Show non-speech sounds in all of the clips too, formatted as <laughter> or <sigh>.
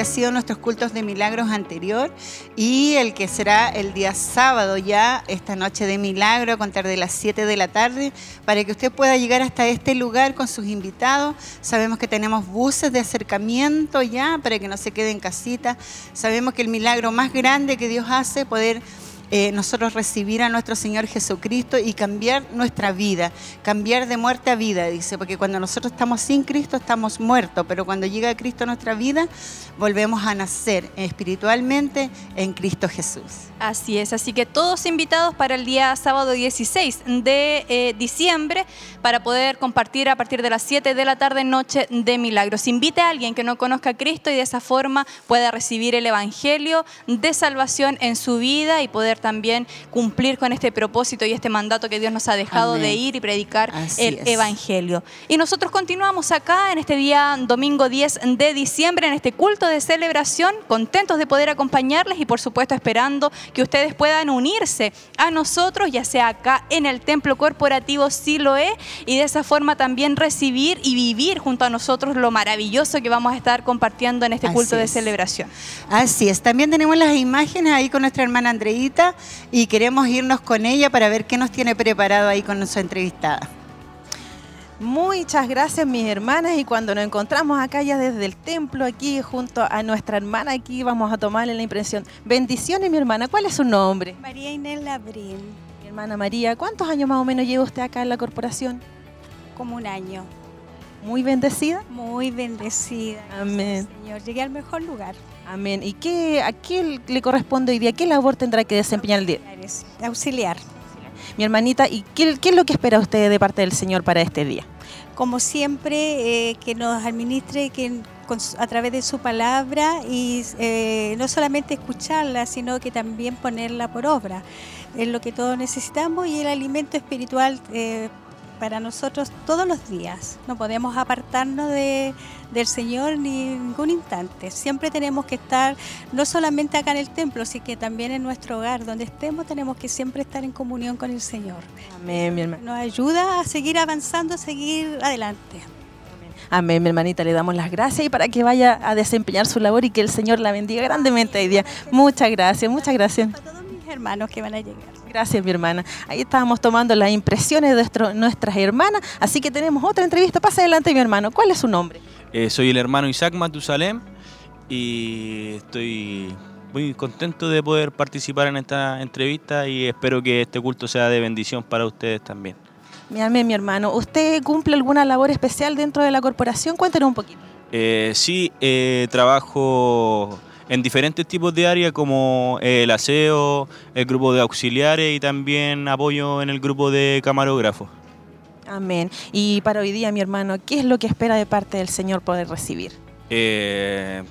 que ha sido nuestros cultos de milagros anterior y el que será el día sábado ya, esta noche de milagro, a contar de las 7 de la tarde, para que usted pueda llegar hasta este lugar con sus invitados. Sabemos que tenemos buses de acercamiento ya para que no se quede en casita. Sabemos que el milagro más grande que Dios hace, poder eh, nosotros recibir a nuestro Señor Jesucristo y cambiar nuestra vida, cambiar de muerte a vida, dice, porque cuando nosotros estamos sin Cristo estamos muertos, pero cuando llega Cristo a nuestra vida volvemos a nacer espiritualmente en Cristo Jesús. Así es, así que todos invitados para el día sábado 16 de eh, diciembre para poder compartir a partir de las 7 de la tarde noche de milagros. Invite a alguien que no conozca a Cristo y de esa forma pueda recibir el Evangelio de salvación en su vida y poder también cumplir con este propósito y este mandato que Dios nos ha dejado de ir y predicar el Evangelio. Y nosotros continuamos acá en este día domingo 10 de diciembre, en este culto de celebración, contentos de poder acompañarles y por supuesto esperando que ustedes puedan unirse a nosotros, ya sea acá en el templo corporativo Siloé, y de esa forma también recibir y vivir junto a nosotros lo maravilloso que vamos a estar compartiendo en este culto de celebración. Así es, también tenemos las imágenes ahí con nuestra hermana Andreita y queremos irnos con ella para ver qué nos tiene preparado ahí con nuestra entrevistada. Muchas gracias mis hermanas y cuando nos encontramos acá ya desde el templo aquí junto a nuestra hermana aquí vamos a tomarle la impresión. Bendiciones mi hermana, ¿cuál es su nombre? María Inés Labrín. Mi hermana María, ¿cuántos años más o menos lleva usted acá en la corporación? Como un año. ¿Muy bendecida? Muy bendecida. Amén. Señor, llegué al mejor lugar. Amén. ¿Y qué, a qué le corresponde hoy día? ¿Qué labor tendrá que desempeñar el día? Auxiliar. Mi hermanita, ¿y qué, es lo que espera usted de parte del Señor para este día? Como siempre, eh, que nos administre que a través de su palabra y eh, no solamente escucharla, sino que también ponerla por obra. Es lo que todos necesitamos y el alimento espiritual eh, para nosotros todos los días. No podemos apartarnos de, del Señor ni ningún instante. Siempre tenemos que estar, no solamente acá en el templo, sino que también en nuestro hogar, donde estemos, tenemos que siempre estar en comunión con el Señor. Amén, mi hermano. Nos ayuda a seguir avanzando, a seguir adelante. Amén, mi hermanita, le damos las gracias y para que vaya a desempeñar su labor y que el Señor la bendiga grandemente hoy día. Muchas gracias, muchas gracias. A todos mis hermanos que van a llegar. Gracias, mi hermana. Ahí estábamos tomando las impresiones de nuestras hermanas, así que tenemos otra entrevista. Pasa adelante, mi hermano. ¿Cuál es su nombre? Eh, soy el hermano Isaac Matusalem y estoy muy contento de poder participar en esta entrevista y espero que este culto sea de bendición para ustedes también. Mi, mi hermano, ¿usted cumple alguna labor especial dentro de la corporación? Cuéntenos un poquito. Eh, sí, eh, trabajo en diferentes tipos de áreas como el aseo, el grupo de auxiliares y también apoyo en el grupo de camarógrafos. Amén. Y para hoy día, mi hermano, ¿qué es lo que espera de parte del Señor poder recibir? Eh,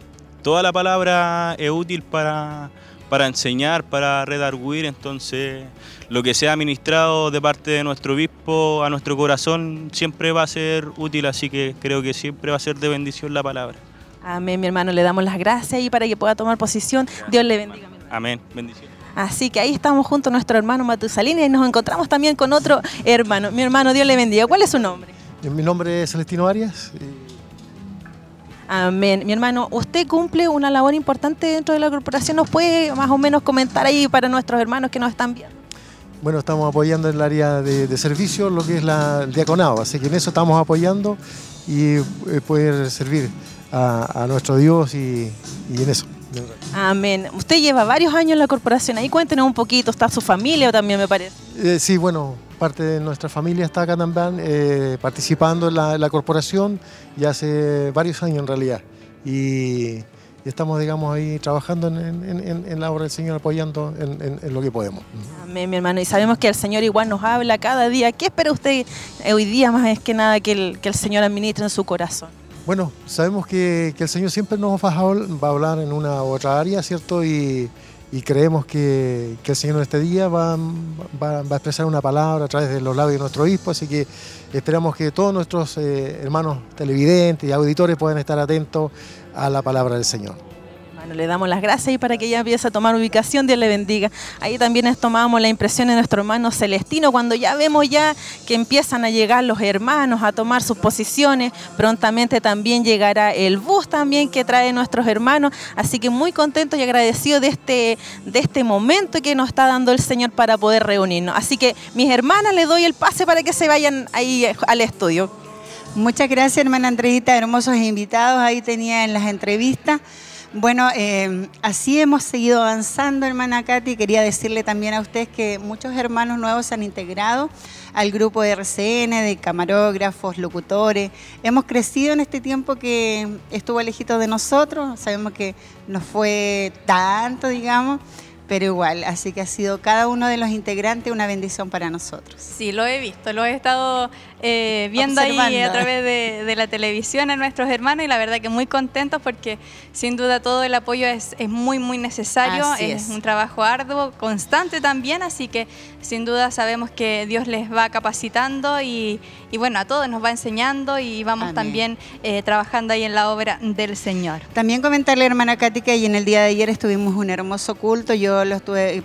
toda la palabra es útil para, para enseñar, para redarguir, entonces lo que sea ministrado de parte de nuestro obispo a nuestro corazón siempre va a ser útil, así que creo que siempre va a ser de bendición la palabra. Amén, mi hermano, le damos las gracias y para que pueda tomar posición. Dios le bendiga. Amén, bendición. Así que ahí estamos junto a nuestro hermano Matusalini y nos encontramos también con otro hermano. Mi hermano, Dios le bendiga. ¿Cuál es su nombre? Mi nombre es Celestino Arias. Amén. Mi hermano, usted cumple una labor importante dentro de la corporación. ¿Nos puede más o menos comentar ahí para nuestros hermanos que nos están viendo? Bueno, estamos apoyando en el área de, servicio lo que es la, el diaconado, así que en eso estamos apoyando y eh, poder servir a, nuestro Dios y, en eso. Amén. Usted lleva varios años en la corporación. Ahí cuéntenos un poquito. ¿Está su familia o también me parece? Eh, sí, bueno, parte de nuestra familia está acá también eh, participando en la, corporación ya hace varios años en realidad. Y, estamos, digamos, ahí trabajando en, la obra del Señor, apoyando en, lo que podemos. Amén, mi hermano. Y sabemos que el Señor igual nos habla cada día. ¿Qué espera usted hoy día más que nada que el, que el Señor administre en su corazón? Bueno, sabemos que, el Señor siempre nos va a, hablar en una u otra área, ¿cierto? Y, creemos que, el Señor en este día va, a expresar una palabra a través de los labios de nuestro obispo, así que esperamos que todos nuestros eh, hermanos televidentes y auditores puedan estar atentos a la palabra del Señor. Le damos las gracias y para que ella empiece a tomar ubicación, Dios le bendiga. Ahí también tomamos la impresión de nuestro hermano Celestino, cuando ya vemos ya que empiezan a llegar los hermanos a tomar sus posiciones, prontamente también llegará el bus también que trae nuestros hermanos, así que muy contento y agradecido de este, de este momento que nos está dando el Señor para poder reunirnos. Así que mis hermanas, le doy el pase para que se vayan ahí al estudio. Muchas gracias, hermana Andreita, hermosos invitados. Ahí tenía en las entrevistas. Bueno, eh, así hemos seguido avanzando, hermana Katy. Quería decirle también a ustedes que muchos hermanos nuevos se han integrado al grupo de RCN, de camarógrafos, locutores. Hemos crecido en este tiempo que estuvo lejito de nosotros. Sabemos que no fue tanto, digamos pero igual, así que ha sido cada uno de los integrantes una bendición para nosotros. Sí, lo he visto, lo he estado eh, <laughs> viendo ahí a través de, la televisión a nuestros hermanos y la verdad que muy contentos porque sin duda todo el apoyo es, muy, muy necesario, es, un trabajo arduo, constante también, así que sin duda sabemos que Dios les va capacitando y, bueno, a todos nos va enseñando y vamos también eh, trabajando ahí en la obra del Señor. También comentarle, hermana Katy, que en el día de ayer estuvimos un hermoso culto, yo los tuve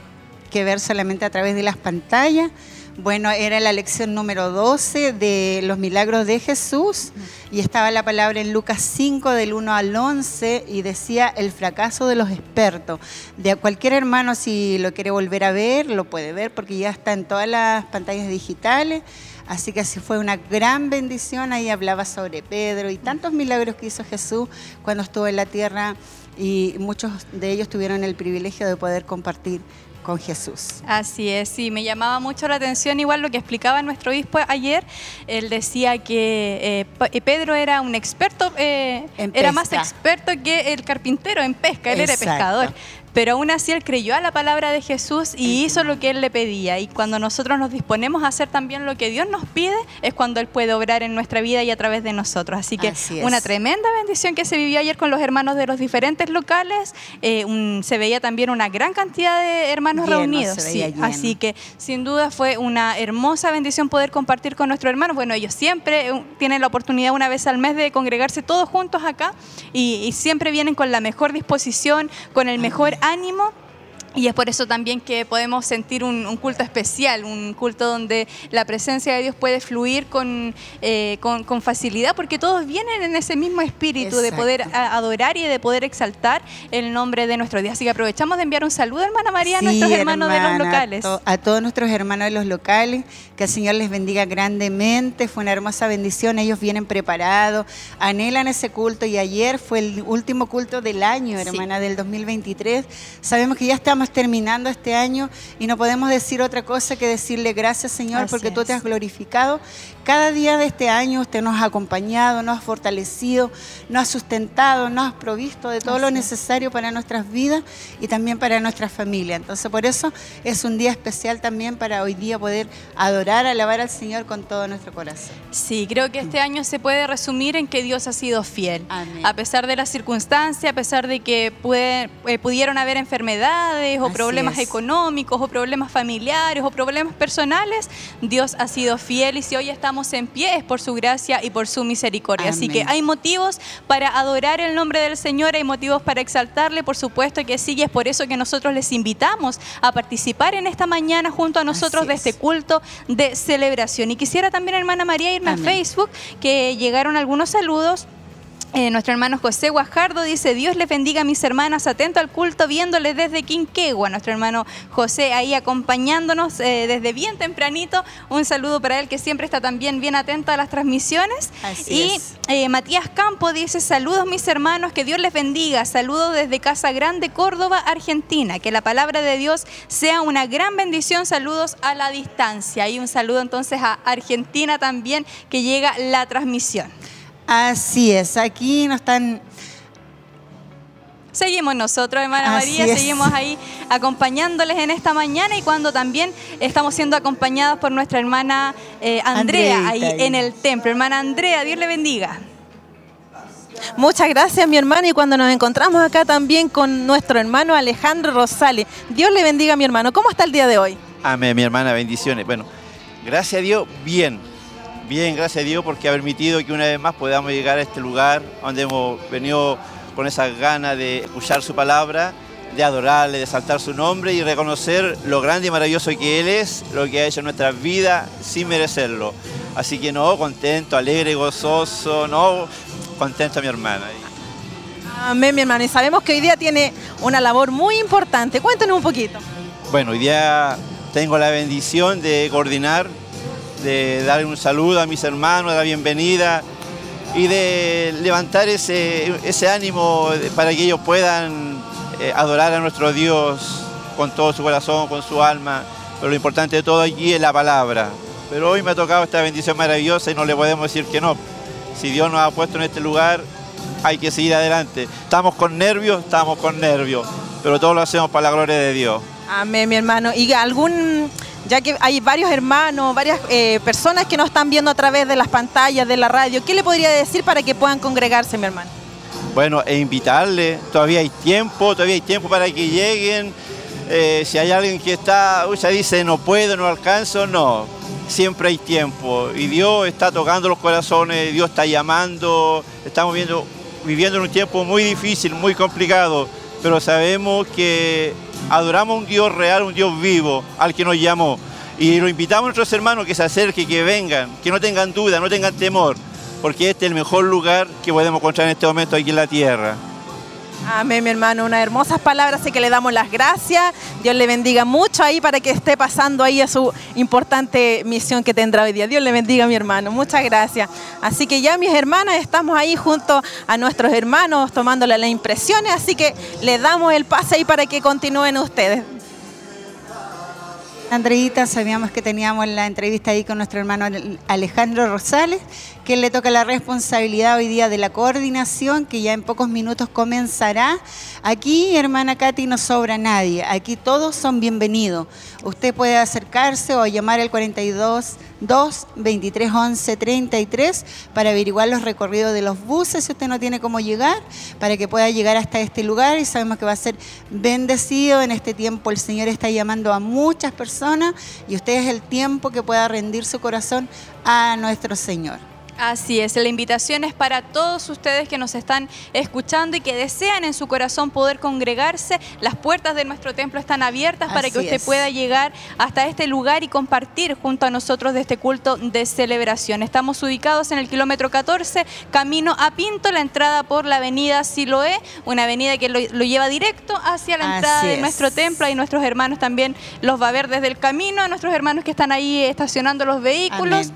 que ver solamente a través de las pantallas. Bueno, era la lección número 12 de los milagros de Jesús y estaba la palabra en Lucas 5 del 1 al 11 y decía el fracaso de los expertos. De cualquier hermano si lo quiere volver a ver, lo puede ver porque ya está en todas las pantallas digitales. Así que así fue una gran bendición. Ahí hablaba sobre Pedro y tantos milagros que hizo Jesús cuando estuvo en la tierra y muchos de ellos tuvieron el privilegio de poder compartir con Jesús. Así es, sí, me llamaba mucho la atención igual lo que explicaba nuestro obispo ayer. Él decía que eh, eh, Pedro era un experto, eh, era más experto que el carpintero en pesca, él era pescador. Pero aún así él creyó a la palabra de Jesús y hizo lo que él le pedía. Y cuando nosotros nos disponemos a hacer también lo que Dios nos pide, es cuando Él puede obrar en nuestra vida y a través de nosotros. Así que una tremenda bendición que se vivió ayer con los hermanos de los diferentes locales. Eh, se veía también una gran cantidad de hermanos reunidos. Así que sin duda fue una hermosa bendición poder compartir con nuestros hermanos. Bueno, ellos siempre eh, tienen la oportunidad una vez al mes de congregarse todos juntos acá y, y siempre vienen con la mejor disposición, con el mejor ánimo y es por eso también que podemos sentir un, culto especial, un culto donde la presencia de Dios puede fluir con, eh, con, facilidad, porque todos vienen en ese mismo espíritu de poder adorar y de poder exaltar el nombre de nuestro Dios. Así que aprovechamos de enviar un saludo, hermana María, a nuestros hermanos de los locales. A, todos nuestros hermanos de los locales, que el Señor les bendiga grandemente. Fue una hermosa bendición, ellos vienen preparados, anhelan ese culto y ayer fue el último culto del año, hermana, del 2023. Sabemos que ya estamos terminando este año y no podemos decir otra cosa que decirle gracias Señor porque tú te has glorificado. Cada día de este año usted nos ha acompañado, nos ha fortalecido, nos ha sustentado, nos ha provisto de todo lo necesario para nuestras vidas y también para nuestra familia. Entonces por eso es un día especial también para hoy día poder adorar, alabar al Señor con todo nuestro corazón. Sí, creo que este año se puede resumir en que Dios ha sido fiel. A pesar de las circunstancias, a pesar de que eh, pudieron haber enfermedades o problemas económicos o problemas familiares o problemas personales, Dios ha sido fiel y si hoy estamos en pie es por su gracia y por su misericordia. Así que hay motivos para adorar el nombre del Señor, hay motivos para exaltarle, por supuesto que sí, y es por eso que nosotros les invitamos a participar en esta mañana junto a nosotros de este culto de celebración. Y quisiera también, hermana María, irme a Facebook, que llegaron algunos saludos. Eh, nuestro hermano José Guajardo dice, Dios les bendiga a mis hermanas, atento al culto, viéndoles desde Quinquegua. Nuestro hermano José ahí acompañándonos eh, desde bien tempranito. Un saludo para él que siempre está también bien atento a las transmisiones. y eh, Matías Campo dice, saludos mis hermanos, que Dios les bendiga. Saludos desde Casa Grande, Córdoba, Argentina. Que la palabra de Dios sea una gran bendición. Saludos a la distancia. Y un saludo entonces a Argentina también, que llega la transmisión. Así es, aquí no están... Seguimos nosotros, hermana María, seguimos ahí acompañándoles en esta mañana y cuando también estamos siendo acompañados por nuestra hermana eh, Andrea ahí en el templo. Hermana Andrea, Dios le bendiga. Muchas gracias, mi hermano. Y cuando nos encontramos acá también con nuestro hermano Alejandro Rosales. Dios le bendiga, mi hermano. ¿Cómo está el día de hoy? Amén, mi hermana. Bendiciones. Bueno, gracias a Dios, bien Bien, gracias a Dios porque ha permitido que una vez más podamos llegar a este lugar donde hemos venido con esas ganas de escuchar su palabra, de adorarle, de saltar su nombre y reconocer lo grande y maravilloso que Él es, lo que ha hecho en nuestras vidas sin merecerlo. Así que no, contento, alegre, gozoso, no, contento mi hermana. Amén, mi hermano. Y sabemos que hoy día tiene una labor muy importante. Cuéntanos un poquito. Bueno, hoy día tengo la bendición de coordinar, de darle un saludo a mis hermanos, la bienvenida y de levantar ese, ese ánimo para que ellos puedan eh, adorar a nuestro Dios con todo su corazón, con su alma. Pero lo importante de todo allí es la palabra. Pero hoy me ha tocado esta bendición maravillosa y no le podemos decir que no. Si Dios nos ha puesto en este lugar, hay que seguir adelante. Estamos con nervios, estamos con nervios, pero todo lo hacemos para la gloria de Dios. Amén, mi hermano. ¿Y algún, ya que hay varios hermanos, varias eh, personas que nos están viendo a través de las pantallas, de la radio, ¿qué le podría decir para que puedan congregarse, mi hermano? Bueno, e invitarle, todavía hay tiempo, todavía hay tiempo para que lleguen. Eh, si hay alguien que está, ya dice, no puedo, no alcanzo, no. Siempre hay tiempo y Dios está tocando los corazones, Dios está llamando, estamos viendo, viviendo en un tiempo muy difícil, muy complicado, pero sabemos que adoramos a un Dios real, un Dios vivo, al que nos llamó. Y lo invitamos a nuestros hermanos que se acerquen, que vengan, que no tengan duda, no tengan temor, porque este es el mejor lugar que podemos encontrar en este momento aquí en la tierra. Amén, mi hermano. Unas hermosas palabras, así que le damos las gracias. Dios le bendiga mucho ahí para que esté pasando ahí a su importante misión que tendrá hoy día. Dios le bendiga, mi hermano. Muchas gracias. Así que ya, mis hermanas, estamos ahí junto a nuestros hermanos tomándole las impresiones, así que le damos el pase ahí para que continúen ustedes. Andreita, sabíamos que teníamos la entrevista ahí con nuestro hermano Alejandro Rosales, que le toca la responsabilidad hoy día de la coordinación, que ya en pocos minutos comenzará. Aquí, hermana Katy, no sobra nadie. Aquí todos son bienvenidos. Usted puede acercarse o llamar al 42 2 23 11 33 para averiguar los recorridos de los buses si usted no tiene cómo llegar, para que pueda llegar hasta este lugar y sabemos que va a ser bendecido en este tiempo. El Señor está llamando a muchas personas y usted es el tiempo que pueda rendir su corazón a nuestro Señor. Así es, la invitación es para todos ustedes que nos están escuchando y que desean en su corazón poder congregarse. Las puertas de nuestro templo están abiertas para que usted pueda llegar hasta este lugar y compartir junto a nosotros de este culto de celebración. Estamos ubicados en el kilómetro 14, camino a Pinto, la entrada por la avenida Siloé, una avenida que lo, lleva directo hacia la entrada de nuestro templo. Y nuestros hermanos también los va a ver desde el camino, a nuestros hermanos que están ahí estacionando los vehículos.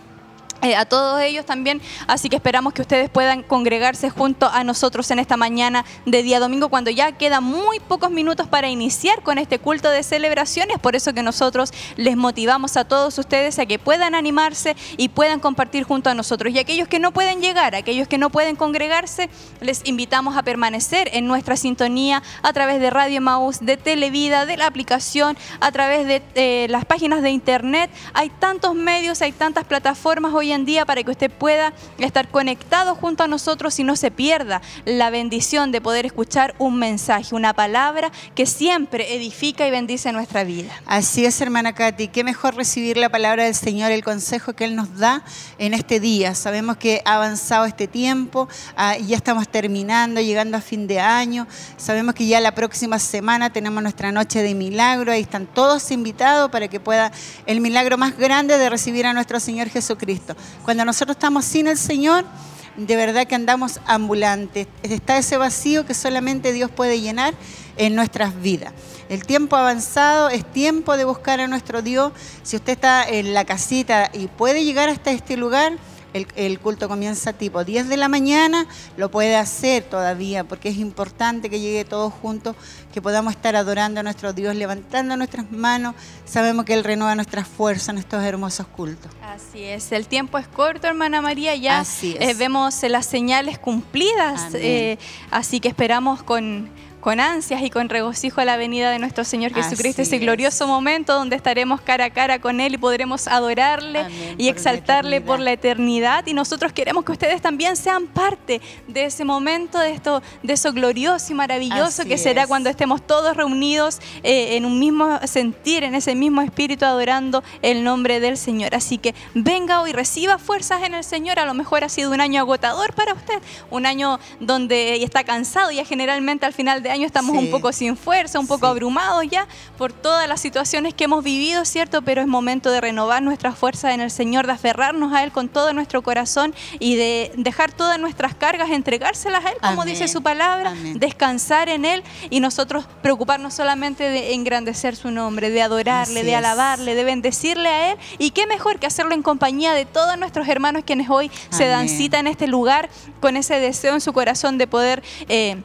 Eh, a todos ellos también, así que esperamos que ustedes puedan congregarse junto a nosotros en esta mañana de día domingo, cuando ya quedan muy pocos minutos para iniciar con este culto de celebraciones, por eso que nosotros les motivamos a todos ustedes a que puedan animarse y puedan compartir junto a nosotros. Y aquellos que no pueden llegar, aquellos que no pueden congregarse, les invitamos a permanecer en nuestra sintonía a través de Radio Maús, de Televida, de la aplicación, a través de eh, las páginas de internet. Hay tantos medios, hay tantas plataformas hoy en día para que usted pueda estar conectado junto a nosotros y no se pierda la bendición de poder escuchar un mensaje, una palabra que siempre edifica y bendice nuestra vida. Así es, hermana Katy. Qué mejor recibir la palabra del Señor, el consejo que Él nos da en este día. Sabemos que ha avanzado este tiempo, ah, ya estamos terminando, llegando a fin de año. Sabemos que ya la próxima semana tenemos nuestra noche de milagro. Ahí están todos invitados para que pueda el milagro más grande de recibir a nuestro Señor Jesucristo. Cuando nosotros estamos sin el Señor, de verdad que andamos ambulantes. Está ese vacío que solamente Dios puede llenar en nuestras vidas. El tiempo avanzado es tiempo de buscar a nuestro Dios. Si usted está en la casita y puede llegar hasta este lugar, el, culto comienza tipo 10 de la mañana, lo puede hacer todavía, porque es importante que llegue todos juntos, que podamos estar adorando a nuestro Dios, levantando nuestras manos. Sabemos que Él renueva nuestras fuerzas en estos hermosos cultos. Así es, el tiempo es corto, hermana María, ya eh, vemos las señales cumplidas, eh, así que esperamos con con ansias y con regocijo la venida de nuestro Señor Jesucristo, Así ese es. glorioso momento donde estaremos cara a cara con Él y podremos adorarle Amén, por y la exaltarle por eternidad. la eternidad. Y nosotros queremos que ustedes también sean parte de ese momento, de, esto, de eso glorioso y maravilloso Así que será es. cuando estemos todos reunidos eh, en un mismo sentir, en ese mismo espíritu, adorando el nombre del Señor. Así que venga hoy, reciba fuerzas en el Señor. A lo mejor ha sido un año agotador para usted, un año donde está cansado, ya generalmente al final de año estamos Sí. un poco sin fuerza, un poco Sí. abrumados ya por todas las situaciones que hemos vivido, ¿cierto? Pero es momento de renovar nuestras fuerzas en el Señor, de aferrarnos a Él con todo nuestro corazón y de dejar todas nuestras cargas, entregárselas a Él, como Amén. dice su palabra, Amén. descansar en Él y nosotros preocuparnos solamente de engrandecer su nombre, de adorarle, Así de es. alabarle, de bendecirle a Él. Y qué mejor que hacerlo en compañía de todos nuestros hermanos quienes hoy se dan cita en este lugar con ese deseo en su corazón de poder... eh,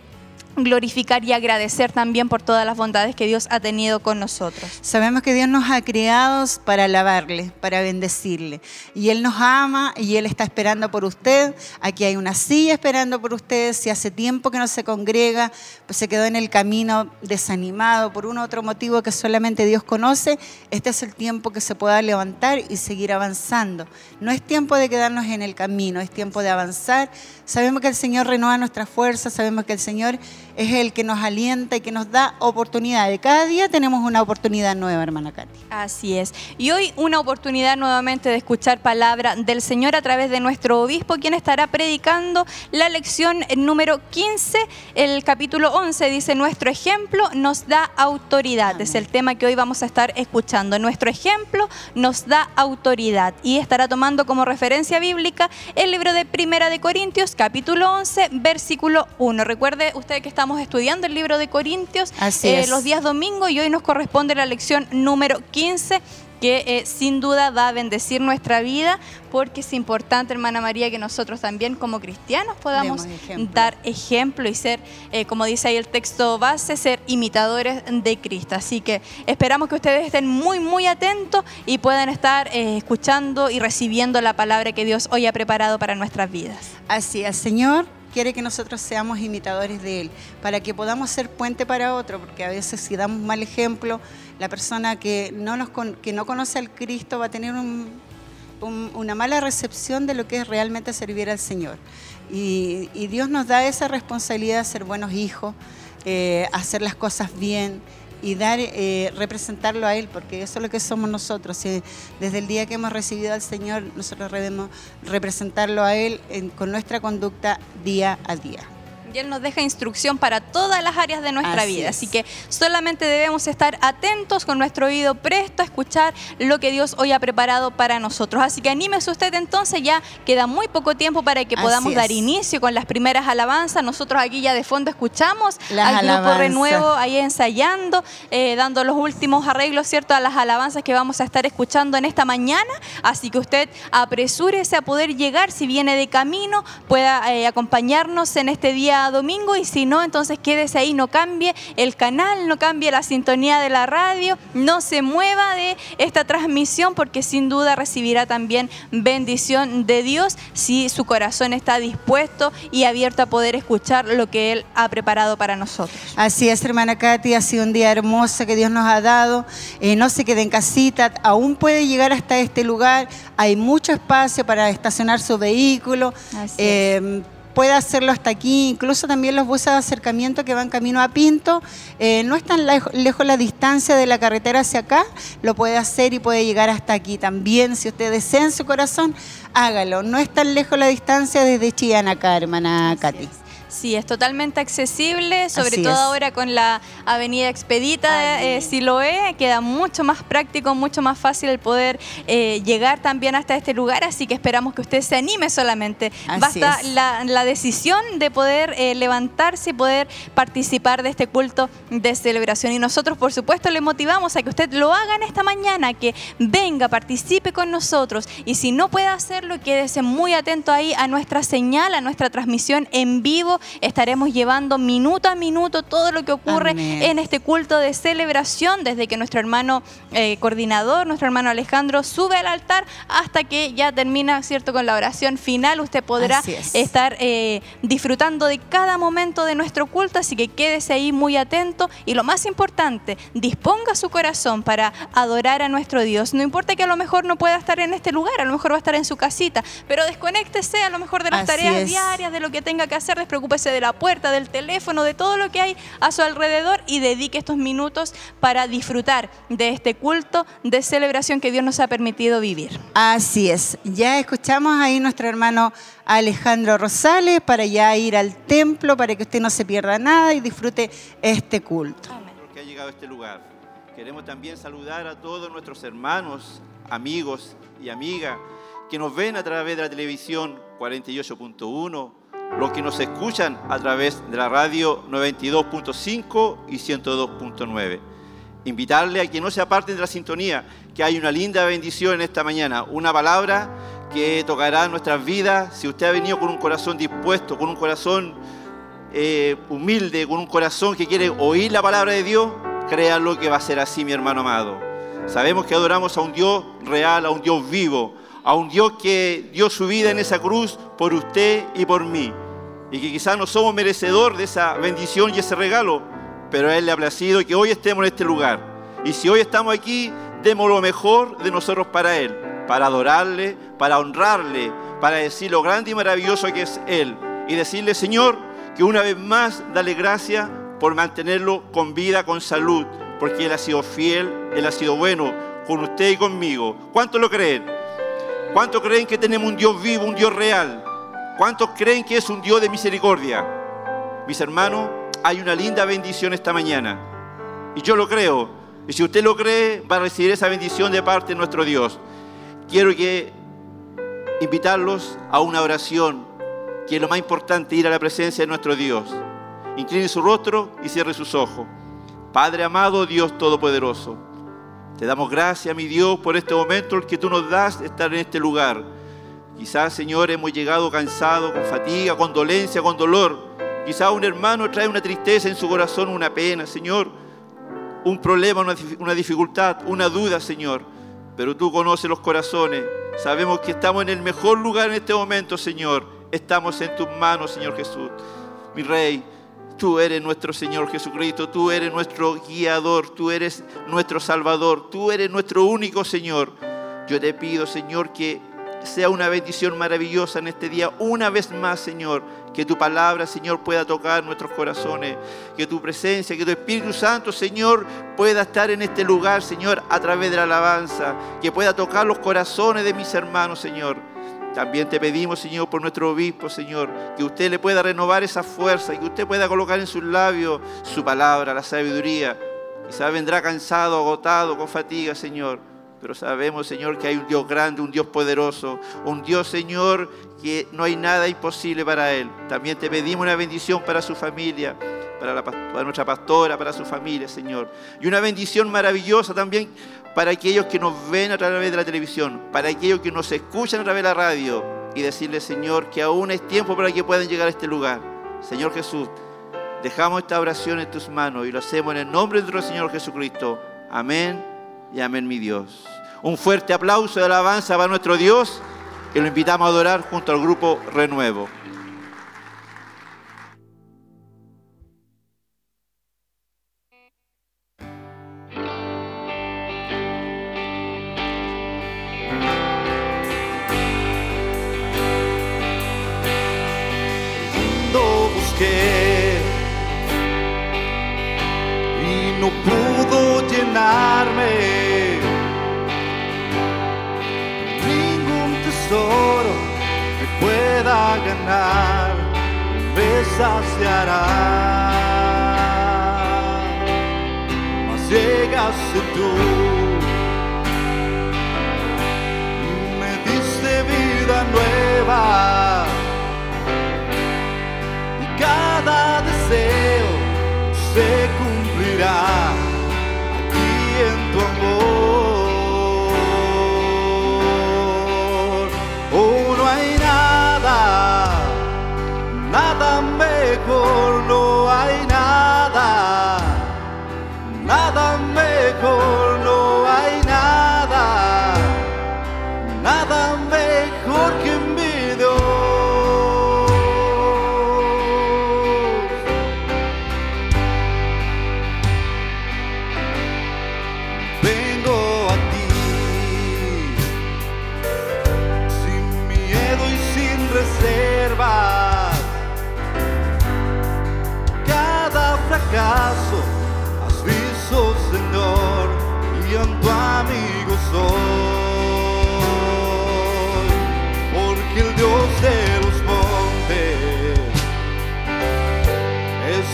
glorificar y agradecer también por todas las bondades que Dios ha tenido con nosotros. Sabemos que Dios nos ha creado para alabarle, para bendecirle. Y Él nos ama y Él está esperando por usted. Aquí hay una silla esperando por usted. Si hace tiempo que no se congrega, pues se quedó en el camino desanimado por un otro motivo que solamente Dios conoce, este es el tiempo que se pueda levantar y seguir avanzando. No es tiempo de quedarnos en el camino, es tiempo de avanzar. Sabemos que el Señor renueva nuestras fuerzas, sabemos que el Señor es el que nos alienta y que nos da oportunidades. Cada día tenemos una oportunidad nueva, hermana Katy. Así es. Y hoy una oportunidad nuevamente de escuchar palabra del Señor a través de nuestro obispo, quien estará predicando la lección número 15, el capítulo 11. Dice, nuestro ejemplo nos da autoridad. Es el tema que hoy vamos a estar escuchando. Nuestro ejemplo nos da autoridad. Y estará tomando como referencia bíblica el libro de Primera de Corintios, capítulo 11, versículo 1. Recuerde usted que estamos estudiando el libro de Corintios Así eh, es. los días domingo y hoy nos corresponde la lección número 15 que eh, sin duda va a bendecir nuestra vida porque es importante, hermana María, que nosotros también como cristianos podamos ejemplo. dar ejemplo y ser, eh, como dice ahí el texto base, ser imitadores de Cristo. Así que esperamos que ustedes estén muy, muy atentos y puedan estar eh, escuchando y recibiendo la palabra que Dios hoy ha preparado para nuestras vidas. Así, el Señor quiere que nosotros seamos imitadores de Él, para que podamos ser puente para otro, porque a veces si damos mal ejemplo, la persona que no, nos que no conoce al Cristo va a tener un- un- una mala recepción de lo que es realmente servir al Señor. Y, y Dios nos da esa responsabilidad de ser buenos hijos, eh, hacer las cosas bien y dar, eh, representarlo a Él, porque eso es lo que somos nosotros. Desde el día que hemos recibido al Señor, nosotros debemos representarlo a Él en- con nuestra conducta día a día. Y Él nos deja instrucción para todas las áreas de nuestra Así vida. es. Así que solamente debemos estar atentos con nuestro oído presto a escuchar lo que Dios hoy ha preparado para nosotros. Así que anímese usted entonces, ya queda muy poco tiempo para que podamos dar inicio con las primeras alabanzas. Nosotros aquí ya de fondo escuchamos Las al grupo alabanzas. Renuevo ahí ensayando, eh, dando los últimos arreglos, ¿cierto?, a las alabanzas que vamos a estar escuchando en esta mañana. Así que usted apresúrese a poder llegar, si viene de camino, pueda eh, acompañarnos en este día domingo y si no, entonces quédese ahí, no cambie el canal, no cambie la sintonía de la radio, no se mueva de esta transmisión porque sin duda recibirá también bendición de Dios si su corazón está dispuesto y abierto a poder escuchar lo que Él ha preparado para nosotros. Así es, hermana Katy, ha sido un día hermoso que Dios nos ha dado. Eh, no se quede en casita, aún puede llegar hasta este lugar. Hay mucho espacio para estacionar su vehículo. Así Eh, Puede hacerlo hasta aquí, incluso también los buses de acercamiento que van camino a Pinto. Eh, no es tan lejo- lejos la distancia de la carretera hacia acá, lo puede hacer y puede llegar hasta aquí también. Si usted desea en su corazón, hágalo. No es tan lejos la distancia desde Chillán acá, hermana Katy. Sí, es totalmente accesible, sobre Así todo es. ahora con la Avenida Expedita, eh, Siloé, queda mucho más práctico, mucho más fácil el poder eh, llegar también hasta este lugar, así que esperamos que usted se anime solamente. Así Basta la, la decisión de poder eh, levantarse y poder participar de este culto de celebración. Y nosotros, por supuesto, le motivamos a que usted lo haga en esta mañana, que venga, participe con nosotros. Y si no puede hacerlo, quédese muy atento ahí a nuestra señal, a nuestra transmisión en vivo estaremos llevando minuto a minuto todo lo que ocurre Amén. En este culto de celebración, desde que nuestro hermano eh, coordinador, nuestro hermano Alejandro, sube al altar hasta que ya termina, ¿cierto?, con la oración final. Usted podrá es. estar eh, disfrutando de cada momento de nuestro culto, así que quédese ahí muy atento y lo más importante, disponga su corazón para adorar a nuestro Dios. No importa que a lo mejor no pueda estar en este lugar, a lo mejor va a estar en su casita, pero desconéctese a lo mejor de las Así tareas es. diarias, de lo que tenga que hacer, despreocúpese de la puerta, del teléfono, de todo lo que hay a su alrededor y dedique estos minutos para disfrutar de este culto de celebración que Dios nos ha permitido vivir. Así es. Ya escuchamos ahí nuestro hermano Alejandro Rosales para ya ir al templo, para que usted no se pierda nada y disfrute este culto. que ha llegado a este lugar. Queremos también saludar a todos nuestros hermanos, amigos y amigas que nos ven a través de la televisión 48.1, los que nos escuchan a través de la radio 92.5 y 102.9. Invitarle a que no se aparten de la sintonía, que hay una linda bendición en esta mañana, una palabra que tocará nuestras vidas. Si usted ha venido con un corazón dispuesto, con un corazón eh, humilde, con un corazón que quiere oír la palabra de Dios, créanlo que va a ser así, mi hermano amado. Sabemos que adoramos a un Dios real, a un Dios vivo, a un Dios que dio su vida en esa cruz por usted y por mí. Y que quizás no somos merecedor de esa bendición y ese regalo, pero a Él le ha placido que hoy estemos en este lugar. Y si hoy estamos aquí, demos lo mejor de nosotros para Él, para adorarle, para honrarle, para decir lo grande y maravilloso que es Él. Y decirle, Señor, que una vez más dale gracias por mantenerlo con vida, con salud, porque Él ha sido fiel, Él ha sido bueno con usted y conmigo. ¿Cuántos lo creen? ¿Cuántos creen que tenemos un Dios vivo, un Dios real? ¿Cuántos creen que es un Dios de misericordia? Mis hermanos, hay una linda bendición esta mañana. Y yo lo creo. Y si usted lo cree, va a recibir esa bendición de parte de nuestro Dios. Quiero que invitarlos a una oración, que es lo más importante, ir a la presencia de nuestro Dios. Incline su rostro y cierre sus ojos. Padre amado, Dios Todopoderoso, te damos gracias, mi Dios, por este momento el que tú nos das estar en este lugar. Quizás, Señor, hemos llegado cansados, con fatiga, con dolencia, con dolor. Quizás un hermano trae una tristeza en su corazón, una pena, Señor, un problema, una dificultad, una duda, Señor. Pero tú conoces los corazones. Sabemos que estamos en el mejor lugar en este momento, Señor. Estamos en tus manos, Señor Jesús. Mi Rey, tú eres nuestro Señor Jesucristo, tú eres nuestro guiador, tú eres nuestro Salvador, tú eres nuestro único Señor. Yo te pido, Señor, que sea una bendición maravillosa en este día, una vez más, Señor, que tu palabra, Señor, pueda tocar nuestros corazones, que tu presencia, que tu Espíritu Santo, Señor, pueda estar en este lugar, Señor, a través de la alabanza, que pueda tocar los corazones de mis hermanos, Señor. También te pedimos, Señor, por nuestro obispo, Señor, que usted le pueda renovar esa fuerza, que usted pueda colocar en sus labios su palabra, la sabiduría. Quizás vendrá cansado, agotado, con fatiga, Señor. Pero sabemos, Señor, que hay un Dios grande, un Dios poderoso, un Dios, Señor, que no hay nada imposible para Él. También te pedimos una bendición para su familia, para, nuestra pastora, para su familia, Señor. Y una bendición maravillosa también para aquellos que nos ven a través de la televisión, para aquellos que nos escuchan a través de la radio. Y decirle, Señor, que aún es tiempo para que puedan llegar a este lugar. Señor Jesús, dejamos esta oración en tus manos y lo hacemos en el nombre de nuestro Señor Jesucristo. Amén y amén, mi Dios. Un fuerte aplauso de alabanza para nuestro Dios que lo invitamos a adorar junto al grupo Renuevo. Y no pudo llenarme. Ganar me saciará. Mas llegaste tú. Me diste vida nueva y cada deseo se cumplirá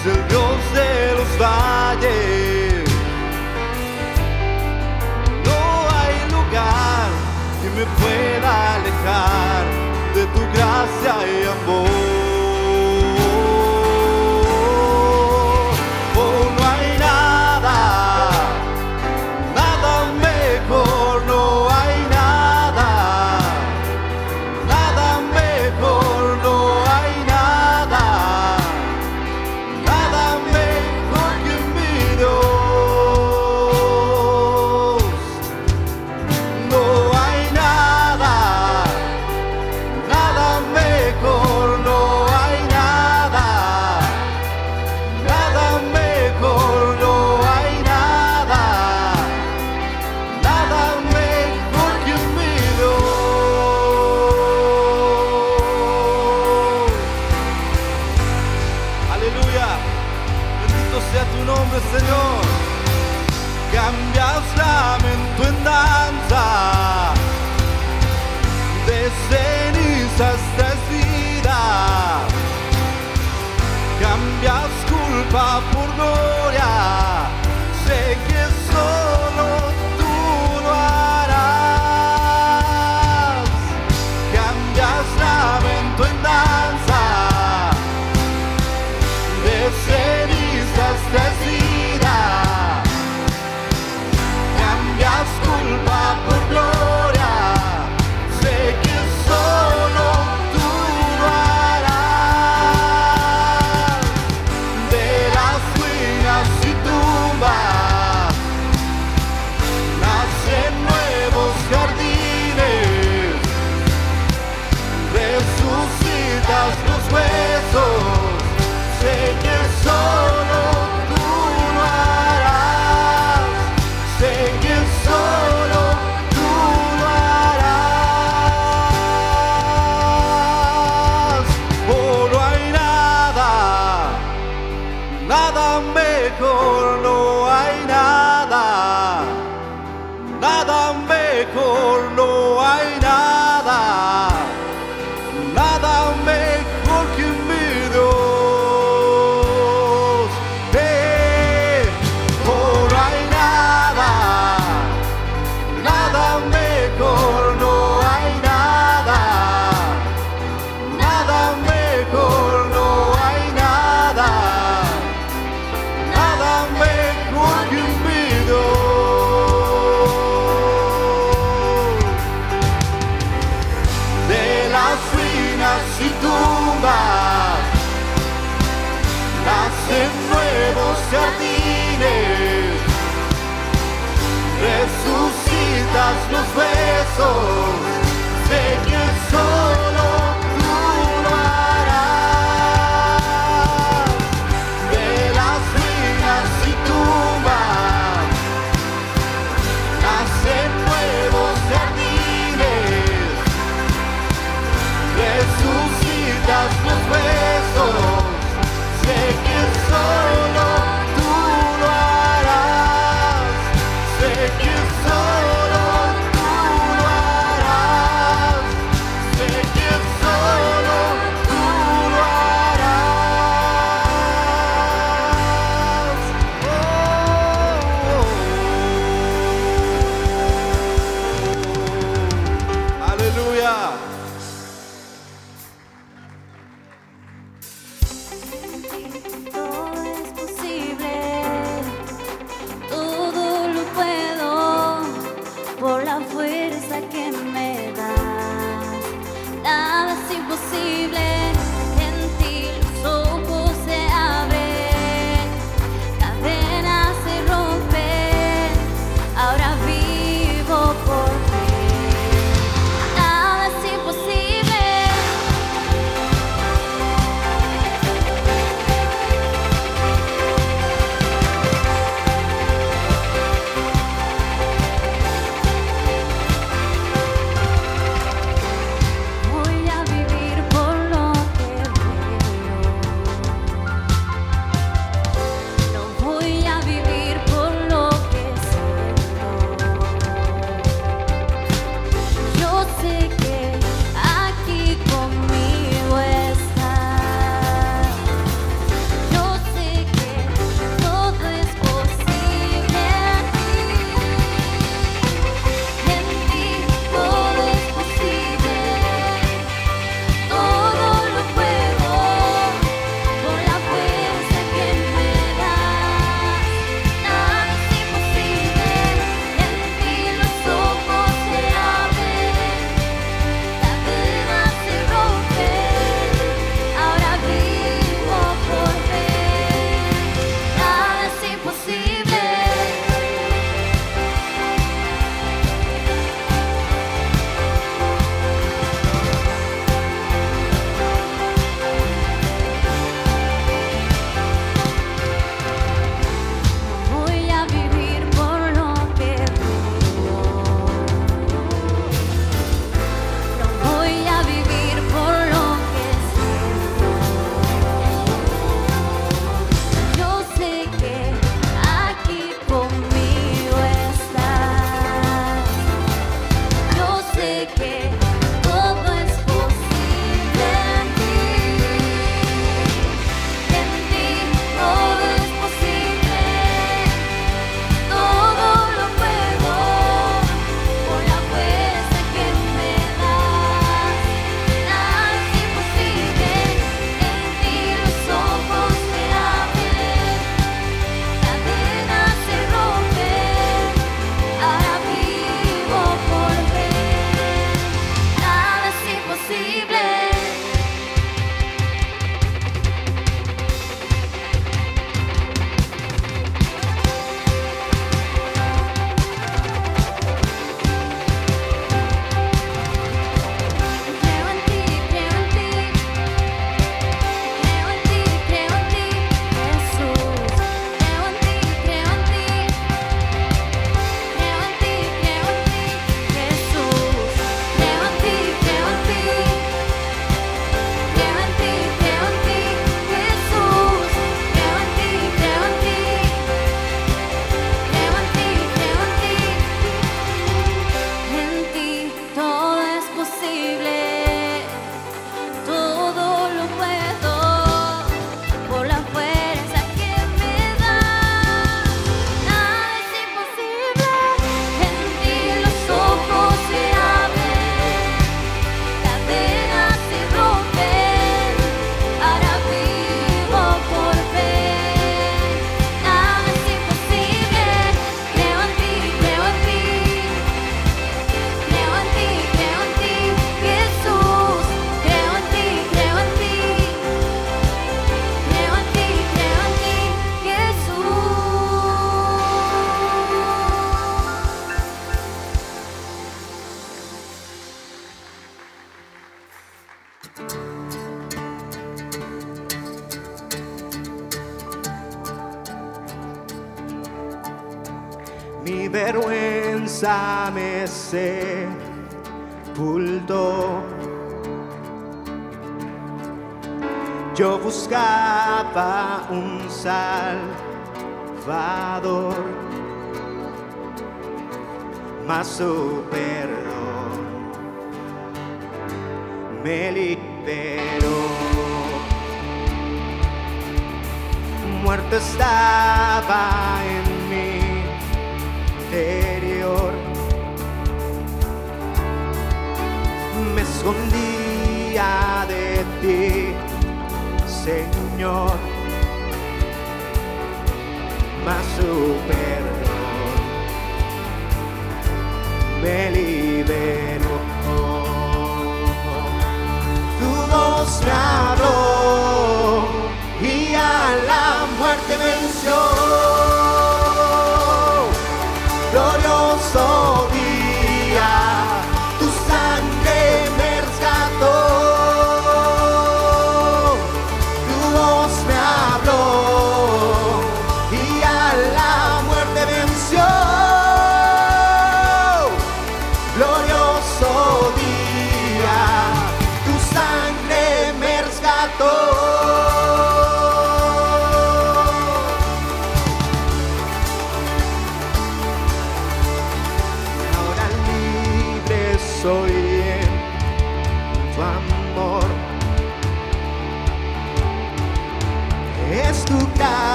es el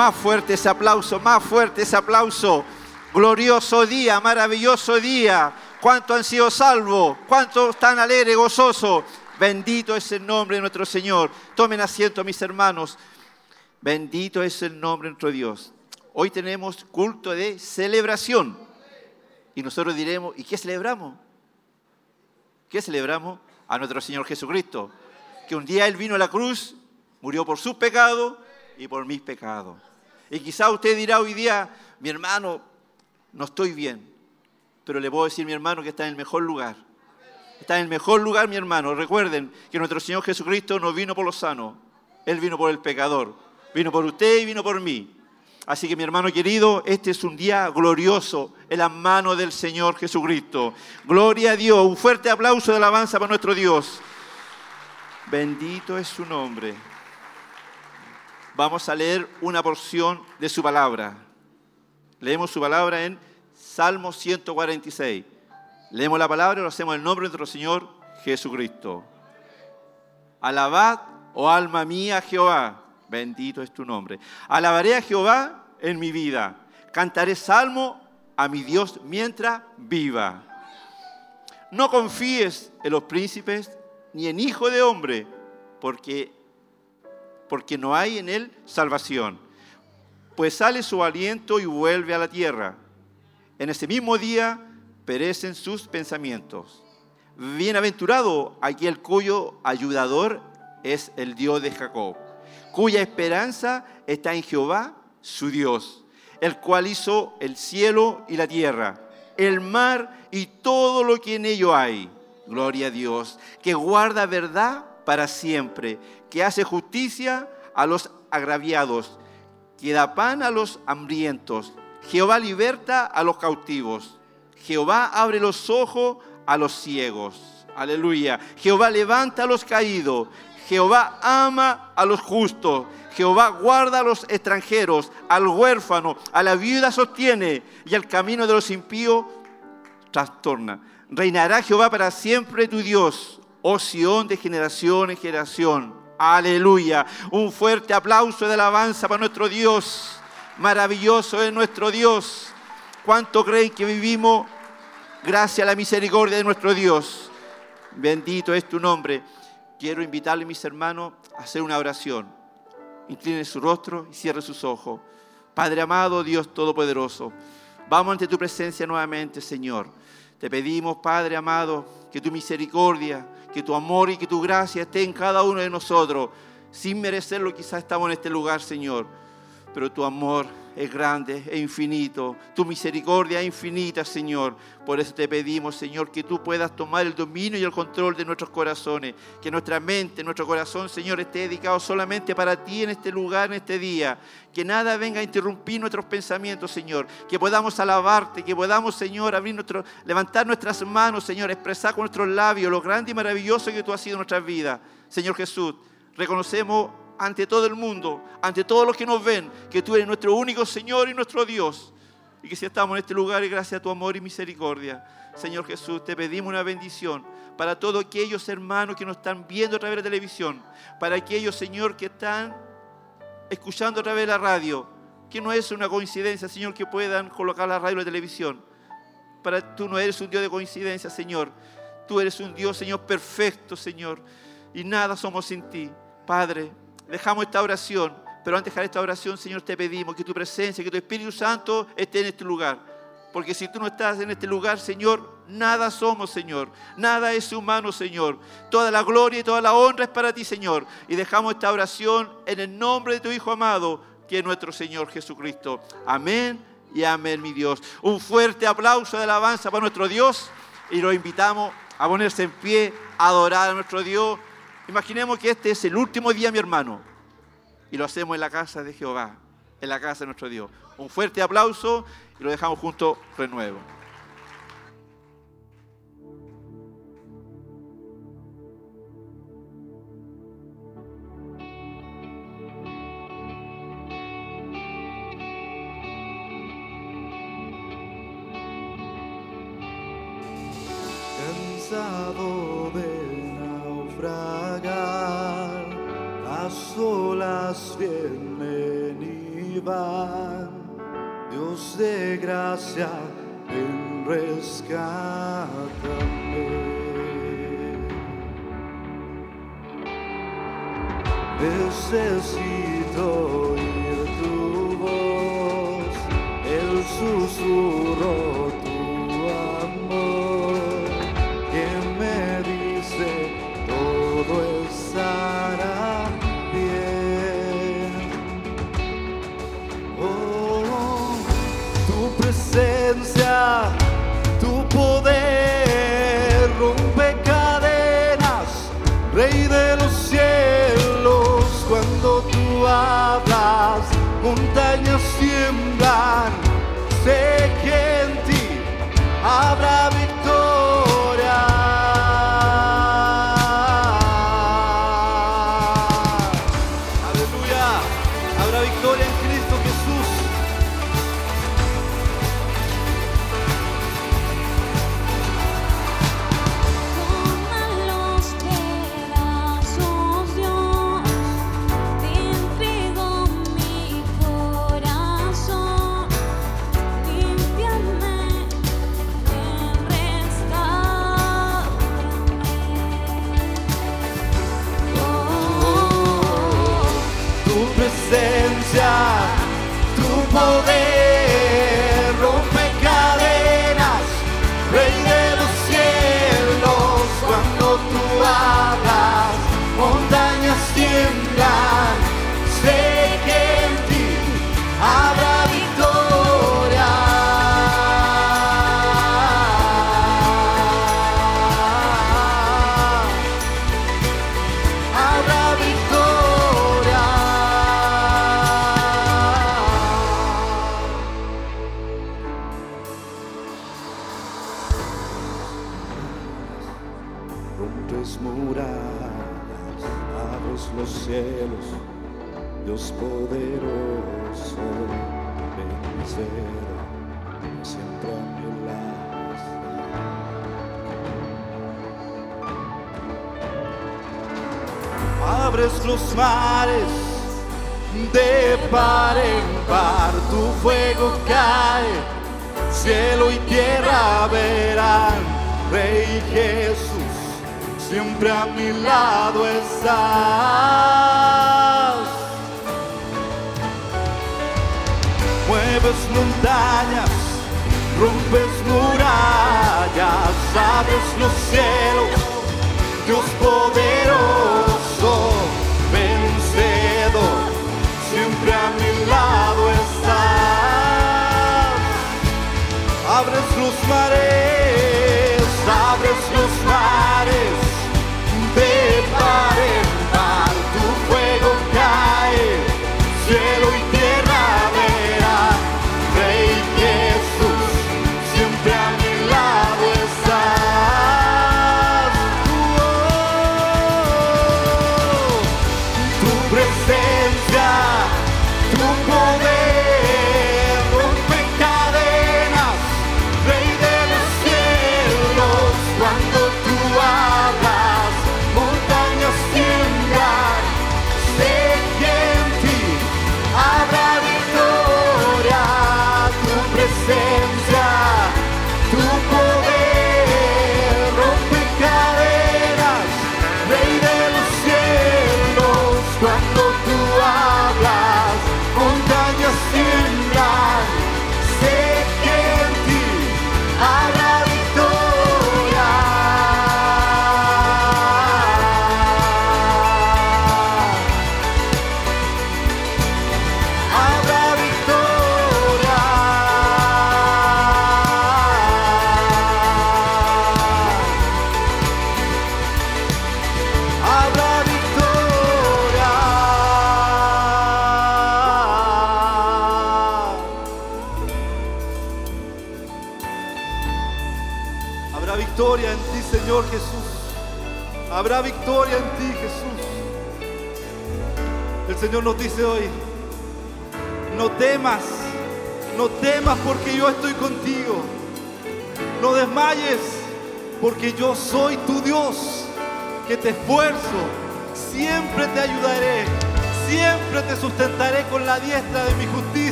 Más fuerte ese aplauso, más fuerte ese aplauso. Glorioso día, maravilloso día. ¿Cuántos han sido salvos? ¿Cuántos están alegres, gozosos? Bendito es el nombre de nuestro Señor. Tomen asiento, mis hermanos. Bendito es el nombre de nuestro Dios. Hoy tenemos culto de celebración. Y nosotros diremos, ¿y qué celebramos? ¿Qué celebramos? A nuestro Señor Jesucristo. Que un día Él vino a la cruz, murió por sus pecados y por mis pecados. Y quizá usted dirá hoy día, mi hermano, no estoy bien. Pero le puedo decir, mi hermano, que está en el mejor lugar. Está en el mejor lugar, mi hermano. Recuerden que nuestro Señor Jesucristo no vino por los sanos. Él vino por el pecador. Vino por usted y vino por mí. Así que mi hermano querido, este es un día glorioso en la mano del Señor Jesucristo. Gloria a Dios. Un fuerte aplauso de alabanza para nuestro Dios. Bendito es su nombre. Vamos a leer una porción de su palabra. Leemos su palabra en Salmo 146. Leemos la palabra y lo hacemos en nombre de nuestro Señor Jesucristo. Alabad, oh alma mía, Jehová. Bendito es tu nombre. Alabaré a Jehová en mi vida. Cantaré salmo a mi Dios mientras viva. No confíes en los príncipes ni en hijo de hombre, porque, porque no hay en él salvación. Pues sale su aliento y vuelve a la tierra. En ese mismo día perecen sus pensamientos. Bienaventurado aquel cuyo ayudador es el Dios de Jacob, cuya esperanza está en Jehová, su Dios, el cual hizo el cielo y la tierra, el mar y todo lo que en ello hay. Gloria a Dios, que guarda verdad para siempre, que hace justicia a los agraviados, que da pan a los hambrientos. Jehová liberta a los cautivos. Jehová abre los ojos a los ciegos. Aleluya. Jehová levanta a los caídos. Jehová ama a los justos. Jehová guarda a los extranjeros, al huérfano, a la viuda sostiene y el camino de los impíos trastorna. Reinará Jehová para siempre tu Dios, oh Sión de generación en generación. Aleluya. Un fuerte aplauso de alabanza para nuestro Dios. Maravilloso es nuestro Dios. ¿Cuánto creen que vivimos gracias a la misericordia de nuestro Dios? Bendito es tu nombre. Quiero invitarle, mis hermanos, a hacer una oración. Incline su rostro y cierre sus ojos. Padre amado, Dios Todopoderoso, vamos ante tu presencia nuevamente, Señor. Te pedimos, Padre amado, que tu misericordia, que tu amor y que tu gracia esté en cada uno de nosotros. Sin merecerlo, quizás estamos en este lugar, Señor. Pero tu amor es grande, es infinito. Tu misericordia es infinita, Señor. Por eso te pedimos, Señor, que tú puedas tomar el dominio y el control de nuestros corazones. Que nuestra mente, nuestro corazón, Señor, esté dedicado solamente para ti en este lugar, en este día. Que nada venga a interrumpir nuestros pensamientos, Señor. Que podamos alabarte, que podamos, Señor, abrir nuestro, levantar nuestras manos, Señor, expresar con nuestros labios lo grande y maravilloso que tú has sido en nuestras vidas. Señor Jesús, reconocemos ante todo el mundo, ante todos los que nos ven, que tú eres nuestro único Señor y nuestro Dios. Y que si estamos en este lugar es gracias a tu amor y misericordia. Señor Jesús, te pedimos una bendición para todos aquellos hermanos que nos están viendo a través de la televisión, para aquellos, Señor, que están escuchando a través de la radio, que no es una coincidencia, Señor, que puedan colocar la radio y la televisión. Para tú no eres un Dios de coincidencia, Señor. Tú eres un Dios, Señor, perfecto, Señor. Y nada somos sin ti. Padre, dejamos esta oración, pero antes de dejar esta oración, Señor, te pedimos que tu presencia, que tu Espíritu Santo esté en este lugar. Porque si tú no estás en este lugar, Señor, nada somos, Señor. Nada es humano, Señor. Toda la gloria y toda la honra es para ti, Señor. Y dejamos esta oración en el nombre de tu Hijo amado, que es nuestro Señor Jesucristo. Amén y amén, mi Dios. Un fuerte aplauso de alabanza para nuestro Dios y lo invitamos a ponerse en pie, a adorar a nuestro Dios. Imaginemos que este es el último día, mi hermano, y lo hacemos en la casa de Jehová, en la casa de nuestro Dios. Un fuerte aplauso y lo dejamos junto renuevo. cansado olas vienen y van. Dios de gracia, ven, rescátame. Necesito oír tu voz, el susurro, montañas tiemblan, sé que en ti habrá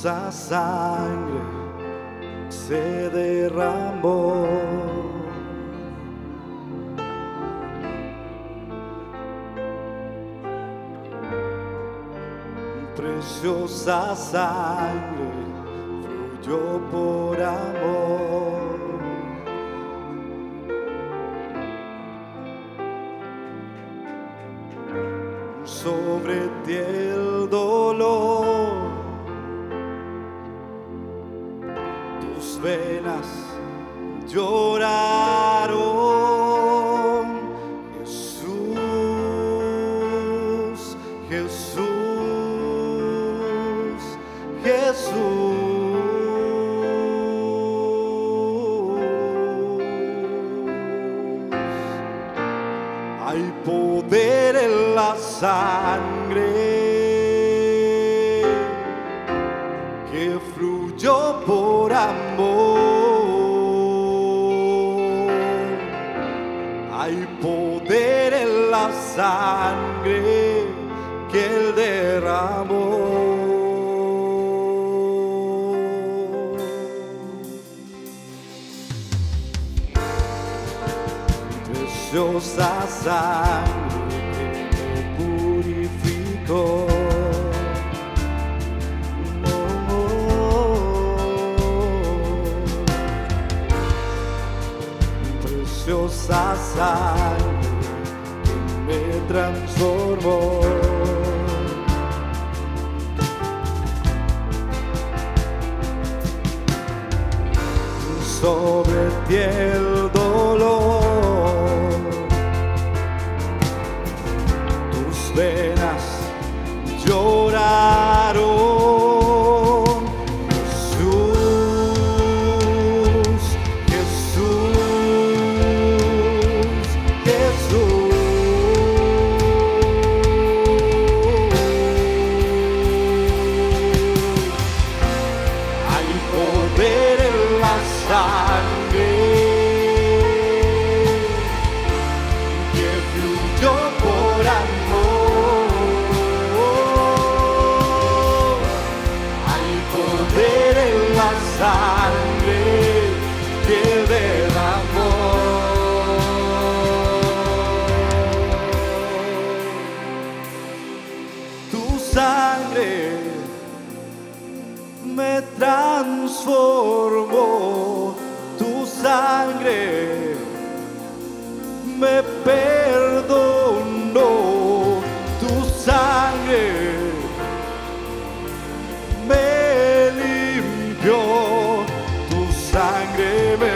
Preciosa sangre se derramó. Preciosa sangre fluyó por amor.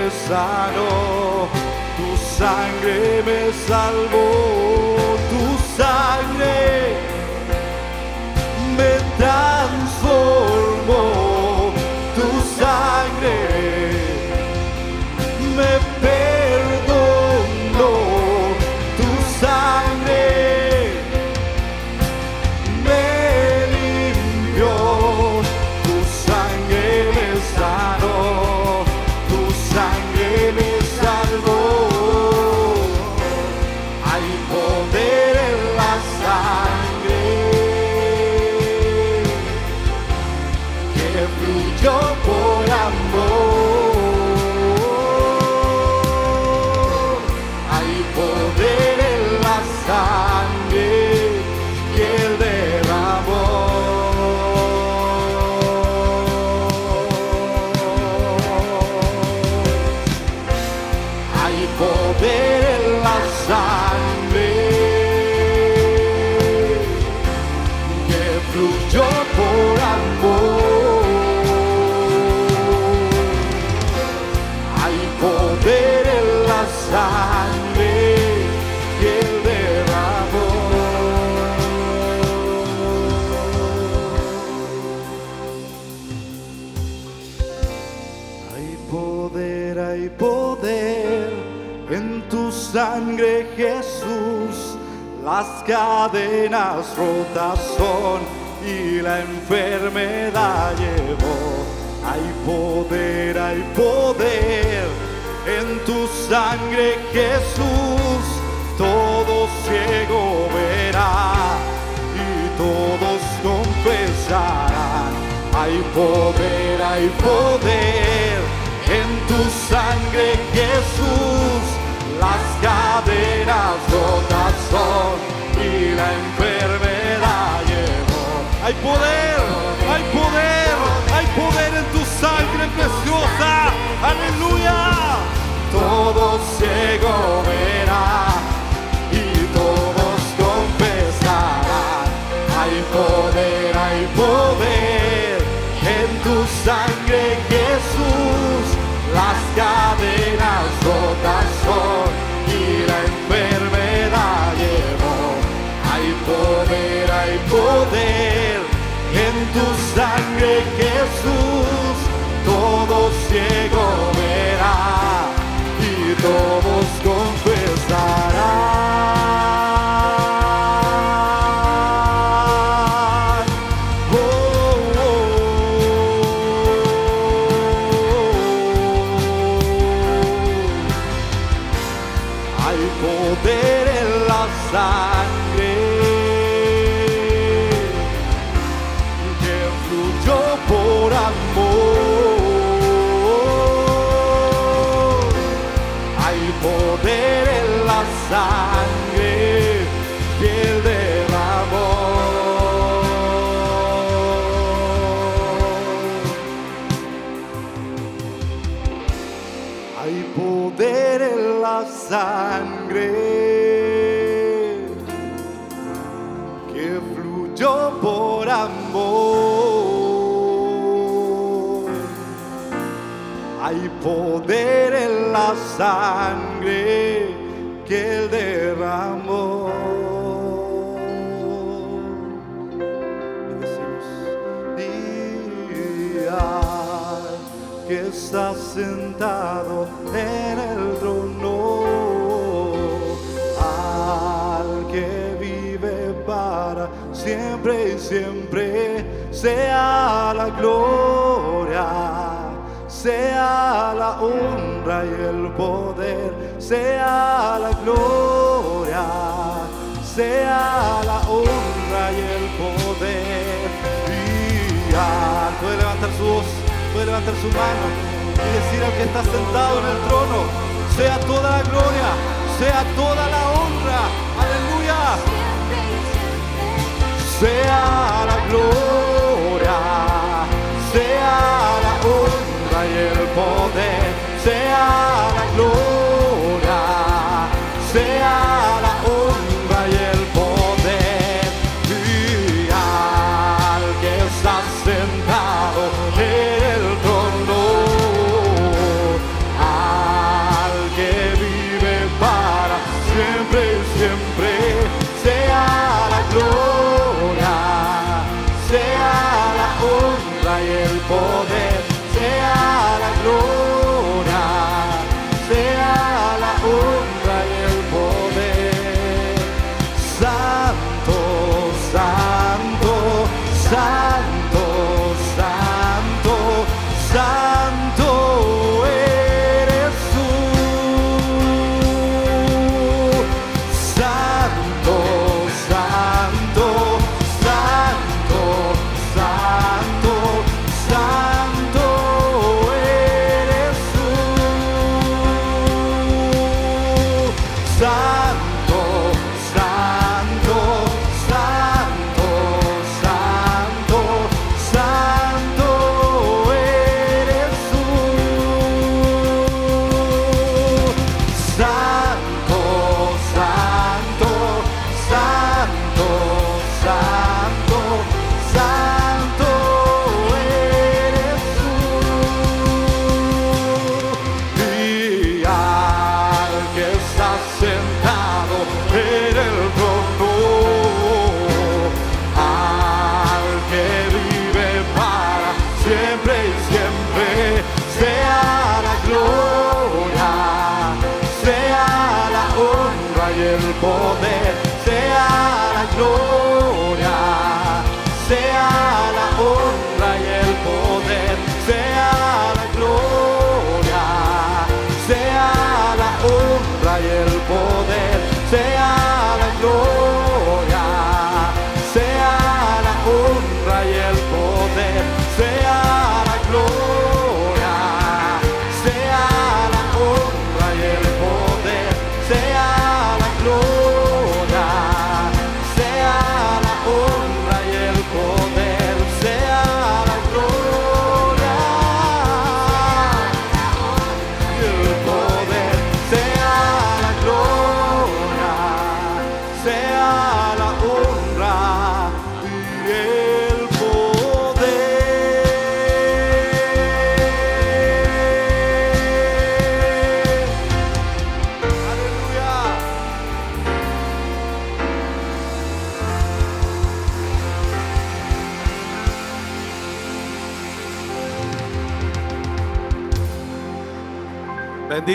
Me sanó, tu sangre me salvó, cadenas rotas son y la enfermedad llevó. Hay poder, hay poder en tu sangre, Jesús. Todo ciego verá y todos confesarán. Hay poder, hay poder en tu sangre, Jesús. Las cadenas rotas son la enfermedad llevó. Hay poder, hay poder, hay poder en tu sangre preciosa. Aleluya. Todo ciego verá y todos confesarán. Hay poder, hay poder en tu sangre, Jesús. Las cadenas rotas son poder, hay poder en tu sangre, Jesús. Todo ciego verá y todos sangre que él derramó. Y decimos, que está sentado en el trono, al que vive para siempre y siempre, sea la gloria, sea la honra y el poder, sea la gloria, sea la honra y el poder. Poder levantar su voz Puede levantar su mano y decir al que está sentado en el trono, sea toda la gloria, sea toda la honra. Aleluya. Sea la gloria, sea la honra y el poder, sea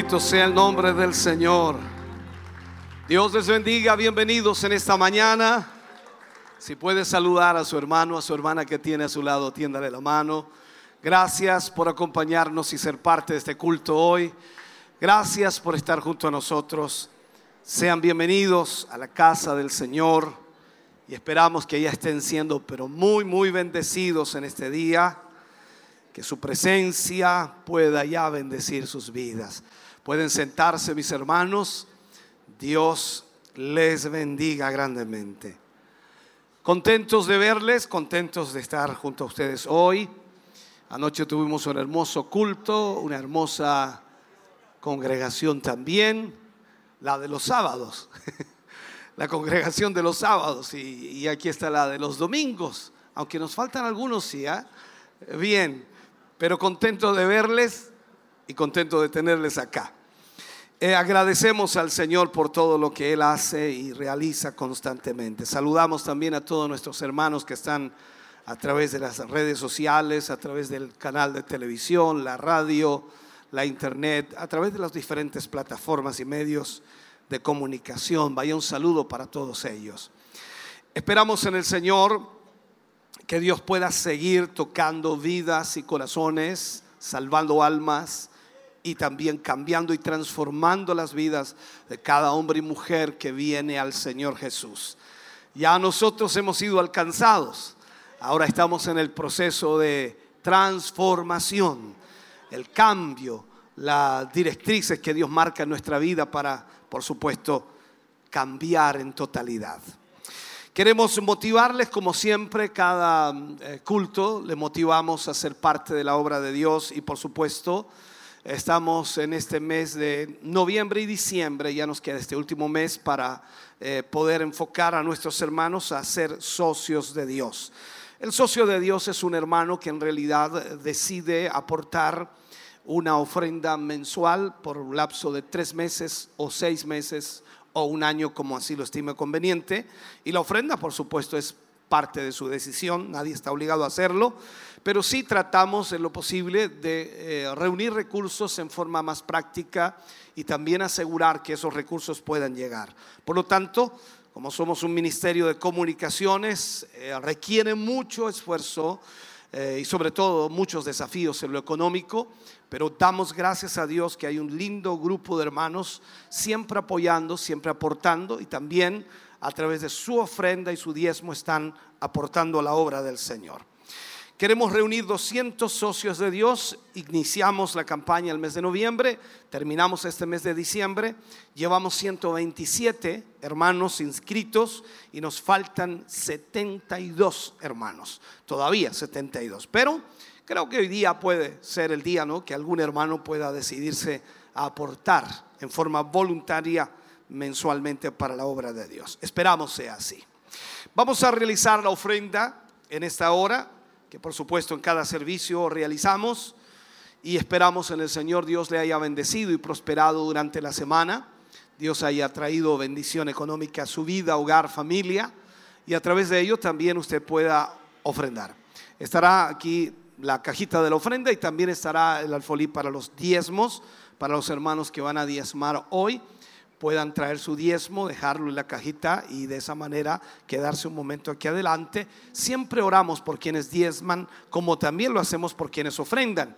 Sea el nombre del Señor. Dios les bendiga, bienvenidos en esta mañana. Si puede saludar a su hermano, a su hermana que tiene a su lado, tiéndale la mano. Gracias por acompañarnos y ser parte de este culto hoy. Gracias por estar junto a nosotros. Sean bienvenidos a la casa del Señor y esperamos que ya estén siendo, pero muy, muy bendecidos en este día que su presencia pueda ya bendecir sus vidas. Pueden sentarse mis hermanos. Dios les bendiga grandemente. Contentos de verles, contentos de estar junto a ustedes hoy. Anoche tuvimos un hermoso culto, una hermosa congregación también, la de los sábados, <laughs> la congregación de los sábados y, aquí está la de los domingos, aunque nos faltan algunos, sí, ¿ah? bien, pero contento de verles y contento de tenerles acá. Eh, agradecemos al Señor por todo lo que Él hace y realiza constantemente. Saludamos también a todos nuestros hermanos que están a través de las redes sociales, a través del canal de televisión, la radio, la internet, a través de las diferentes plataformas y medios de comunicación. Vaya un saludo para todos ellos. Esperamos en el Señor que Dios pueda seguir tocando vidas y corazones, salvando almas y también cambiando y transformando las vidas de cada hombre y mujer que viene al Señor Jesús. Ya nosotros hemos sido alcanzados. Ahora estamos en el proceso de transformación, el cambio, las directrices que Dios marca en nuestra vida para, por supuesto, cambiar en totalidad. Queremos motivarles, como siempre, cada eh, culto, le motivamos a ser parte de la obra de Dios y, por supuesto, estamos en este mes de noviembre y diciembre, ya nos queda este último mes para eh, poder enfocar a nuestros hermanos a ser socios de Dios. El socio de Dios es un hermano que en realidad decide aportar una ofrenda mensual por un lapso de tres meses o seis meses o un año como así lo estime conveniente. Y la ofrenda, por supuesto, es parte de su decisión, nadie está obligado a hacerlo, pero sí tratamos en lo posible de eh, reunir recursos en forma más práctica y también asegurar que esos recursos puedan llegar. Por lo tanto, como somos un ministerio de comunicaciones, eh, requiere mucho esfuerzo eh, y sobre todo muchos desafíos en lo económico, pero damos gracias a Dios que hay un lindo grupo de hermanos siempre apoyando, siempre aportando y también a través de su ofrenda y su diezmo están aportando a la obra del Señor. Queremos reunir 200 socios de Dios. Iniciamos la campaña el mes de noviembre, terminamos este mes de diciembre. Llevamos 127 hermanos inscritos y nos faltan 72 hermanos. Todavía 72. Pero creo que hoy día puede ser el día ¿no? que algún hermano pueda decidirse a aportar en forma voluntaria mensualmente para la obra de Dios. Esperamos sea así. Vamos a realizar la ofrenda en esta hora que por supuesto en cada servicio realizamos y esperamos en el Señor Dios le haya bendecido y prosperado durante la semana. Dios haya traído bendición económica a su vida, hogar, familia y a través de ello también usted pueda ofrendar. Estará aquí la cajita de la ofrenda y también estará el alfolí para los diezmos, para los hermanos que van a diezmar hoy puedan traer su diezmo, dejarlo en la cajita y de esa manera quedarse un momento aquí adelante. Siempre oramos por quienes diezman, como también lo hacemos por quienes ofrendan.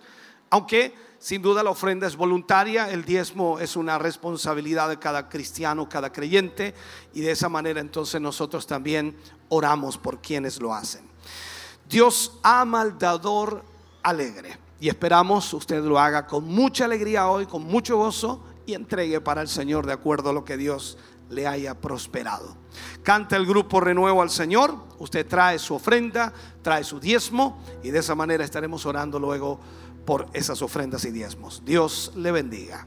Aunque sin duda la ofrenda es voluntaria, el diezmo es una responsabilidad de cada cristiano, cada creyente, y de esa manera entonces nosotros también oramos por quienes lo hacen. Dios ama al dador alegre y esperamos usted lo haga con mucha alegría hoy, con mucho gozo y entregue para el Señor de acuerdo a lo que Dios le haya prosperado. Canta el grupo Renuevo al Señor, usted trae su ofrenda, trae su diezmo y de esa manera estaremos orando luego por esas ofrendas y diezmos. Dios le bendiga.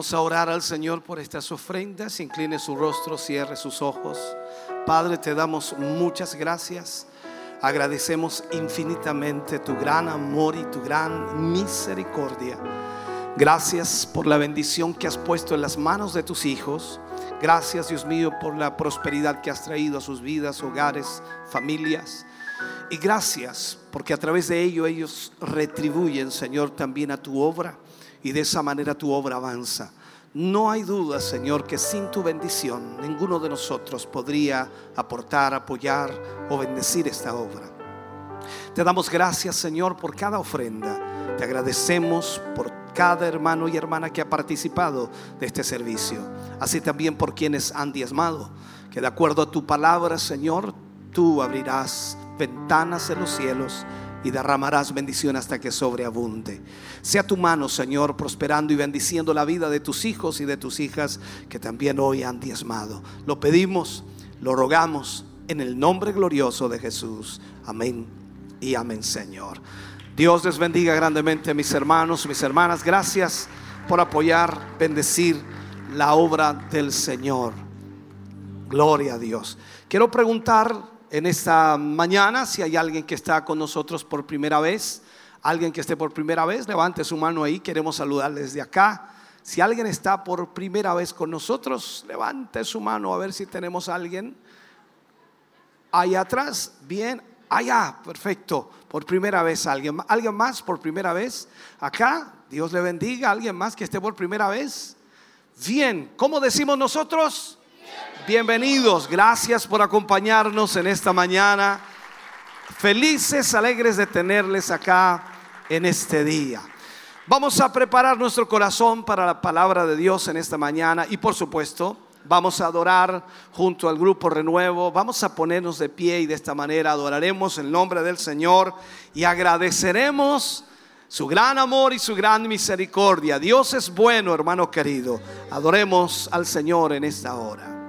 A orar al Señor por estas ofrendas. Incline su rostro, cierre sus ojos. Padre, te damos muchas gracias. Agradecemos infinitamente tu gran amor y tu gran misericordia. Gracias por la bendición que has puesto en las manos de tus hijos. Gracias, Dios mío, por la prosperidad que has traído a sus vidas, hogares, familias. Y gracias porque a través de ello ellos retribuyen, Señor, también a tu obra. Y de esa manera tu obra avanza. No hay duda, Señor, que sin tu bendición ninguno de nosotros podría aportar, apoyar o bendecir esta obra. Te damos gracias, Señor, por cada ofrenda. Te agradecemos por cada hermano y hermana que ha participado de este servicio. Así también por quienes han diezmado. Que de acuerdo a tu palabra, Señor, tú abrirás ventanas en los cielos y derramarás bendición hasta que sobreabunde. Sea tu mano, Señor, prosperando y bendiciendo la vida de tus hijos y de tus hijas que también hoy han diezmado. Lo pedimos, lo rogamos en el nombre glorioso de Jesús. Amén y amén, Señor. Dios les bendiga grandemente, mis hermanos, mis hermanas. Gracias por apoyar, bendecir la obra del Señor. Gloria a Dios. Quiero preguntar en esta mañana si hay alguien que está con nosotros por primera vez. Alguien que esté por primera vez, levante su mano ahí. Queremos saludarles desde acá. Si alguien está por primera vez con nosotros, levante su mano a ver si tenemos a alguien. Allá atrás, bien, allá, perfecto. Por primera vez alguien, alguien más por primera vez. Acá, Dios le bendiga. Alguien más que esté por primera vez. Bien, ¿cómo decimos nosotros? Bienvenidos, gracias por acompañarnos en esta mañana. Felices, alegres de tenerles acá en este día. Vamos a preparar nuestro corazón para la palabra de Dios en esta mañana y por supuesto vamos a adorar junto al grupo Renuevo. Vamos a ponernos de pie y de esta manera adoraremos el nombre del Señor y agradeceremos su gran amor y su gran misericordia. Dios es bueno, hermano querido. Adoremos al Señor en esta hora.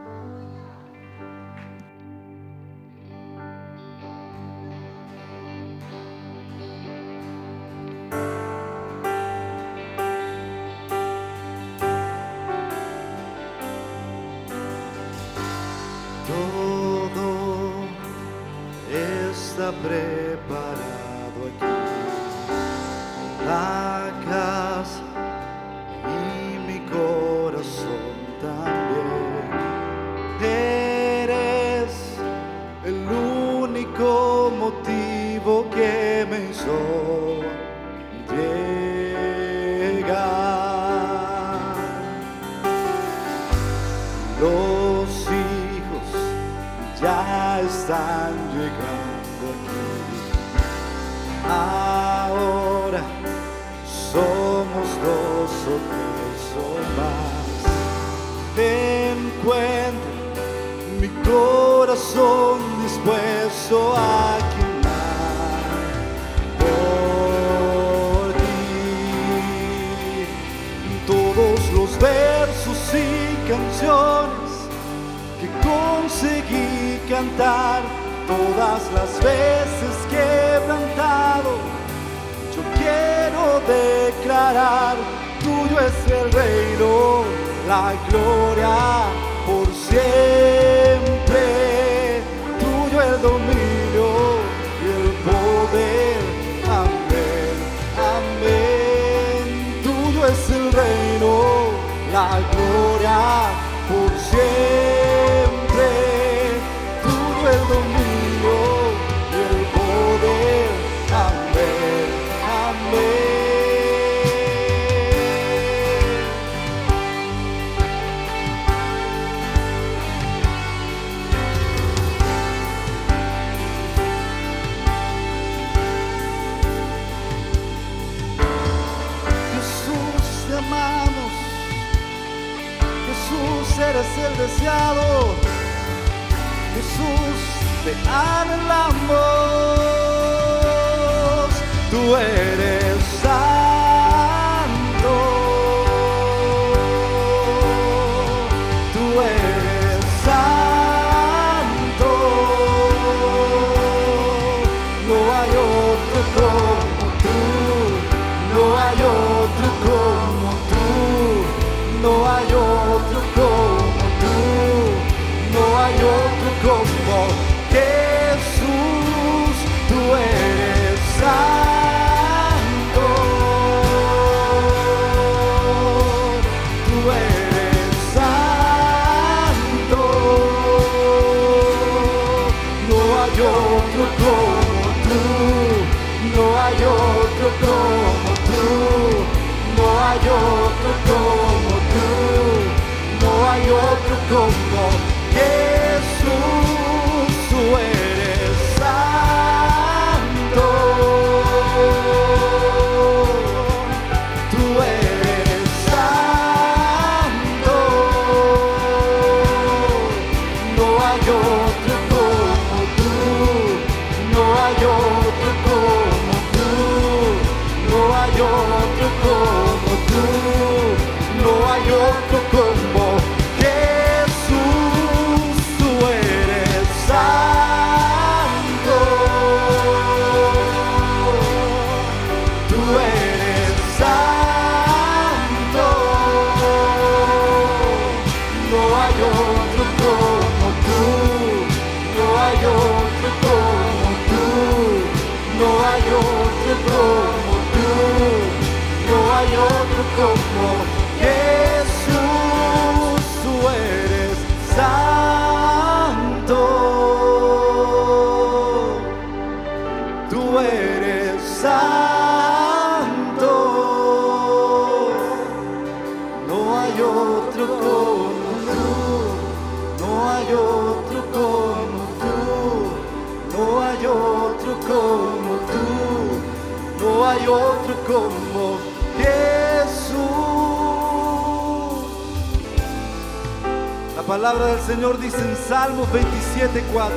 Salmos 27:4,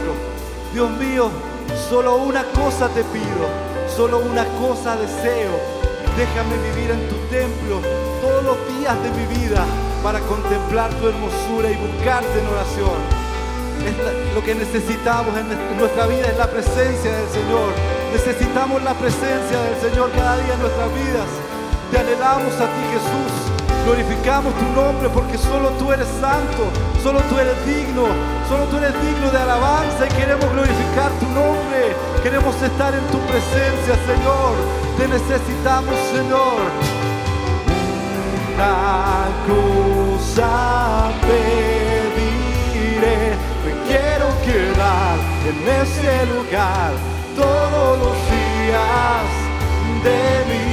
Dios mío, solo una cosa te pido, solo una cosa deseo. Déjame vivir en tu templo todos los días de mi vida para contemplar tu hermosura y buscarte en oración. Lo que necesitamos en en nuestra vida es la presencia del Señor. Necesitamos la presencia del Señor cada día en nuestras vidas. Te anhelamos a ti Jesús. Glorificamos tu nombre porque solo tú eres santo, solo tú eres digno, solo tú eres digno de alabanza y queremos glorificar tu nombre. Queremos estar en tu presencia, Señor. Te necesitamos, Señor. Una cosa pediré, me quiero quedar en ese lugar todos los días de mi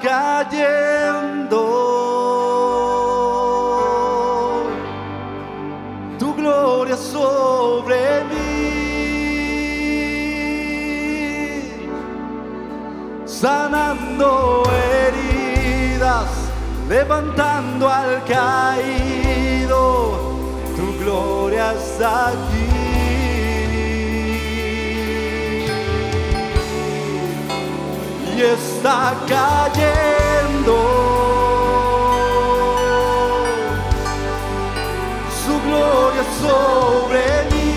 cayendo tu gloria sobre mí. sanando heridas, levantando al caído, tu gloria está aquí. Y y está cayendo. Su gloria sobre mí,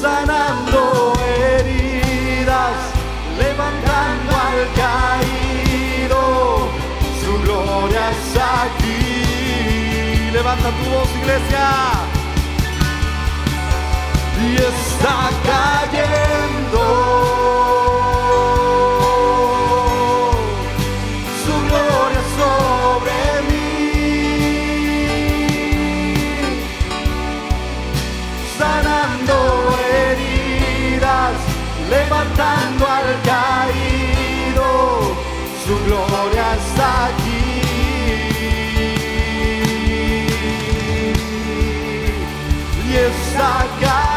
sanando heridas, levantando al caído. Su gloria es aquí. Levanta tu voz, iglesia y está cayendo. Su gloria sobre mí, sanando heridas, levantando al caído. Su gloria está aquí. y está cayendo.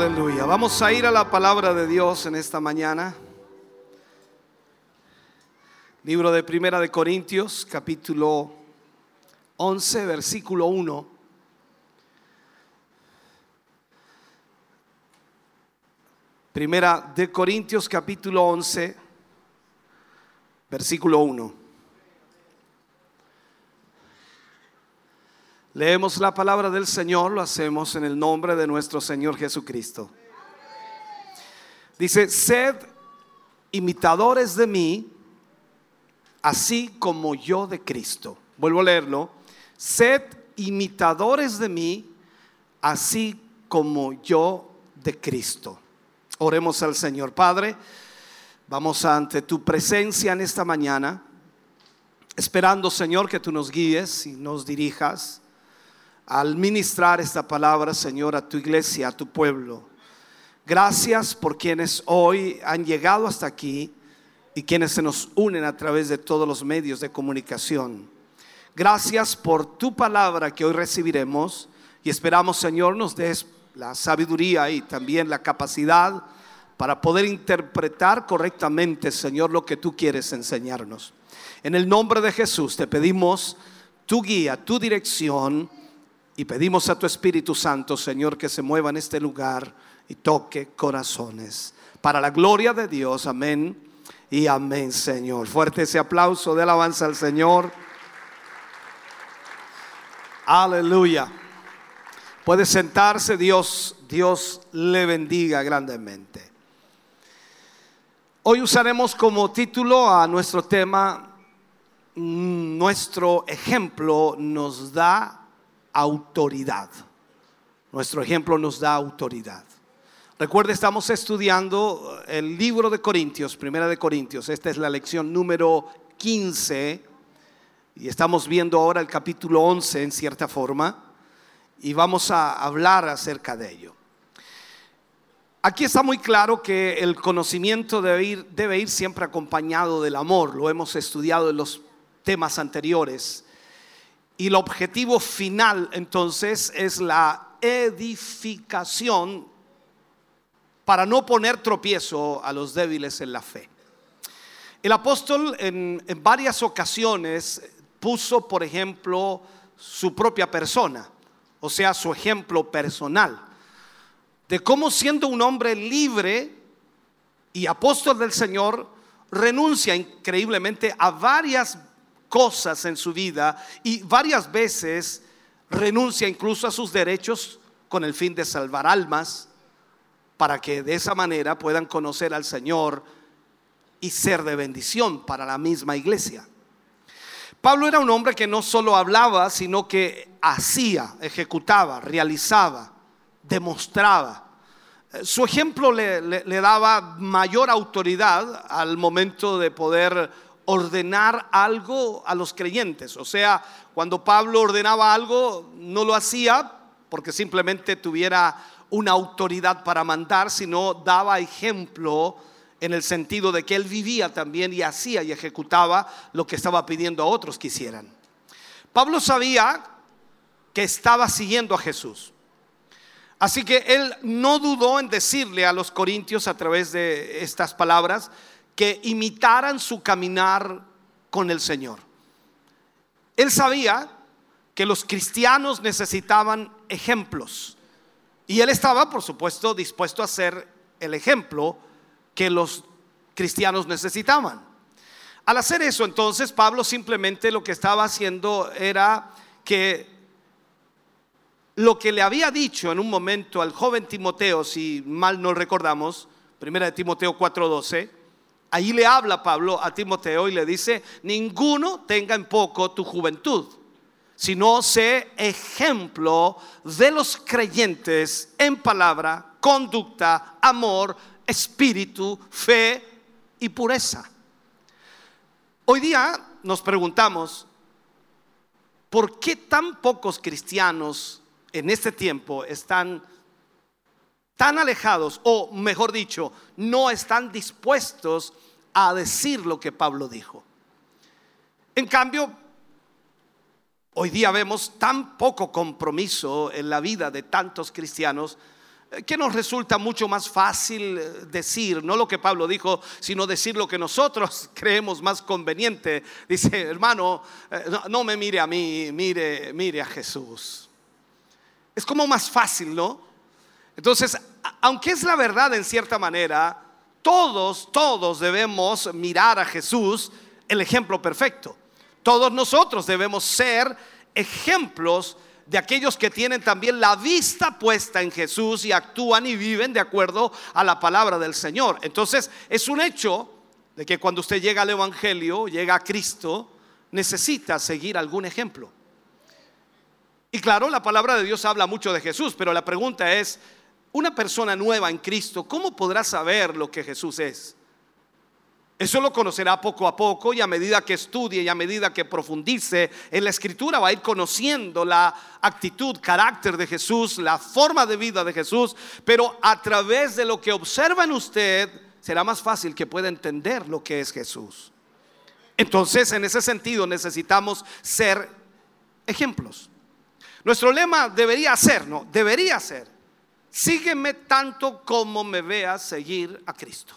Aleluya. Vamos a ir a la palabra de Dios en esta mañana. Libro de Primera de Corintios, capítulo 11, versículo 1. Primera de Corintios, capítulo 11, versículo 1. Leemos la palabra del Señor, lo hacemos en el nombre de nuestro Señor Jesucristo. Dice, sed imitadores de mí, así como yo de Cristo. Vuelvo a leerlo. Sed imitadores de mí, así como yo de Cristo. Oremos al Señor. Padre, vamos ante tu presencia en esta mañana, esperando, Señor, que tú nos guíes y nos dirijas al ministrar esta palabra, Señor, a tu iglesia, a tu pueblo. Gracias por quienes hoy han llegado hasta aquí y quienes se nos unen a través de todos los medios de comunicación. Gracias por tu palabra que hoy recibiremos y esperamos, Señor, nos des la sabiduría y también la capacidad para poder interpretar correctamente, Señor, lo que tú quieres enseñarnos. En el nombre de Jesús te pedimos tu guía, tu dirección y pedimos a tu Espíritu Santo, Señor, que se mueva en este lugar y toque corazones. Para la gloria de Dios, amén y amén, Señor. Fuerte ese aplauso de alabanza al Señor. Aleluya. Puede sentarse, Dios, Dios le bendiga grandemente. Hoy usaremos como título a nuestro tema, nuestro ejemplo nos da autoridad. Nuestro ejemplo nos da autoridad. Recuerde, estamos estudiando el libro de Corintios, Primera de Corintios. Esta es la lección número 15 y estamos viendo ahora el capítulo 11 en cierta forma y vamos a hablar acerca de ello. Aquí está muy claro que el conocimiento debe ir siempre acompañado del amor. Lo hemos estudiado en los temas anteriores. Y el objetivo final entonces es la edificación para no poner tropiezo a los débiles en la fe. El apóstol en, varias ocasiones puso, por ejemplo, su propia persona, o sea, su ejemplo personal. de cómo siendo un hombre libre y apóstol del Señor, renuncia increíblemente a varias cosas en su vida y varias veces renuncia incluso a sus derechos con el fin de salvar almas para que de esa manera puedan conocer al Señor y ser de bendición para la misma iglesia. Pablo era un hombre que no solo hablaba, sino que hacía, ejecutaba, realizaba, demostraba. Eh, Su ejemplo le, le- le daba mayor autoridad al momento de poder ordenar algo a los creyentes. O sea, cuando Pablo ordenaba algo, no lo hacía porque simplemente tuviera una autoridad para mandar, sino daba ejemplo en el sentido de que él vivía también y hacía y ejecutaba lo que estaba pidiendo a otros que hicieran. Pablo sabía que estaba siguiendo a Jesús. Así que él no dudó en decirle a los corintios a través de estas palabras que imitaran su caminar con el Señor. Él sabía que los cristianos necesitaban ejemplos y él estaba, por supuesto, dispuesto a ser el ejemplo que los cristianos necesitaban. Al hacer eso, entonces, Pablo simplemente lo que estaba haciendo era que lo que le había dicho en un momento al joven Timoteo, si mal no recordamos, primera de Timoteo 4:12, ahí le habla Pablo a Timoteo y le dice, ninguno tenga en poco tu juventud, sino sé ejemplo de los creyentes en palabra, conducta, amor, espíritu, fe y pureza. Hoy día nos preguntamos, ¿por qué tan pocos cristianos en este tiempo están tan alejados o, mejor dicho, no están dispuestos a decir lo que Pablo dijo? En cambio, hoy día vemos tan poco compromiso en la vida de tantos cristianos eh, que nos resulta mucho más fácil eh, decir, no lo que Pablo dijo, sino decir lo que nosotros <laughs> creemos más conveniente. Dice, hermano, eh, no, no me mire a mí, mire, mire a Jesús. Es como más fácil, ¿no? Entonces, aunque es la verdad en cierta manera, todos, todos debemos mirar a Jesús, el ejemplo perfecto. Todos nosotros debemos ser ejemplos de aquellos que tienen también la vista puesta en Jesús y actúan y viven de acuerdo a la palabra del Señor. Entonces, es un hecho de que cuando usted llega al Evangelio, llega a Cristo, necesita seguir algún ejemplo. Y claro, la palabra de Dios habla mucho de Jesús, pero la pregunta es, una persona nueva en Cristo, ¿cómo podrá saber lo que Jesús es? Eso lo conocerá poco a poco y a medida que estudie y a medida que profundice en la escritura va a ir conociendo la actitud, carácter de Jesús, la forma de vida de Jesús, pero a través de lo que observa en usted será más fácil que pueda entender lo que es Jesús. Entonces, en ese sentido necesitamos ser ejemplos. Nuestro lema debería ser, no, debería ser, sígueme tanto como me veas seguir a Cristo.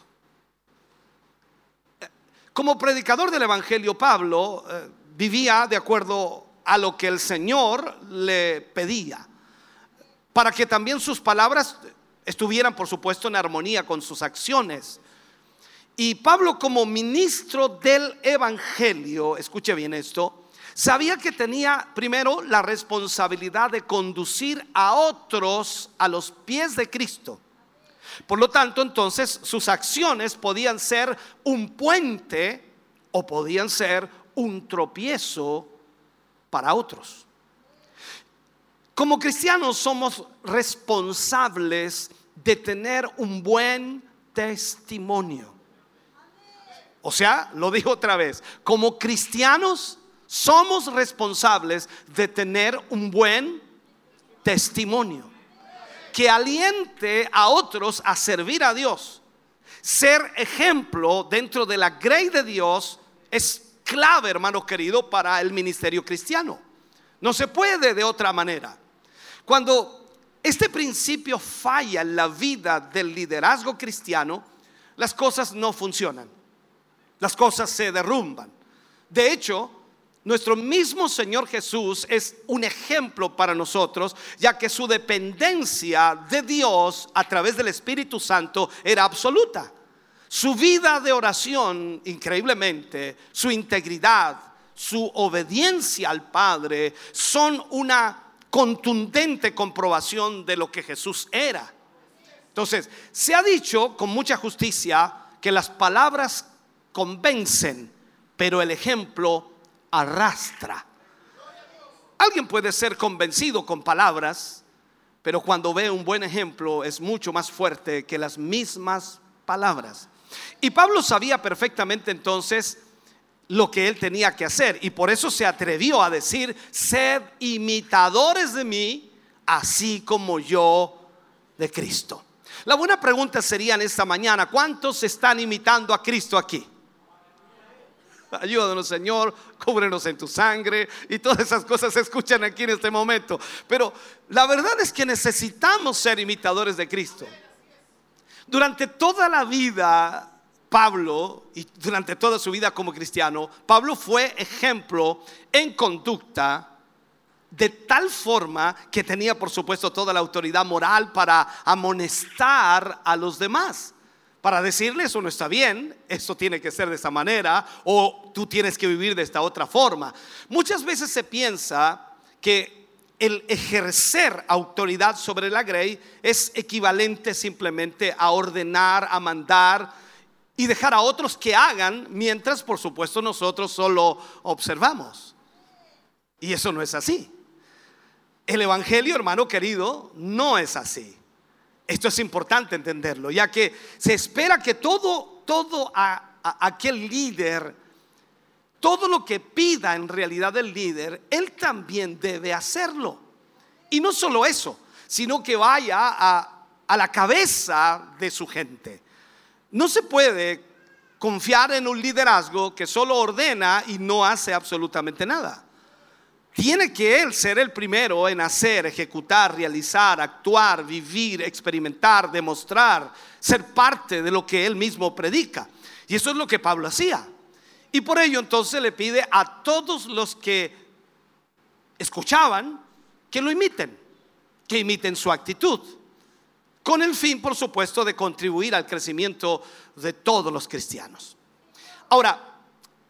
Como predicador del Evangelio, Pablo eh, vivía de acuerdo a lo que el Señor le pedía, para que también sus palabras estuvieran, por supuesto, en armonía con sus acciones. Y Pablo como ministro del Evangelio, escuche bien esto, sabía que tenía primero la responsabilidad de conducir a otros a los pies de Cristo. Por lo tanto, entonces sus acciones podían ser un puente o podían ser un tropiezo para otros. Como cristianos somos responsables de tener un buen testimonio. O sea, lo digo otra vez, como cristianos somos responsables de tener un buen testimonio que aliente a otros a servir a Dios. Ser ejemplo dentro de la grey de Dios es clave, hermano querido, para el ministerio cristiano. No se puede de otra manera. Cuando este principio falla en la vida del liderazgo cristiano, las cosas no funcionan. Las cosas se derrumban. De hecho, nuestro mismo Señor Jesús es un ejemplo para nosotros, ya que su dependencia de Dios a través del Espíritu Santo era absoluta. Su vida de oración, increíblemente, su integridad, su obediencia al Padre, son una contundente comprobación de lo que Jesús era. Entonces, se ha dicho con mucha justicia que las palabras convencen, pero el ejemplo arrastra. Alguien puede ser convencido con palabras, pero cuando ve un buen ejemplo es mucho más fuerte que las mismas palabras. Y Pablo sabía perfectamente entonces lo que él tenía que hacer y por eso se atrevió a decir, sed imitadores de mí, así como yo de Cristo. La buena pregunta sería en esta mañana, ¿cuántos están imitando a Cristo aquí? Ayúdanos, Señor, cúbrenos en tu sangre y todas esas cosas se escuchan aquí en este momento. Pero la verdad es que necesitamos ser imitadores de Cristo. Durante toda la vida, Pablo, y durante toda su vida como cristiano, Pablo fue ejemplo en conducta de tal forma que tenía, por supuesto, toda la autoridad moral para amonestar a los demás para decirle eso no está bien, esto tiene que ser de esta manera o tú tienes que vivir de esta otra forma. Muchas veces se piensa que el ejercer autoridad sobre la grey es equivalente simplemente a ordenar, a mandar y dejar a otros que hagan, mientras por supuesto nosotros solo observamos. Y eso no es así. El Evangelio, hermano querido, no es así. Esto es importante entenderlo, ya que se espera que todo, todo a, aquel líder, todo lo que pida en realidad el líder, él también debe hacerlo. Y no solo eso, sino que vaya a la cabeza de su gente. No se puede confiar en un liderazgo que solo ordena y no hace absolutamente nada. Tiene que Él ser el primero en hacer, ejecutar, realizar, actuar, vivir, experimentar, demostrar, ser parte de lo que Él mismo predica. Y eso es lo que Pablo hacía. Y por ello entonces le pide a todos los que escuchaban que lo imiten, que imiten su actitud, con el fin, por supuesto, de contribuir al crecimiento de todos los cristianos. Ahora,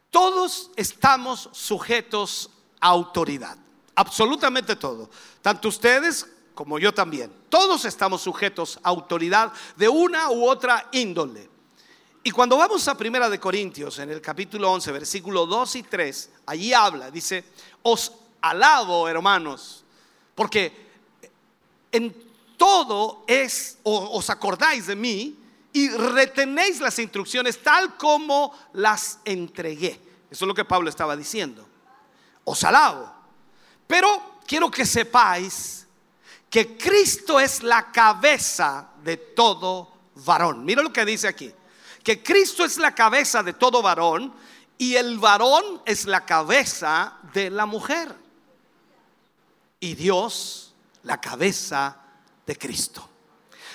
todos estamos sujetos autoridad. Absolutamente todo. Tanto ustedes como yo también. Todos estamos sujetos a autoridad de una u otra índole. Y cuando vamos a Primera de Corintios, en el capítulo 11, versículo 2 y 3, allí habla, dice, os alabo, hermanos, porque en todo es, os acordáis de mí y retenéis las instrucciones tal como las entregué. Eso es lo que Pablo estaba diciendo os alabo. Pero quiero que sepáis que Cristo es la cabeza de todo varón. Mira lo que dice aquí. Que Cristo es la cabeza de todo varón y el varón es la cabeza de la mujer. Y Dios la cabeza de Cristo.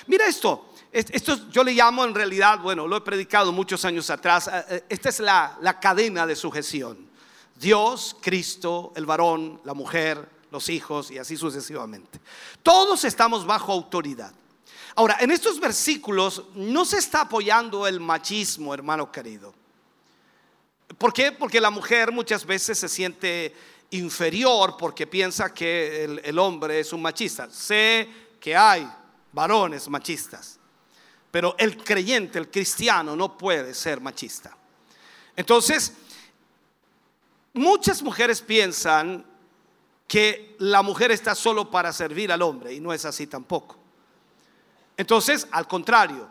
Mira esto. Es- Esto yo le llamo en realidad, bueno, lo he predicado muchos años atrás. eh, eh, Esta es la, la cadena de sujeción. Dios, Cristo, el varón, la mujer, los hijos y así sucesivamente. Todos estamos bajo autoridad. Ahora, en estos versículos no se está apoyando el machismo, hermano querido. ¿Por qué? Porque la mujer muchas veces se siente inferior porque piensa que el, el hombre es un machista. Sé que hay varones machistas, pero el creyente, el cristiano, no puede ser machista. Entonces, muchas mujeres piensan que la mujer está solo para servir al hombre y no es así tampoco. Entonces, al contrario,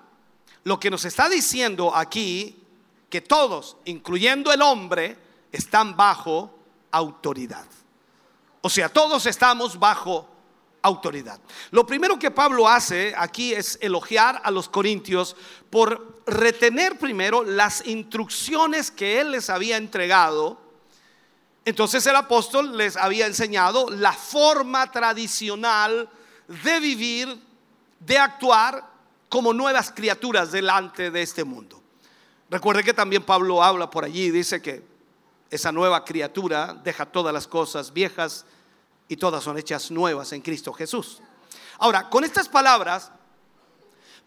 lo que nos está diciendo aquí, que todos, incluyendo el hombre, están bajo autoridad. O sea, todos estamos bajo autoridad. Lo primero que Pablo hace aquí es elogiar a los corintios por retener primero las instrucciones que él les había entregado. Entonces el apóstol les había enseñado la forma tradicional de vivir, de actuar como nuevas criaturas delante de este mundo. Recuerde que también Pablo habla por allí dice que esa nueva criatura deja todas las cosas viejas y todas son hechas nuevas en Cristo Jesús. Ahora, con estas palabras,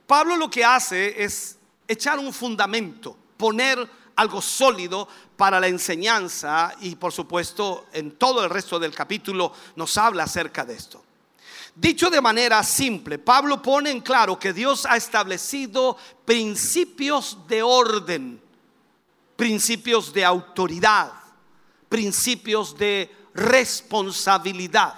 Pablo lo que hace es echar un fundamento, poner algo sólido para la enseñanza y por supuesto en todo el resto del capítulo nos habla acerca de esto. Dicho de manera simple, Pablo pone en claro que Dios ha establecido principios de orden, principios de autoridad, principios de responsabilidad.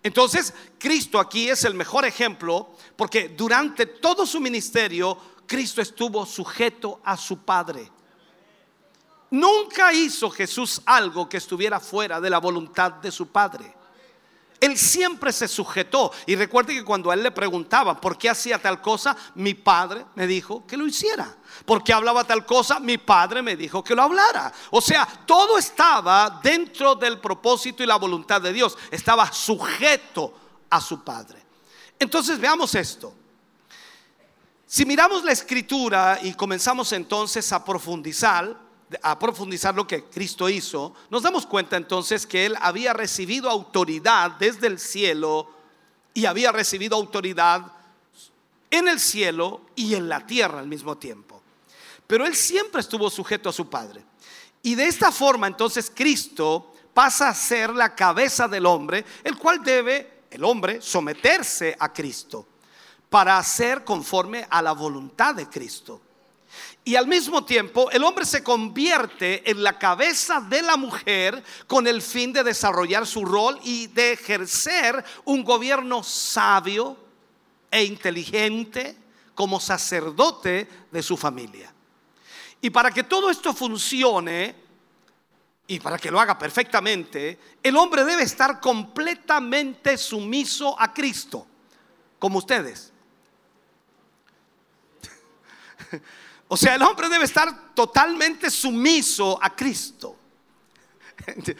Entonces, Cristo aquí es el mejor ejemplo porque durante todo su ministerio, Cristo estuvo sujeto a su Padre. Nunca hizo Jesús algo que estuviera fuera de la voluntad de su Padre. Él siempre se sujetó. Y recuerde que cuando a él le preguntaban por qué hacía tal cosa, mi padre me dijo que lo hiciera. ¿Por qué hablaba tal cosa? Mi padre me dijo que lo hablara. O sea, todo estaba dentro del propósito y la voluntad de Dios. Estaba sujeto a su padre. Entonces veamos esto. Si miramos la escritura y comenzamos entonces a profundizar, a profundizar lo que Cristo hizo, nos damos cuenta entonces que Él había recibido autoridad desde el cielo y había recibido autoridad en el cielo y en la tierra al mismo tiempo. Pero Él siempre estuvo sujeto a su Padre. Y de esta forma entonces Cristo pasa a ser la cabeza del hombre, el cual debe, el hombre, someterse a Cristo para hacer conforme a la voluntad de Cristo. Y al mismo tiempo el hombre se convierte en la cabeza de la mujer con el fin de desarrollar su rol y de ejercer un gobierno sabio e inteligente como sacerdote de su familia. Y para que todo esto funcione y para que lo haga perfectamente, el hombre debe estar completamente sumiso a Cristo, como ustedes. O sea, el hombre debe estar totalmente sumiso a Cristo. <laughs>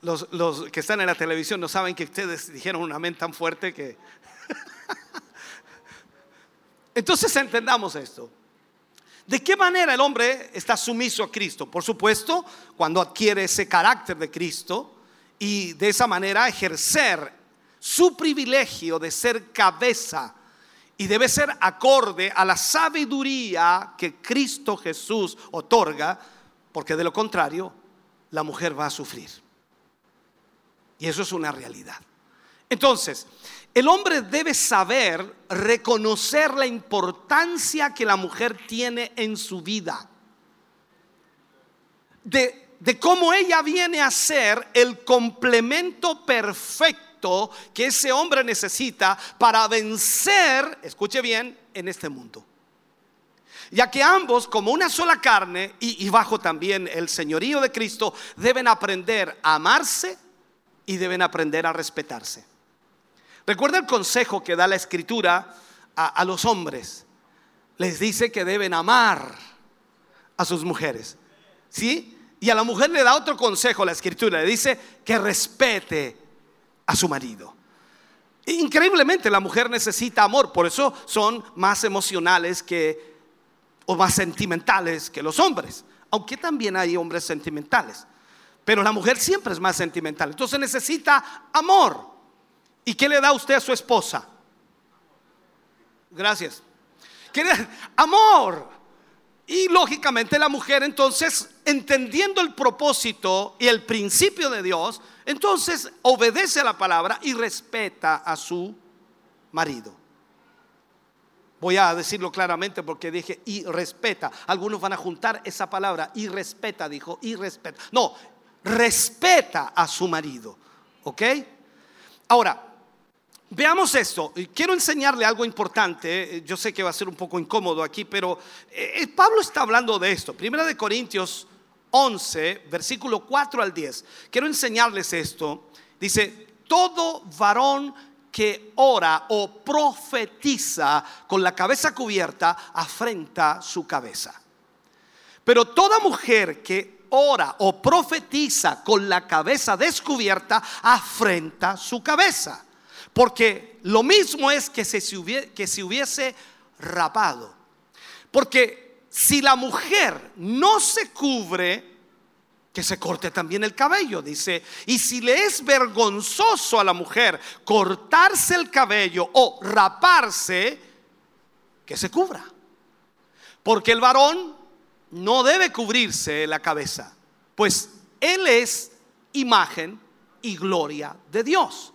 Los, que están en la televisión no saben que ustedes dijeron un amén tan fuerte que... <laughs> Entonces entendamos esto. ¿De qué manera el hombre está sumiso a Cristo? Por supuesto, cuando adquiere ese carácter de Cristo y de esa manera ejercer su privilegio de ser cabeza y debe ser acorde a la sabiduría que Cristo Jesús otorga, porque de lo contrario, la mujer va a sufrir. Y eso es una realidad. Entonces, el hombre debe saber reconocer la importancia que la mujer tiene en su vida. De, de cómo ella viene a ser el complemento perfecto que ese hombre necesita para vencer, escuche bien, en este mundo. Ya que ambos, como una sola carne y, bajo también el señorío de Cristo, deben aprender a amarse y deben aprender a respetarse. Recuerda el consejo que da la escritura a, a, los hombres. Les dice que deben amar a sus mujeres. ¿Sí? Y a la mujer le da otro consejo la escritura. Le dice que respete a su marido. Increíblemente la mujer necesita amor. Por eso son más emocionales que o más sentimentales que los hombres. Aunque también hay hombres sentimentales. Pero la mujer siempre es más sentimental. Entonces necesita amor. ¿Y qué le da usted a su esposa? Gracias. ¿Qué le- Amor. Y lógicamente la mujer entonces, entendiendo el propósito y el principio de Dios, entonces obedece a la palabra y respeta a su marido. Voy a decirlo claramente porque dije y respeta. Algunos van a juntar esa palabra y respeta, dijo y respeta. No, respeta a su marido. ¿Ok? Ahora, Veamos esto. Quiero enseñarle algo importante. Eh, Yo sé que va a ser un poco incómodo aquí, pero eh, Pablo está hablando de esto. Primera de Corintios 11, versículo 4 al 10. Quiero enseñarles esto. Dice, todo varón que ora o profetiza con la cabeza cubierta afrenta su cabeza. Pero toda mujer que ora o profetiza con la cabeza descubierta afrenta su cabeza. Porque lo mismo es que se, que se hubiese rapado. Porque si la mujer no se cubre, que se corte también el cabello, dice. Y si le es vergonzoso a la mujer cortarse el cabello o raparse, que se cubra. Porque el varón no debe cubrirse la cabeza, pues él es imagen y gloria de Dios.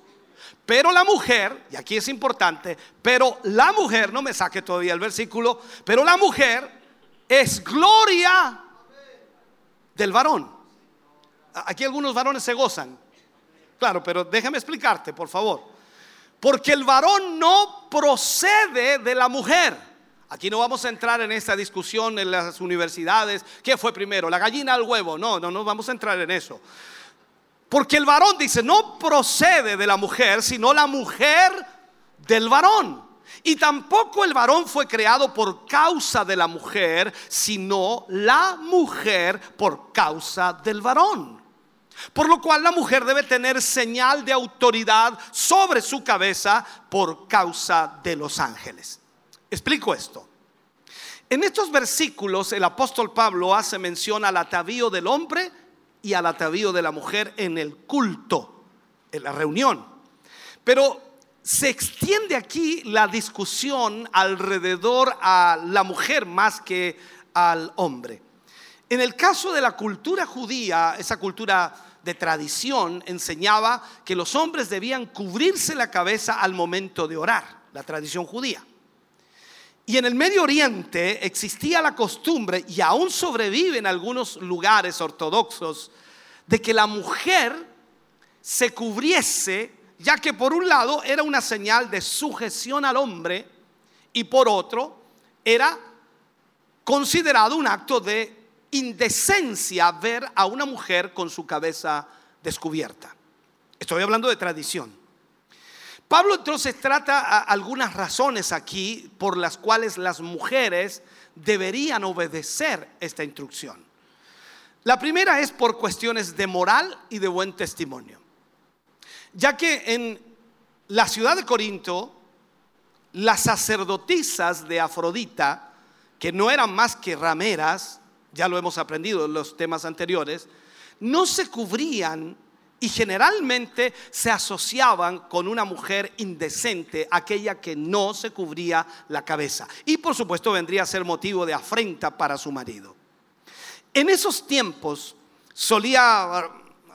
Pero la mujer, y aquí es importante, pero la mujer, no me saque todavía el versículo, pero la mujer es gloria del varón. Aquí algunos varones se gozan. Claro, pero déjame explicarte, por favor. Porque el varón no procede de la mujer. Aquí no vamos a entrar en esta discusión en las universidades. ¿Qué fue primero, la gallina el huevo? No, no, no vamos a entrar en eso. Porque el varón dice, no procede de la mujer, sino la mujer del varón. Y tampoco el varón fue creado por causa de la mujer, sino la mujer por causa del varón. Por lo cual la mujer debe tener señal de autoridad sobre su cabeza por causa de los ángeles. Explico esto. En estos versículos el apóstol Pablo hace mención al atavío del hombre y al atavío de la mujer en el culto, en la reunión. Pero se extiende aquí la discusión alrededor a la mujer más que al hombre. En el caso de la cultura judía, esa cultura de tradición enseñaba que los hombres debían cubrirse la cabeza al momento de orar, la tradición judía. Y en el Medio Oriente existía la costumbre, y aún sobrevive en algunos lugares ortodoxos, de que la mujer se cubriese, ya que por un lado era una señal de sujeción al hombre, y por otro era considerado un acto de indecencia ver a una mujer con su cabeza descubierta. Estoy hablando de tradición. Pablo entonces trata algunas razones aquí por las cuales las mujeres deberían obedecer esta instrucción. La primera es por cuestiones de moral y de buen testimonio. Ya que en la ciudad de Corinto, las sacerdotisas de Afrodita, que no eran más que rameras, ya lo hemos aprendido en los temas anteriores, no se cubrían y generalmente se asociaban con una mujer indecente, aquella que no se cubría la cabeza. Y por supuesto vendría a ser motivo de afrenta para su marido. En esos tiempos solía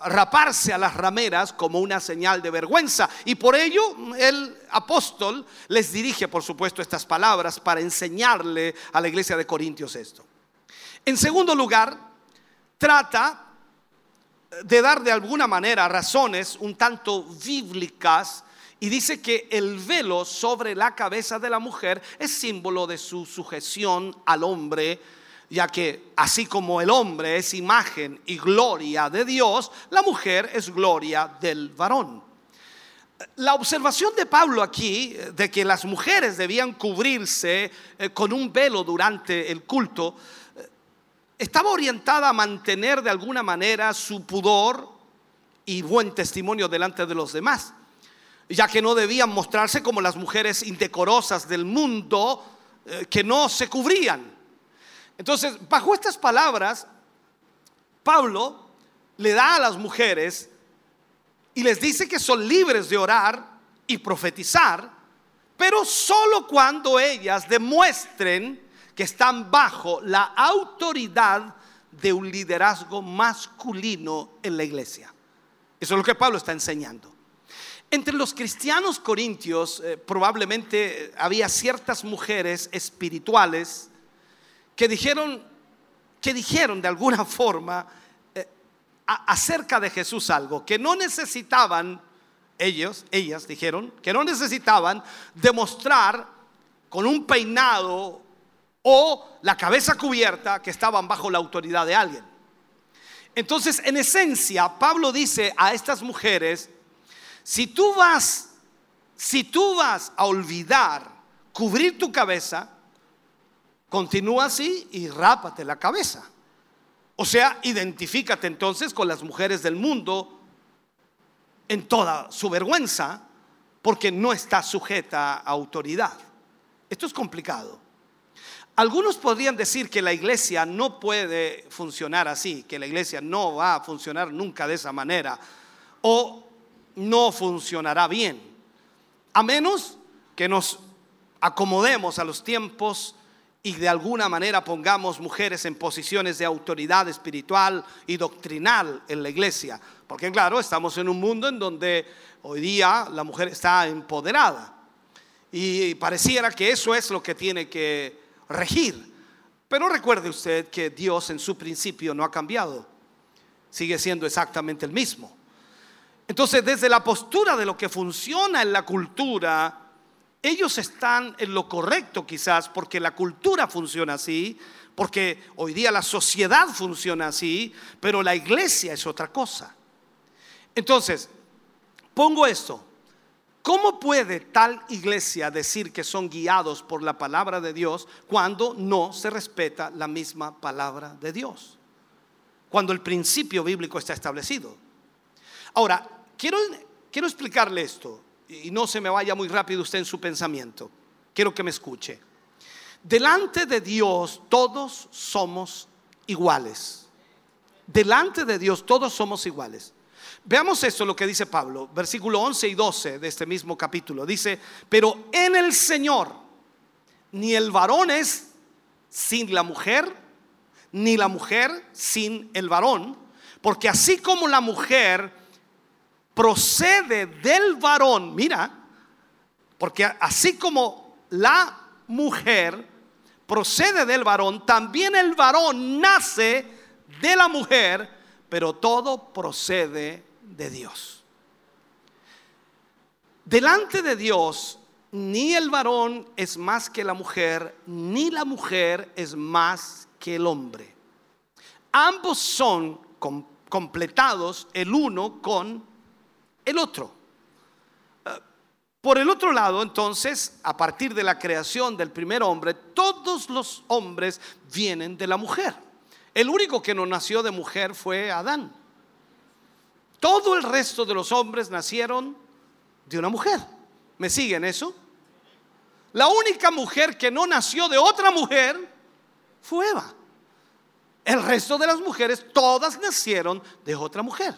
raparse a las rameras como una señal de vergüenza y por ello el apóstol les dirige por supuesto estas palabras para enseñarle a la iglesia de Corintios esto. En segundo lugar, trata de dar de alguna manera razones un tanto bíblicas y dice que el velo sobre la cabeza de la mujer es símbolo de su sujeción al hombre, ya que así como el hombre es imagen y gloria de Dios, la mujer es gloria del varón. La observación de Pablo aquí de que las mujeres debían cubrirse eh, con un velo durante el culto, estaba orientada a mantener de alguna manera su pudor y buen testimonio delante de los demás, ya que no debían mostrarse como las mujeres indecorosas del mundo eh, que no se cubrían. Entonces, bajo estas palabras, Pablo le da a las mujeres y les dice que son libres de orar y profetizar, pero solo cuando ellas demuestren que están bajo la autoridad de un liderazgo masculino en la iglesia. Eso es lo que Pablo está enseñando. Entre los cristianos corintios eh, probablemente había ciertas mujeres espirituales que dijeron, que dijeron de alguna <laughs> forma eh, acerca de Jesús algo, que no necesitaban, ellos, ellas dijeron, que no necesitaban demostrar con un peinado o la cabeza cubierta que estaban bajo la autoridad de alguien. Entonces, en esencia, Pablo dice a estas mujeres, si tú vas, si tú vas a olvidar cubrir tu cabeza, continúa así y rápate la cabeza. O sea, identifícate entonces con las mujeres del mundo en toda su vergüenza, porque no está sujeta a autoridad. Esto es complicado. Algunos podrían decir que la iglesia no puede funcionar así, que la iglesia no va a funcionar nunca de esa manera, o no funcionará bien, a menos que nos acomodemos a los tiempos y de alguna manera pongamos mujeres en posiciones de autoridad espiritual y doctrinal en la iglesia. Porque claro, estamos en un mundo en donde hoy día la mujer está empoderada y pareciera que eso es lo que tiene que regir. Pero recuerde usted que Dios en su principio no ha cambiado, sigue siendo exactamente el mismo. Entonces, desde la postura de lo que funciona en la cultura, ellos están en lo correcto quizás porque la cultura funciona así, porque hoy día la sociedad funciona así, pero la iglesia es otra cosa. Entonces, pongo esto. ¿Cómo puede tal iglesia decir que son guiados por la palabra de Dios cuando no se respeta la misma palabra de Dios? Cuando el principio bíblico está establecido. Ahora, quiero, quiero explicarle esto y no se me vaya muy rápido usted en su pensamiento. Quiero que me escuche. Delante de Dios todos somos iguales. Delante de Dios todos somos iguales. Veamos esto lo que dice Pablo, versículo 11 y 12 de este mismo capítulo. Dice, pero en el Señor ni el varón es sin la mujer, ni la mujer sin el varón, porque así como la mujer procede del varón, mira, porque así como la mujer procede del varón, también el varón nace de la mujer, pero todo procede de Dios. Delante de Dios, ni el varón es más que la mujer, ni la mujer es más que el hombre. Ambos son com- completados el uno con el otro. Eh, Por el otro lado, entonces, a partir de la creación del primer hombre, todos los hombres vienen de la mujer. El único que no nació de mujer fue Adán. Todo el resto de los hombres nacieron de una mujer. ¿Me siguen eso? La única mujer que no nació de otra mujer fue Eva. El resto de las mujeres, todas nacieron de otra mujer.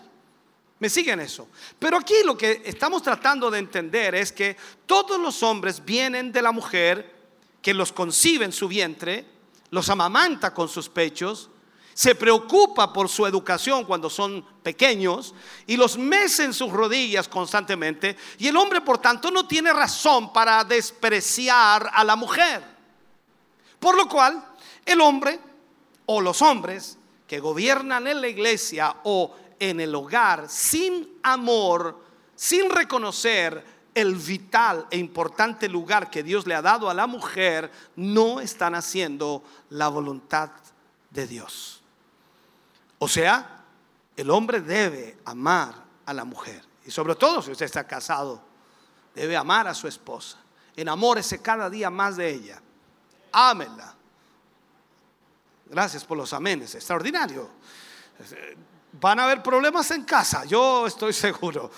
¿Me siguen eso? Pero aquí lo que estamos tratando de entender es que todos los hombres vienen de la mujer que los concibe en su vientre, los amamanta con sus pechos, se preocupa por su educación cuando son pequeños y los mece en sus rodillas constantemente. Y el hombre, por tanto, no tiene razón para despreciar a la mujer. Por lo cual, el hombre o los hombres que gobiernan en la iglesia o en el hogar sin amor, sin reconocer el vital e importante lugar que Dios le ha dado a la mujer, no están haciendo la voluntad de Dios. O sea, el hombre debe amar a la mujer. Y sobre todo si usted está casado, debe amar a su esposa. Enamórese cada día más de ella. Ámela. Gracias por los amenes. Extraordinario. Van a haber problemas en casa, yo estoy <laughs> seguro.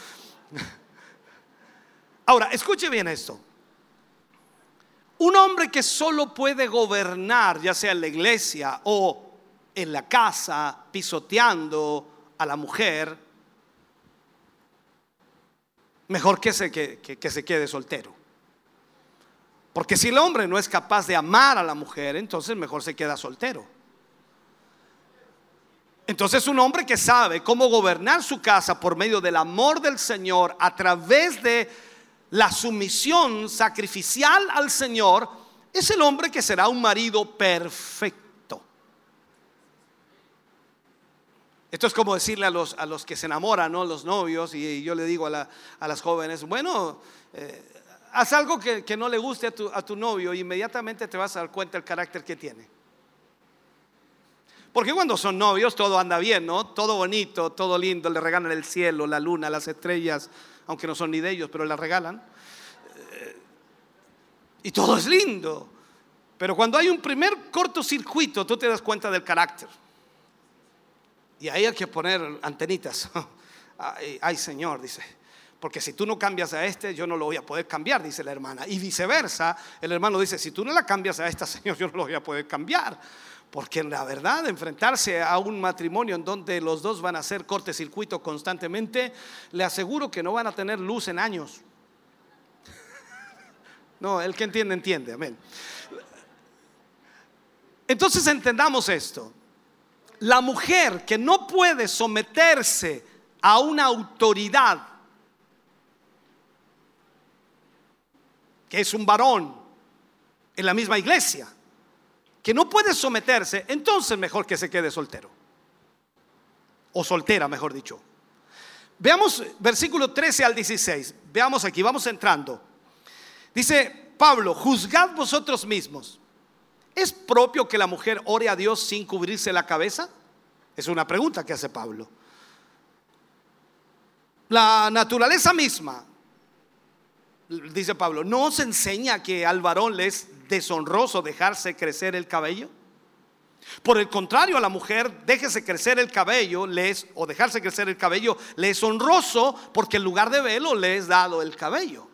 Ahora, escuche bien esto. Un hombre que solo puede gobernar, ya sea en la iglesia o en la casa, pisoteando a la mujer, mejor que se, que, que- se quede soltero. Porque si el hombre no es capaz de amar a la mujer, entonces mejor se queda soltero. Entonces un hombre que sabe cómo gobernar su casa por medio del amor del Señor a través de la sumisión sacrificial al Señor, es el hombre que será un marido perfecto. Esto es como decirle a los, a los que se enamoran, ¿no? los novios, y yo le digo a, la- a las jóvenes, bueno, eh, haz algo que, no le guste a tu, a tu novio y inmediatamente te vas a dar cuenta del carácter que tiene. Porque cuando son novios todo anda bien, ¿no? Todo bonito, todo lindo, le regalan el cielo, la luna, las estrellas, aunque no son ni de ellos, pero las regalan. Eh, Y todo es lindo. Pero cuando hay un primer cortocircuito, tú te das cuenta del carácter. Y ahí hay que poner antenitas. <laughs> Ay, Señor, dice. Porque si tú no cambias a este, yo no lo voy a poder cambiar, dice la hermana. Y viceversa, el hermano dice, si tú no la cambias a esta, <laughs> Señor, yo no lo voy a poder cambiar. Porque en la verdad, enfrentarse a un matrimonio en donde los dos van a hacer cortecircuito constantemente, le aseguro que no van a tener luz en años. <laughs> No, el que entiende, entiende, amén. Entonces entendamos esto. La mujer que no puede someterse a una autoridad, que es un varón en la misma iglesia, que no puede someterse, entonces mejor que se quede soltero. O soltera, mejor dicho. Veamos versículo 13 al 16. Veamos aquí, vamos entrando. Dice Pablo, juzgad vosotros mismos. ¿Es propio que la mujer ore a Dios sin cubrirse la cabeza? Es una pregunta que hace Pablo. La naturaleza misma, dice Pablo, ¿no os enseña que al varón le es deshonroso dejarse crecer el cabello? Por el contrario, a la mujer, déjese crecer el cabello, o dejarse crecer el cabello, le es honroso porque en lugar de velo le es dado el cabello.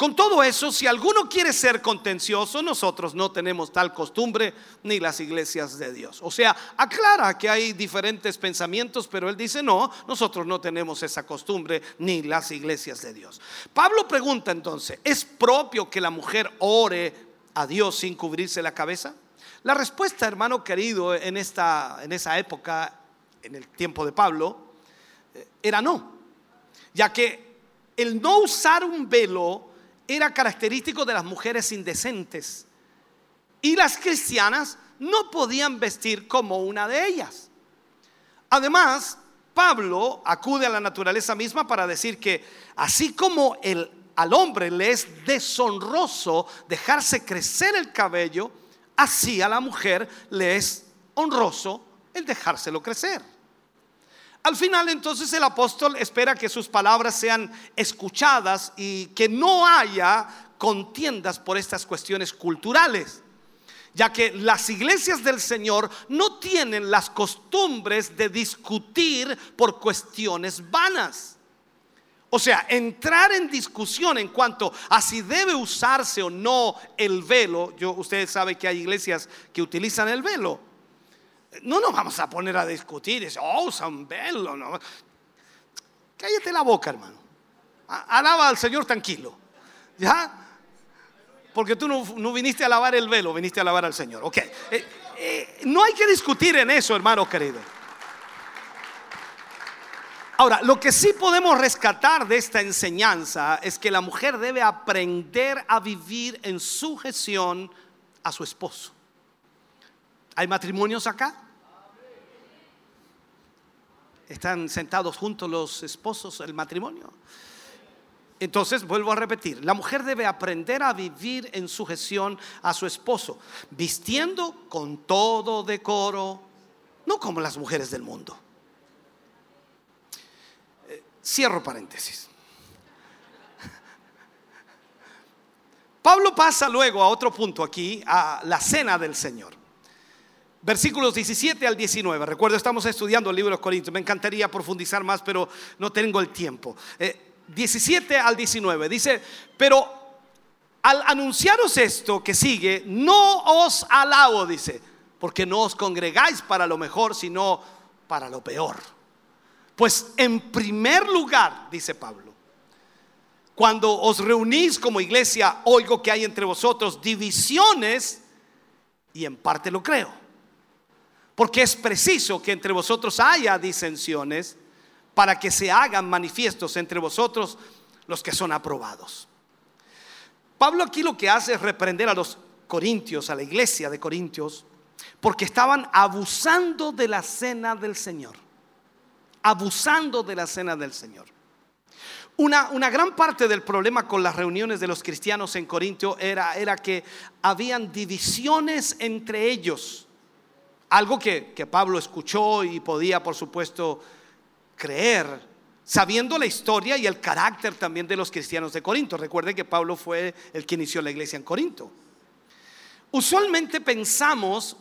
Con todo eso, si alguno quiere ser contencioso, nosotros no tenemos tal costumbre ni las iglesias de Dios. O sea, aclara que hay diferentes pensamientos, pero él dice, no, nosotros no tenemos esa costumbre ni las iglesias de Dios. Pablo pregunta entonces, ¿es propio que la mujer ore a Dios sin cubrirse la cabeza? La respuesta, hermano querido, en, esta, en esa época, en el tiempo de Pablo, eh, era no. Ya que el no usar un velo era característico de las mujeres indecentes. Y las cristianas no podían vestir como una de ellas. Además, Pablo acude a la naturaleza misma para decir que así como el, al hombre le es deshonroso dejarse crecer el cabello, así a la mujer le es honroso el dejárselo crecer. Al final entonces el apóstol espera que sus palabras sean escuchadas y que no haya contiendas por estas cuestiones culturales, ya que las iglesias del Señor no tienen las costumbres de discutir por cuestiones vanas. O sea, entrar en discusión en cuanto a si debe usarse o no el velo. Yo, ustedes saben que hay iglesias que utilizan el velo. No nos vamos a poner a discutir, oh, San Belo, no. Cállate la boca, hermano. Alaba al Señor tranquilo. ¿Ya? Porque tú no, viniste a alabar el velo, viniste a alabar al Señor. Ok. Eh, eh, no hay que discutir en eso, hermano querido. Ahora, lo que sí podemos rescatar de esta enseñanza es que la mujer debe aprender a vivir en sujeción a su esposo. ¿Hay matrimonios acá? ¿Están sentados juntos los esposos el matrimonio? Entonces, vuelvo a repetir, la mujer debe aprender a vivir en sujeción a su esposo, vistiendo con todo decoro, no como las mujeres del mundo. Eh, cierro paréntesis. Pablo pasa luego a otro punto aquí, a la cena del Señor. Versículos 17 al 19. Recuerdo, estamos estudiando el libro de Corintios. Me encantaría profundizar más, pero no tengo el tiempo. 17 eh, al 19. Dice, pero al anunciaros esto que sigue, no os alabo, dice, porque no os congregáis para lo mejor, sino para lo peor. Pues en primer lugar, dice Pablo, cuando os reunís como iglesia, oigo que hay entre vosotros divisiones y en parte lo creo. Porque es preciso que entre vosotros haya disensiones para que se hagan manifiestos entre vosotros los que son aprobados. Pablo aquí lo que hace es reprender a los corintios, a la iglesia de Corintios, porque estaban abusando de la cena del Señor. Abusando de la cena del Señor. Una, una, gran parte del problema con las reuniones de los cristianos en Corintio era, era que habían divisiones entre ellos algo que, Pablo escuchó y podía, por supuesto, creer, sabiendo la historia y el carácter también de los cristianos de Corinto. Recuerde que Pablo fue el que inició la iglesia en Corinto. Usualmente pensamos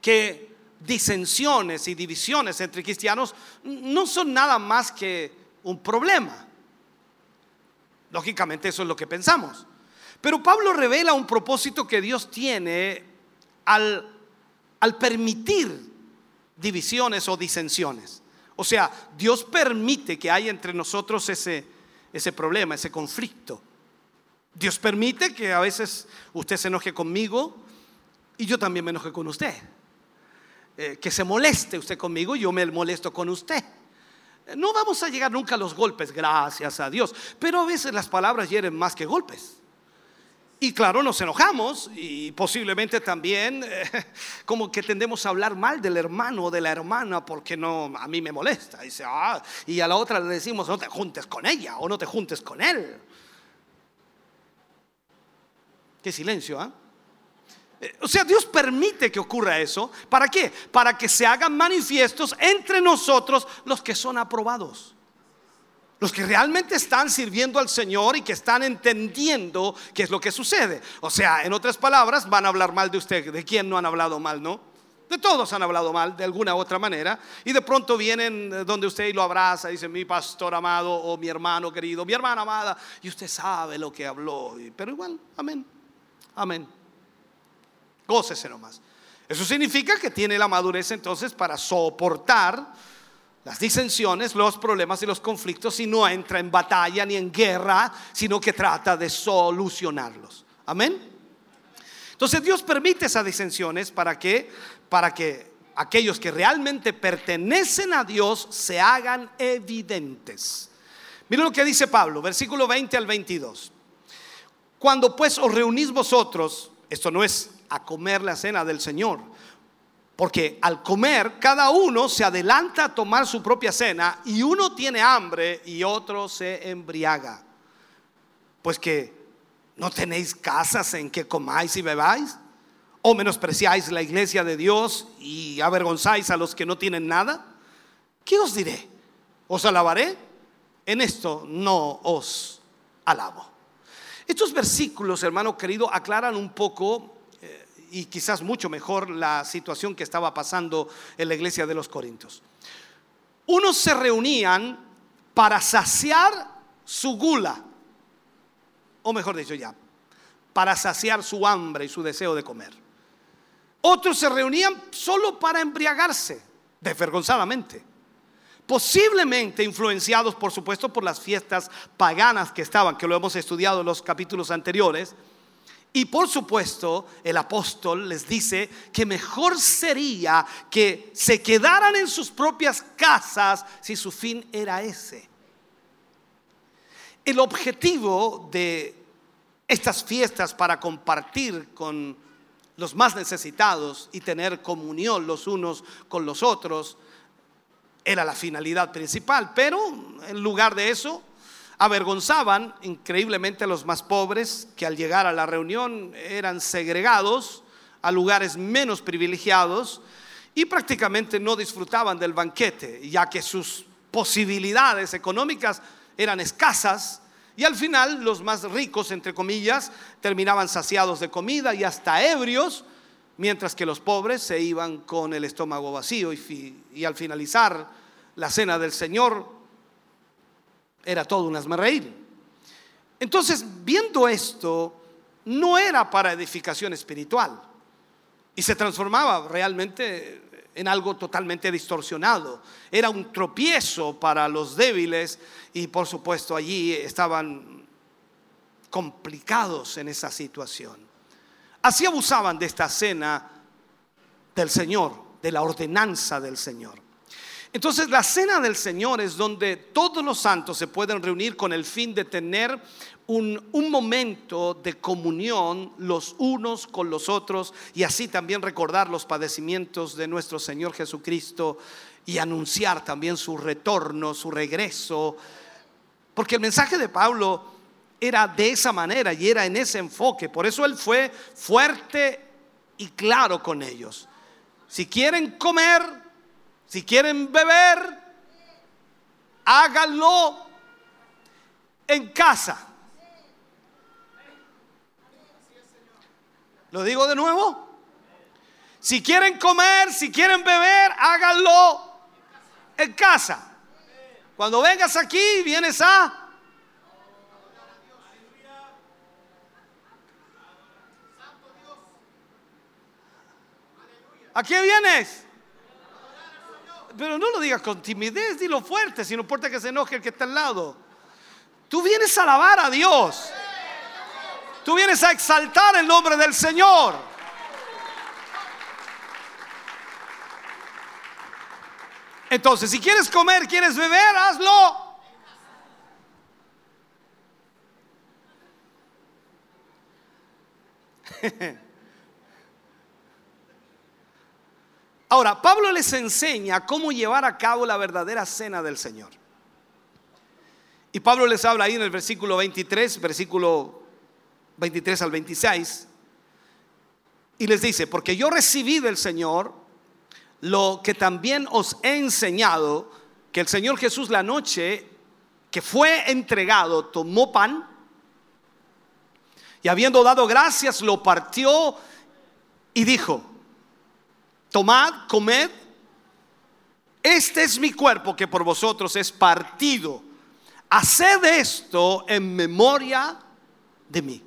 que disensiones y divisiones entre cristianos no son nada más que un problema. Lógicamente eso es lo que pensamos. Pero Pablo revela un propósito que Dios tiene al, al permitir divisiones o disensiones. O sea, Dios permite que haya entre nosotros ese, ese problema, ese conflicto. Dios permite que a veces usted se enoje conmigo y yo también me enoje con usted. Eh, que se moleste usted conmigo y yo me molesto con usted. No vamos a llegar nunca a los golpes, gracias a Dios. Pero a veces las palabras hieren más que golpes. Y claro, nos enojamos y posiblemente también eh, <laughs> como que tendemos a hablar mal del hermano o de la hermana porque no, a mí me molesta. Dice, ah, y a la otra le decimos, no te juntes con ella o no te juntes con él. Qué silencio, ¿ah? Eh, O sea, Dios permite que ocurra eso. ¿Para qué? Para que se hagan manifiestos entre nosotros los que son aprobados. Los que realmente están sirviendo al Señor y que están entendiendo qué es lo que sucede. O sea, en otras palabras, van a hablar mal de usted. ¿De quién no han hablado mal, no? De todos han hablado mal de alguna u otra manera. Y de pronto vienen eh, donde usted y lo abraza, dice mi pastor amado o mi hermano querido, mi hermana amada. Y usted sabe lo que habló. Pero igual, amén. Amén. Gócese nomás. Eso significa que tiene la madurez entonces para soportar las disensiones, los problemas y los conflictos y no entra en batalla ni en guerra, sino que trata de solucionarlos. Amén. Entonces Dios permite esas disensiones para que para que aquellos que realmente pertenecen a Dios se hagan evidentes. Miren lo que dice Pablo, versículo 20 al 22. Cuando pues os reunís vosotros, esto no es a comer la cena del Señor, porque al comer cada uno se adelanta a tomar su propia cena y uno tiene hambre y otro se embriaga. Pues que no tenéis casas en que comáis y bebáis, o menospreciáis la iglesia de Dios y avergonzáis a los que no tienen nada. ¿Qué os diré? ¿Os alabaré? En esto no os alabo. Estos versículos, hermano querido, aclaran un poco y quizás mucho mejor la situación que estaba pasando en la iglesia de los Corintios. Unos se reunían para saciar su gula, o mejor dicho ya, para saciar su hambre y su deseo de comer. Otros se reunían solo para embriagarse, desvergonzadamente. Posiblemente influenciados, por supuesto, por las fiestas paganas que estaban, que lo hemos estudiado en los capítulos anteriores. Y por supuesto, el apóstol les dice que mejor sería que se quedaran en sus propias casas si su fin era ese. El objetivo de estas fiestas para compartir con los más necesitados y tener comunión los unos con los otros era la finalidad principal, pero en lugar de eso avergonzaban increíblemente a los más pobres que al llegar a la reunión eran segregados a lugares menos privilegiados y prácticamente no disfrutaban del banquete, ya que sus posibilidades económicas eran escasas y al final los más ricos, entre comillas, terminaban saciados de comida y hasta ebrios, mientras que los pobres se iban con el estómago vacío y, y al finalizar la cena del Señor era todo un reír. Entonces, viendo esto, no era para edificación espiritual y se transformaba realmente en algo totalmente distorsionado. Era un tropiezo para los débiles y por supuesto allí estaban complicados en esa situación. Así abusaban de esta cena del Señor, de la ordenanza del Señor. Entonces la cena del Señor es donde todos los santos se pueden reunir con el fin de tener un, momento de comunión los unos con los otros y así también recordar los padecimientos de nuestro Señor Jesucristo y anunciar también su retorno, su regreso. Porque el mensaje de Pablo era de esa manera y era en ese enfoque. Por eso él fue fuerte y claro con ellos. Si quieren comer, si quieren beber, háganlo en casa. Lo digo de nuevo. Si quieren comer, si quieren beber, háganlo en casa. Cuando vengas aquí, vienes a... ¿A qué vienes? Pero no lo digas con timidez, dilo fuerte, si no importa que se enoje el que está al lado. Tú vienes a alabar a Dios. Tú vienes a exaltar el nombre del Señor. Entonces, si quieres comer, quieres beber, hazlo. <laughs> Ahora, Pablo les enseña cómo llevar a cabo la verdadera cena del Señor. Y Pablo les habla ahí en el versículo 23, versículo 23 al 26, y les dice, porque yo recibí del Señor lo que también os he enseñado, que el Señor Jesús la noche que fue entregado tomó pan y habiendo dado gracias lo partió y dijo, tomad, comed, este es mi cuerpo que por vosotros es partido. Haced esto en memoria de mí.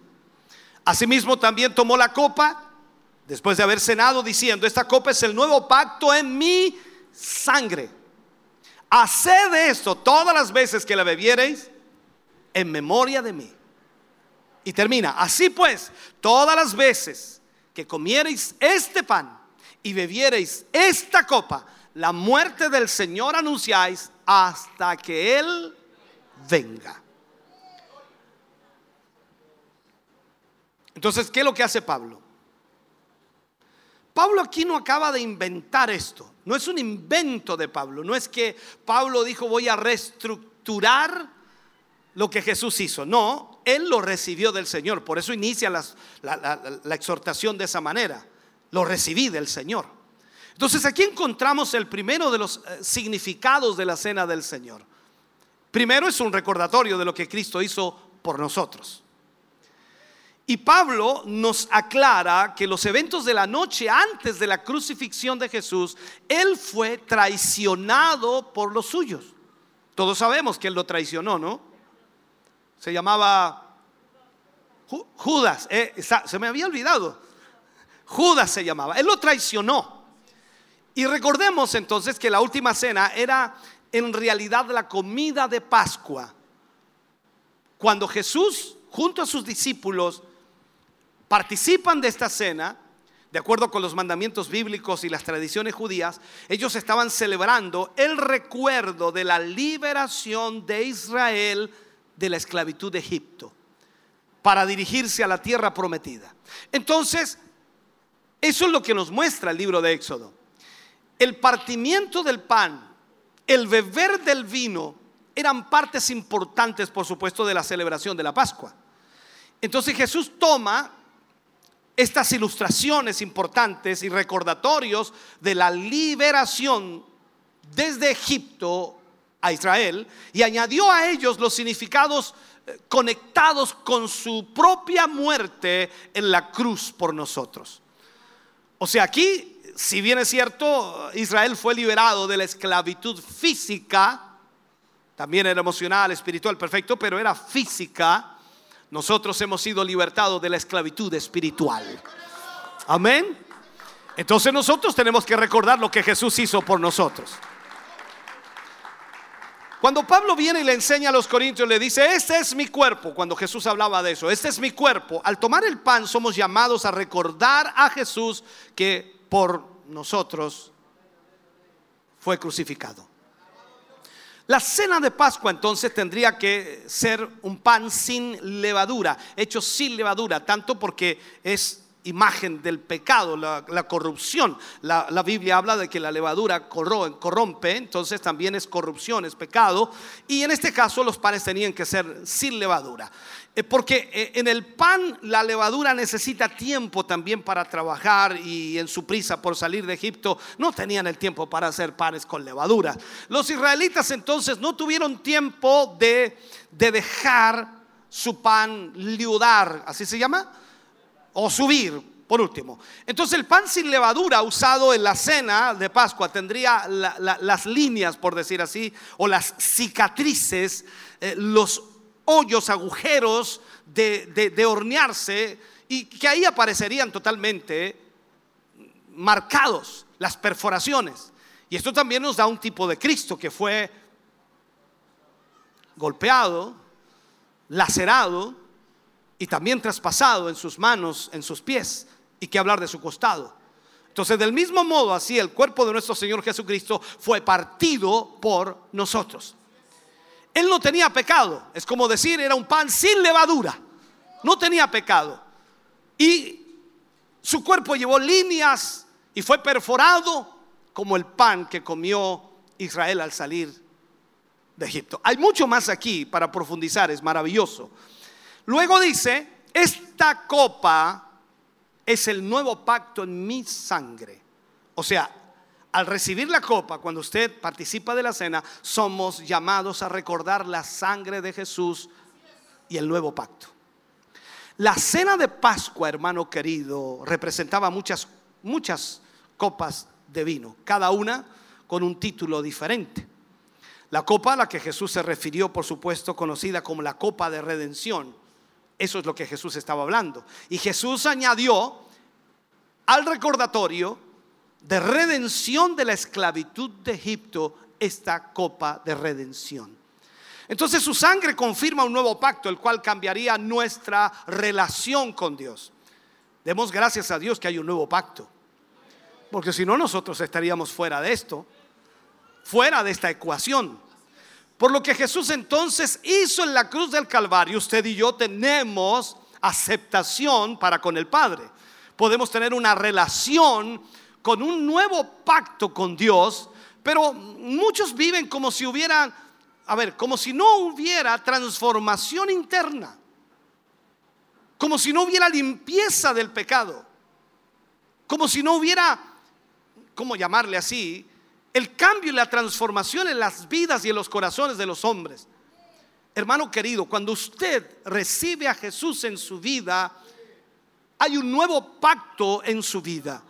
Asimismo también tomó la copa después de haber cenado diciendo, esta copa es el nuevo pacto en mi sangre. Haced esto todas las veces que la bebiereis en memoria de mí. Y termina, así pues, todas las veces que comiereis este pan y bebiereis esta copa, la muerte del Señor anunciáis hasta que Él venga. Entonces, ¿qué es lo que hace Pablo? Pablo aquí no acaba de inventar esto. No es un invento de Pablo. No es que Pablo dijo voy a reestructurar lo que Jesús hizo. No, él lo recibió del Señor. Por eso inicia la exhortación de esa manera. Lo recibí del Señor. Entonces aquí encontramos el primero de los eh, significados de la cena del Señor. Primero es un recordatorio de lo que Cristo hizo por nosotros. Y Pablo nos aclara que los eventos de la noche antes de la crucifixión de Jesús, él fue traicionado por los suyos. Todos sabemos que él lo traicionó, ¿no? Se llamaba Ju- Judas, eh, se me había olvidado. Judas se llamaba, él lo traicionó. Y recordemos entonces que la última cena era en realidad la comida de Pascua. Cuando Jesús, junto a sus discípulos, participan de esta cena, de acuerdo con los mandamientos bíblicos y las tradiciones judías, ellos estaban celebrando el recuerdo de la liberación de Israel de la esclavitud de Egipto para dirigirse a la tierra prometida. Entonces, eso es lo que nos muestra el libro de Éxodo. El partimiento del pan, el beber del vino, eran partes importantes, por supuesto, de la celebración de la Pascua. Entonces Jesús toma estas ilustraciones importantes y recordatorios de la liberación desde Egipto a Israel y añadió a ellos los significados eh, conectados con su propia muerte en la cruz por nosotros. O sea, aquí, si bien es cierto, Israel fue liberado de la esclavitud física, también era emocional, espiritual, perfecto, pero era física. Nosotros hemos sido libertados de la esclavitud espiritual. Amén. Entonces nosotros tenemos que recordar lo que Jesús hizo por nosotros. Cuando Pablo viene y le enseña a los corintios, le dice, este es mi cuerpo, cuando Jesús hablaba de eso, este es mi cuerpo. Al tomar el pan somos llamados a recordar a Jesús que por nosotros fue crucificado. La cena de Pascua entonces tendría que ser un pan sin levadura, hecho sin levadura, tanto porque es imagen del pecado, la, corrupción. La, la Biblia habla de que la levadura corro- corrompe, entonces también es corrupción, es pecado. Y en este caso los panes tenían que ser sin levadura. Eh, Porque eh, en el pan la levadura necesita tiempo también para trabajar y en su prisa por salir de Egipto no tenían el tiempo para hacer panes con levadura. Los israelitas entonces no tuvieron tiempo de, de dejar su pan liudar, así se llama, o subir, por último. Entonces el pan sin levadura usado en la cena de Pascua tendría la- la- las líneas, por decir así, o las cicatrices, eh, los hoyos, agujeros de, de- de hornearse y que ahí aparecerían totalmente marcados, las perforaciones. Y esto también nos da un tipo de Cristo que fue golpeado, lacerado y también traspasado en sus manos, en sus pies, y que hablar de su costado. Entonces, del mismo modo, así el cuerpo de nuestro Señor Jesucristo fue partido por nosotros. Él no tenía pecado, es como decir, era un pan sin levadura, no tenía pecado. Y su cuerpo llevó líneas y fue perforado como el pan que comió Israel al salir de Egipto. Hay mucho más aquí para profundizar, es maravilloso. Luego dice, esta copa es el nuevo pacto en mi sangre. O sea, al recibir la copa, cuando usted participa de la cena, somos llamados a recordar la sangre de Jesús y el nuevo pacto. La cena de Pascua, hermano querido, representaba muchas, muchas copas de vino, cada una con un título diferente. La copa a la que Jesús se refirió, por supuesto, conocida como la copa de redención. Eso es lo que Jesús estaba hablando. Y Jesús añadió al recordatorio de redención de la esclavitud de Egipto esta copa de redención. Entonces su sangre confirma un nuevo pacto, el cual cambiaría nuestra relación con Dios. Demos gracias a Dios que hay un nuevo pacto, porque si no nosotros estaríamos fuera de esto, fuera de esta ecuación. Por lo que Jesús entonces hizo en la cruz del Calvario, usted y yo tenemos aceptación para con el Padre. Podemos tener una relación con un nuevo pacto con Dios, pero muchos viven como si hubiera, a ver, como si no hubiera transformación interna, como si no hubiera limpieza del pecado, como si no hubiera, ¿cómo llamarle así? El cambio y la transformación en las vidas y en los corazones de los hombres. Hermano querido, cuando usted recibe a Jesús en su vida, hay un nuevo pacto en su vida.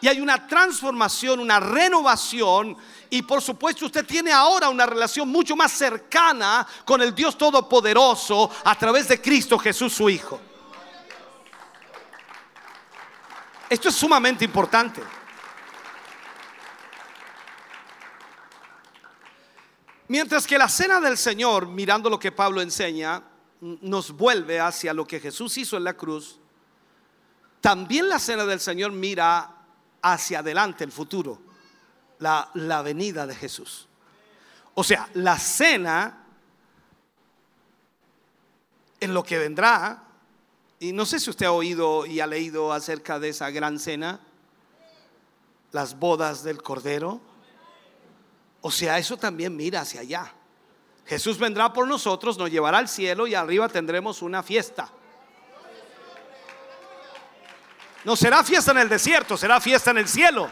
Y hay una transformación, una renovación. Y por supuesto usted tiene ahora una relación mucho más cercana con el Dios Todopoderoso a través de Cristo Jesús su Hijo. Esto es sumamente importante. Mientras que la cena del Señor, mirando lo que Pablo enseña, nos vuelve hacia lo que Jesús hizo en la cruz, también la cena del Señor mira hacia adelante el futuro, la, la venida de Jesús. O sea, la cena en lo que vendrá, y no sé si usted ha oído y ha leído acerca de esa gran cena, las bodas del Cordero. O sea, eso también mira hacia allá. Jesús vendrá por nosotros, nos llevará al cielo y arriba tendremos una fiesta. No será fiesta en el desierto, será fiesta en el cielo.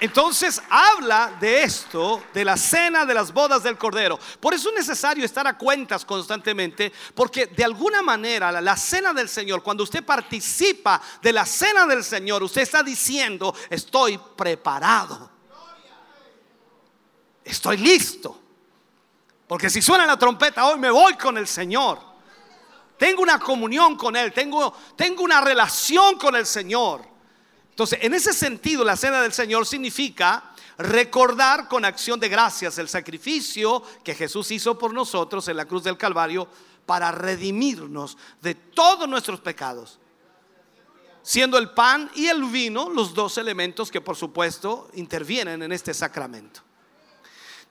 Entonces habla de esto, de la cena de las bodas del Cordero. Por eso es necesario estar a cuentas constantemente, porque de alguna manera la, cena del Señor, cuando usted participa de la cena del Señor, usted está diciendo, estoy preparado. Estoy listo. Porque si suena la trompeta, hoy me voy con el Señor. Tengo una comunión con Él, tengo, tengo una relación con el Señor. Entonces, en ese sentido, la cena del Señor significa recordar con acción de gracias el sacrificio que Jesús hizo por nosotros en la cruz del Calvario para redimirnos de todos nuestros pecados. Siendo el pan y el vino los dos elementos que por supuesto intervienen en este sacramento.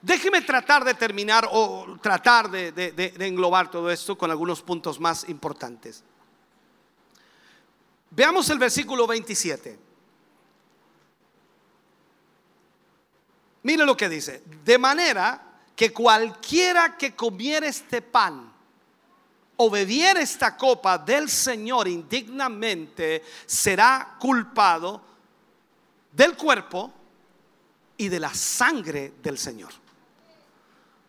Déjeme tratar de terminar o tratar de, englobar todo esto con algunos puntos más importantes. Veamos el versículo 27. Mire lo que dice. De manera que cualquiera que comiera este pan o bebiera esta copa del Señor indignamente será culpado del cuerpo y de la sangre del Señor.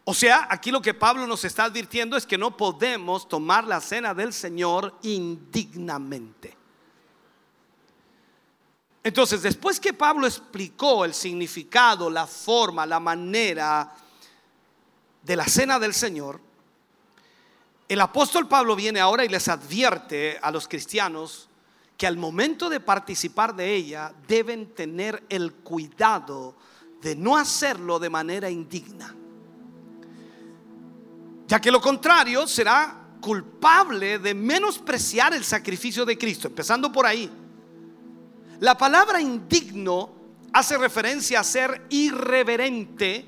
O sea, aquí lo que Pablo nos está advirtiendo es que no podemos tomar la cena del Señor indignamente. Entonces, después que Pablo explicó el significado, la forma, la manera de la cena del Señor, el apóstol Pablo viene ahora y les advierte a los cristianos que al momento de participar de ella deben tener el cuidado de no hacerlo de manera indigna. Ya que lo contrario será culpable de menospreciar el sacrificio de Cristo, empezando por ahí. La palabra indigno hace referencia a ser irreverente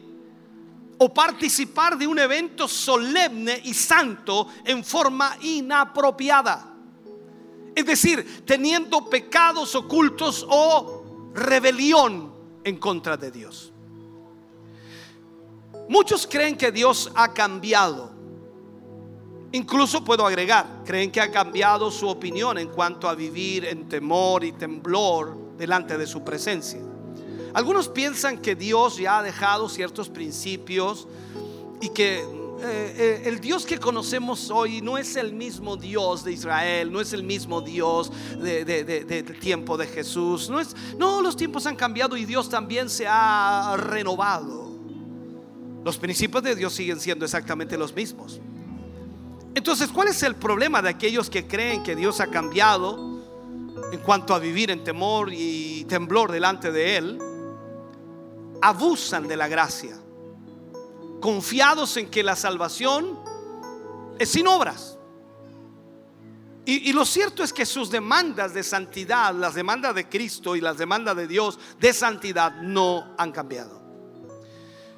o participar de un evento solemne y santo en forma inapropiada. Es decir, teniendo pecados ocultos o rebelión en contra de Dios. Muchos creen que Dios ha cambiado. Incluso puedo agregar, creen que ha cambiado su opinión en cuanto a vivir en temor y temblor delante de su presencia. Algunos piensan que Dios ya ha dejado ciertos principios y que eh, eh, el Dios que conocemos hoy no es el mismo Dios de Israel, no es el mismo Dios de- de- del tiempo de Jesús. No, es, no, los tiempos han cambiado y Dios también se ha renovado. Los principios de Dios siguen siendo exactamente los mismos. Entonces, ¿cuál es el problema de aquellos que creen que Dios ha cambiado en cuanto a vivir en temor y temblor delante de Él? Abusan de la gracia, confiados en que la salvación es sin obras. Y, lo cierto es que sus demandas de santidad, las demandas de Cristo y las demandas de Dios de santidad no han cambiado.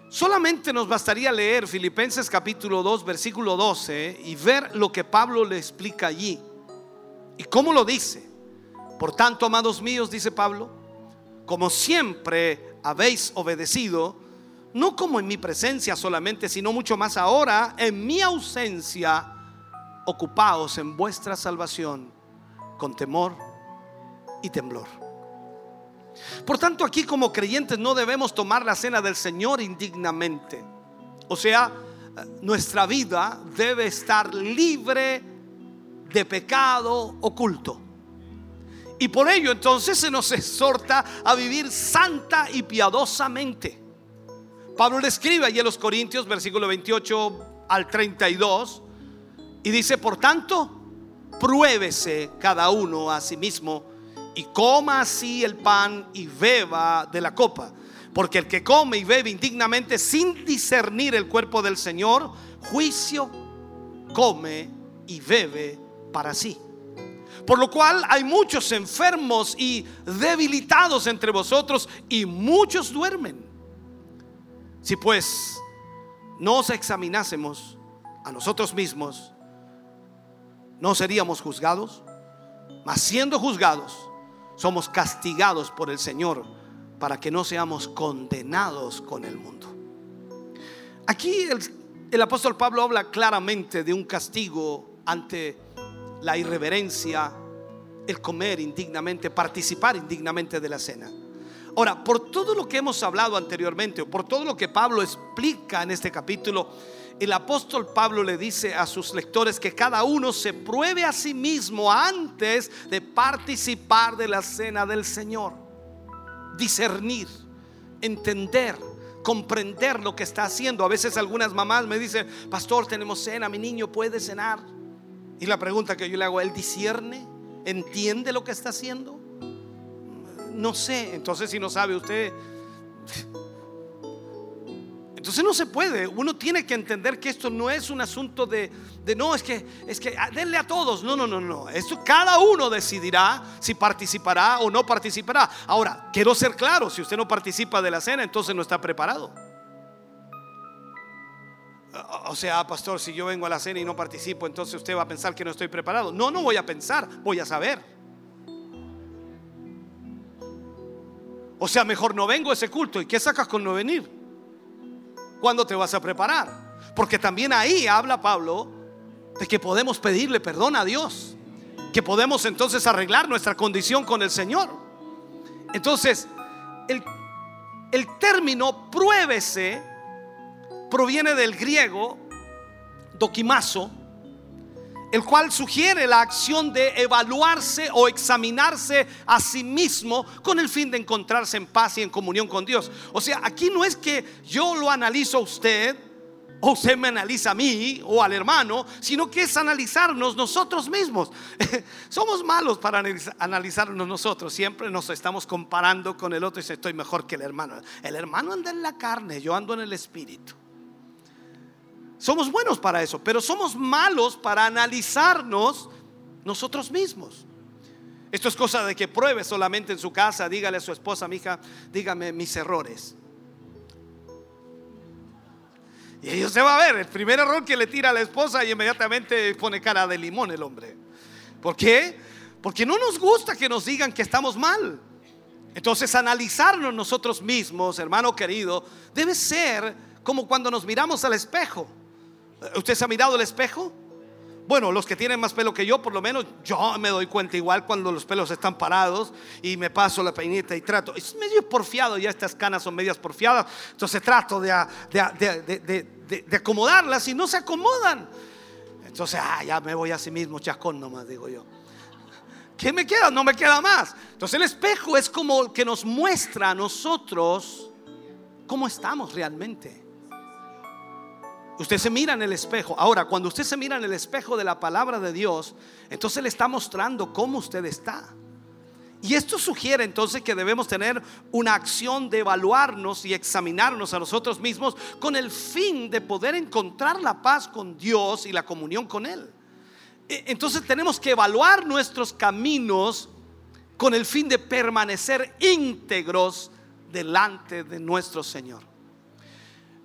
Solamente nos bastaría leer Filipenses capítulo 2, versículo 12 y ver lo que Pablo le explica allí. ¿Y cómo lo dice? Por tanto, amados míos, dice Pablo, como siempre habéis obedecido, no como en mi presencia solamente, sino mucho más ahora, en mi ausencia, ocupaos en vuestra salvación con temor y temblor. Por tanto, aquí como creyentes no debemos tomar la cena del Señor indignamente. O sea, nuestra vida debe estar libre de pecado oculto. Y por ello entonces se nos exhorta a vivir santa y piadosamente. Pablo le escribe allí a los Corintios, versículo 28 al 32, y dice, por tanto, pruébese cada uno a sí mismo y coma así el pan y beba de la copa. Porque el que come y bebe indignamente sin discernir el cuerpo del Señor, juicio come y bebe para sí. Por lo cual hay muchos enfermos y debilitados entre vosotros y muchos duermen. Si pues nos examinásemos a nosotros mismos, no seríamos juzgados, mas siendo juzgados, somos castigados por el Señor para que no seamos condenados con el mundo. Aquí el, apóstol Pablo habla claramente de un castigo ante la irreverencia, el comer indignamente, participar indignamente de la cena. Ahora, por todo lo que hemos hablado anteriormente, o por todo lo que Pablo explica en este capítulo, el apóstol Pablo le dice a sus lectores que cada uno se pruebe a sí mismo antes de participar de la cena del Señor. Discernir, entender, comprender lo que está haciendo. A veces algunas mamás me dicen, pastor, tenemos cena, mi niño puede cenar. Y la pregunta que yo le hago, ¿él discierne? ¿Entiende lo que está haciendo? No sé, entonces si no sabe usted... Entonces no se puede, uno tiene que entender que esto no es un asunto de, de no, es que, es que ah, denle a todos, no, no, no, no, esto cada uno decidirá si participará o no participará. Ahora, quiero ser claro, si usted no participa de la cena, entonces no está preparado. O sea, pastor, si yo vengo a la cena y no participo, entonces usted va a pensar que no estoy preparado. No, no voy a pensar, voy a saber. O sea, mejor no vengo a ese culto. ¿Y qué sacas con no venir? ¿Cuándo te vas a preparar? Porque también ahí habla Pablo de que podemos pedirle perdón a Dios. Que podemos entonces arreglar nuestra condición con el Señor. Entonces, el, el término pruébese proviene del griego dokimazo, el cual sugiere la acción de evaluarse o examinarse a sí mismo con el fin de encontrarse en paz y en comunión con Dios. O sea, aquí no es que yo lo analizo a usted o usted me analiza a mí o al hermano, sino que es analizarnos nosotros mismos. <laughs> Somos malos para analiza- analizarnos nosotros. Siempre nos estamos comparando con el otro y dice, estoy mejor que el hermano. El hermano anda en la carne, yo ando en el espíritu. Somos buenos para eso, pero somos malos para analizarnos nosotros mismos. Esto es cosa de que pruebe solamente en su casa, dígale a su esposa, mi hija, dígame mis errores. Y ellos se va a ver, el primer error que le tira a la esposa y inmediatamente pone cara de limón el hombre. ¿Por qué? Porque no nos gusta que nos digan que estamos mal. Entonces analizarnos nosotros mismos, hermano querido, debe ser como cuando nos miramos al espejo. ¿Usted se ha mirado al espejo? Bueno, los que tienen más pelo que yo, por lo menos yo me doy cuenta igual cuando los pelos están parados y me paso la peineta y trato. Es medio porfiado, ya estas canas son medias porfiadas, entonces trato de- de- de- de acomodarlas y no se acomodan. Entonces, ah, ya me voy a sí mismo, chascón nomás, digo yo. ¿Qué me queda? No me queda más. Entonces el espejo es como el que nos muestra a nosotros cómo estamos realmente. Usted se mira en el espejo. Ahora, cuando usted se mira en el espejo de la palabra de Dios, entonces le está mostrando cómo usted está. Y esto sugiere entonces que debemos tener una acción de evaluarnos y examinarnos a nosotros mismos con el fin de poder encontrar la paz con Dios y la comunión con Él. E- Entonces tenemos que evaluar nuestros caminos con el fin de permanecer íntegros delante de nuestro Señor.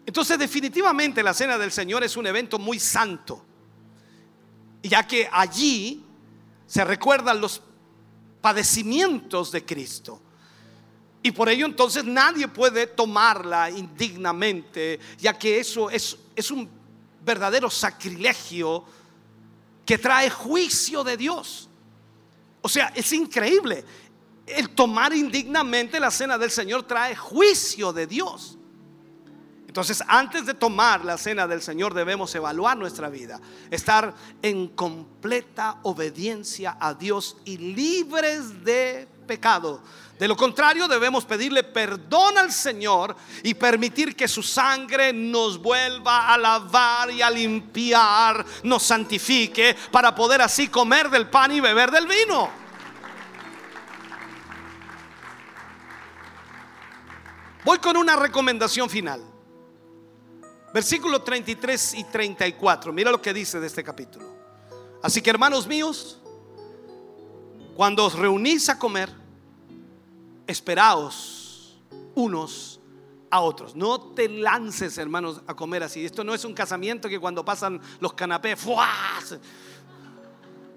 Entonces definitivamente la cena del Señor es un evento muy santo, ya que allí se recuerdan los padecimientos de Cristo. Y por ello entonces nadie puede tomarla indignamente, ya que eso es, un verdadero sacrilegio que trae juicio de Dios. O sea, es increíble. El tomar indignamente la cena del Señor trae juicio de Dios. Entonces, antes de tomar la cena del Señor debemos evaluar nuestra vida, estar en completa obediencia a Dios y libres de pecado. De lo contrario, debemos pedirle perdón al Señor y permitir que su sangre nos vuelva a lavar y a limpiar, nos santifique para poder así comer del pan y beber del vino. Voy con una recomendación final. Versículo 33 y 34. Mira lo que dice de este capítulo. Así que hermanos míos, cuando os reunís a comer, esperaos unos a otros. No te lances, hermanos, a comer así. Esto no es un casamiento que cuando pasan los canapés, ¡fuá! se-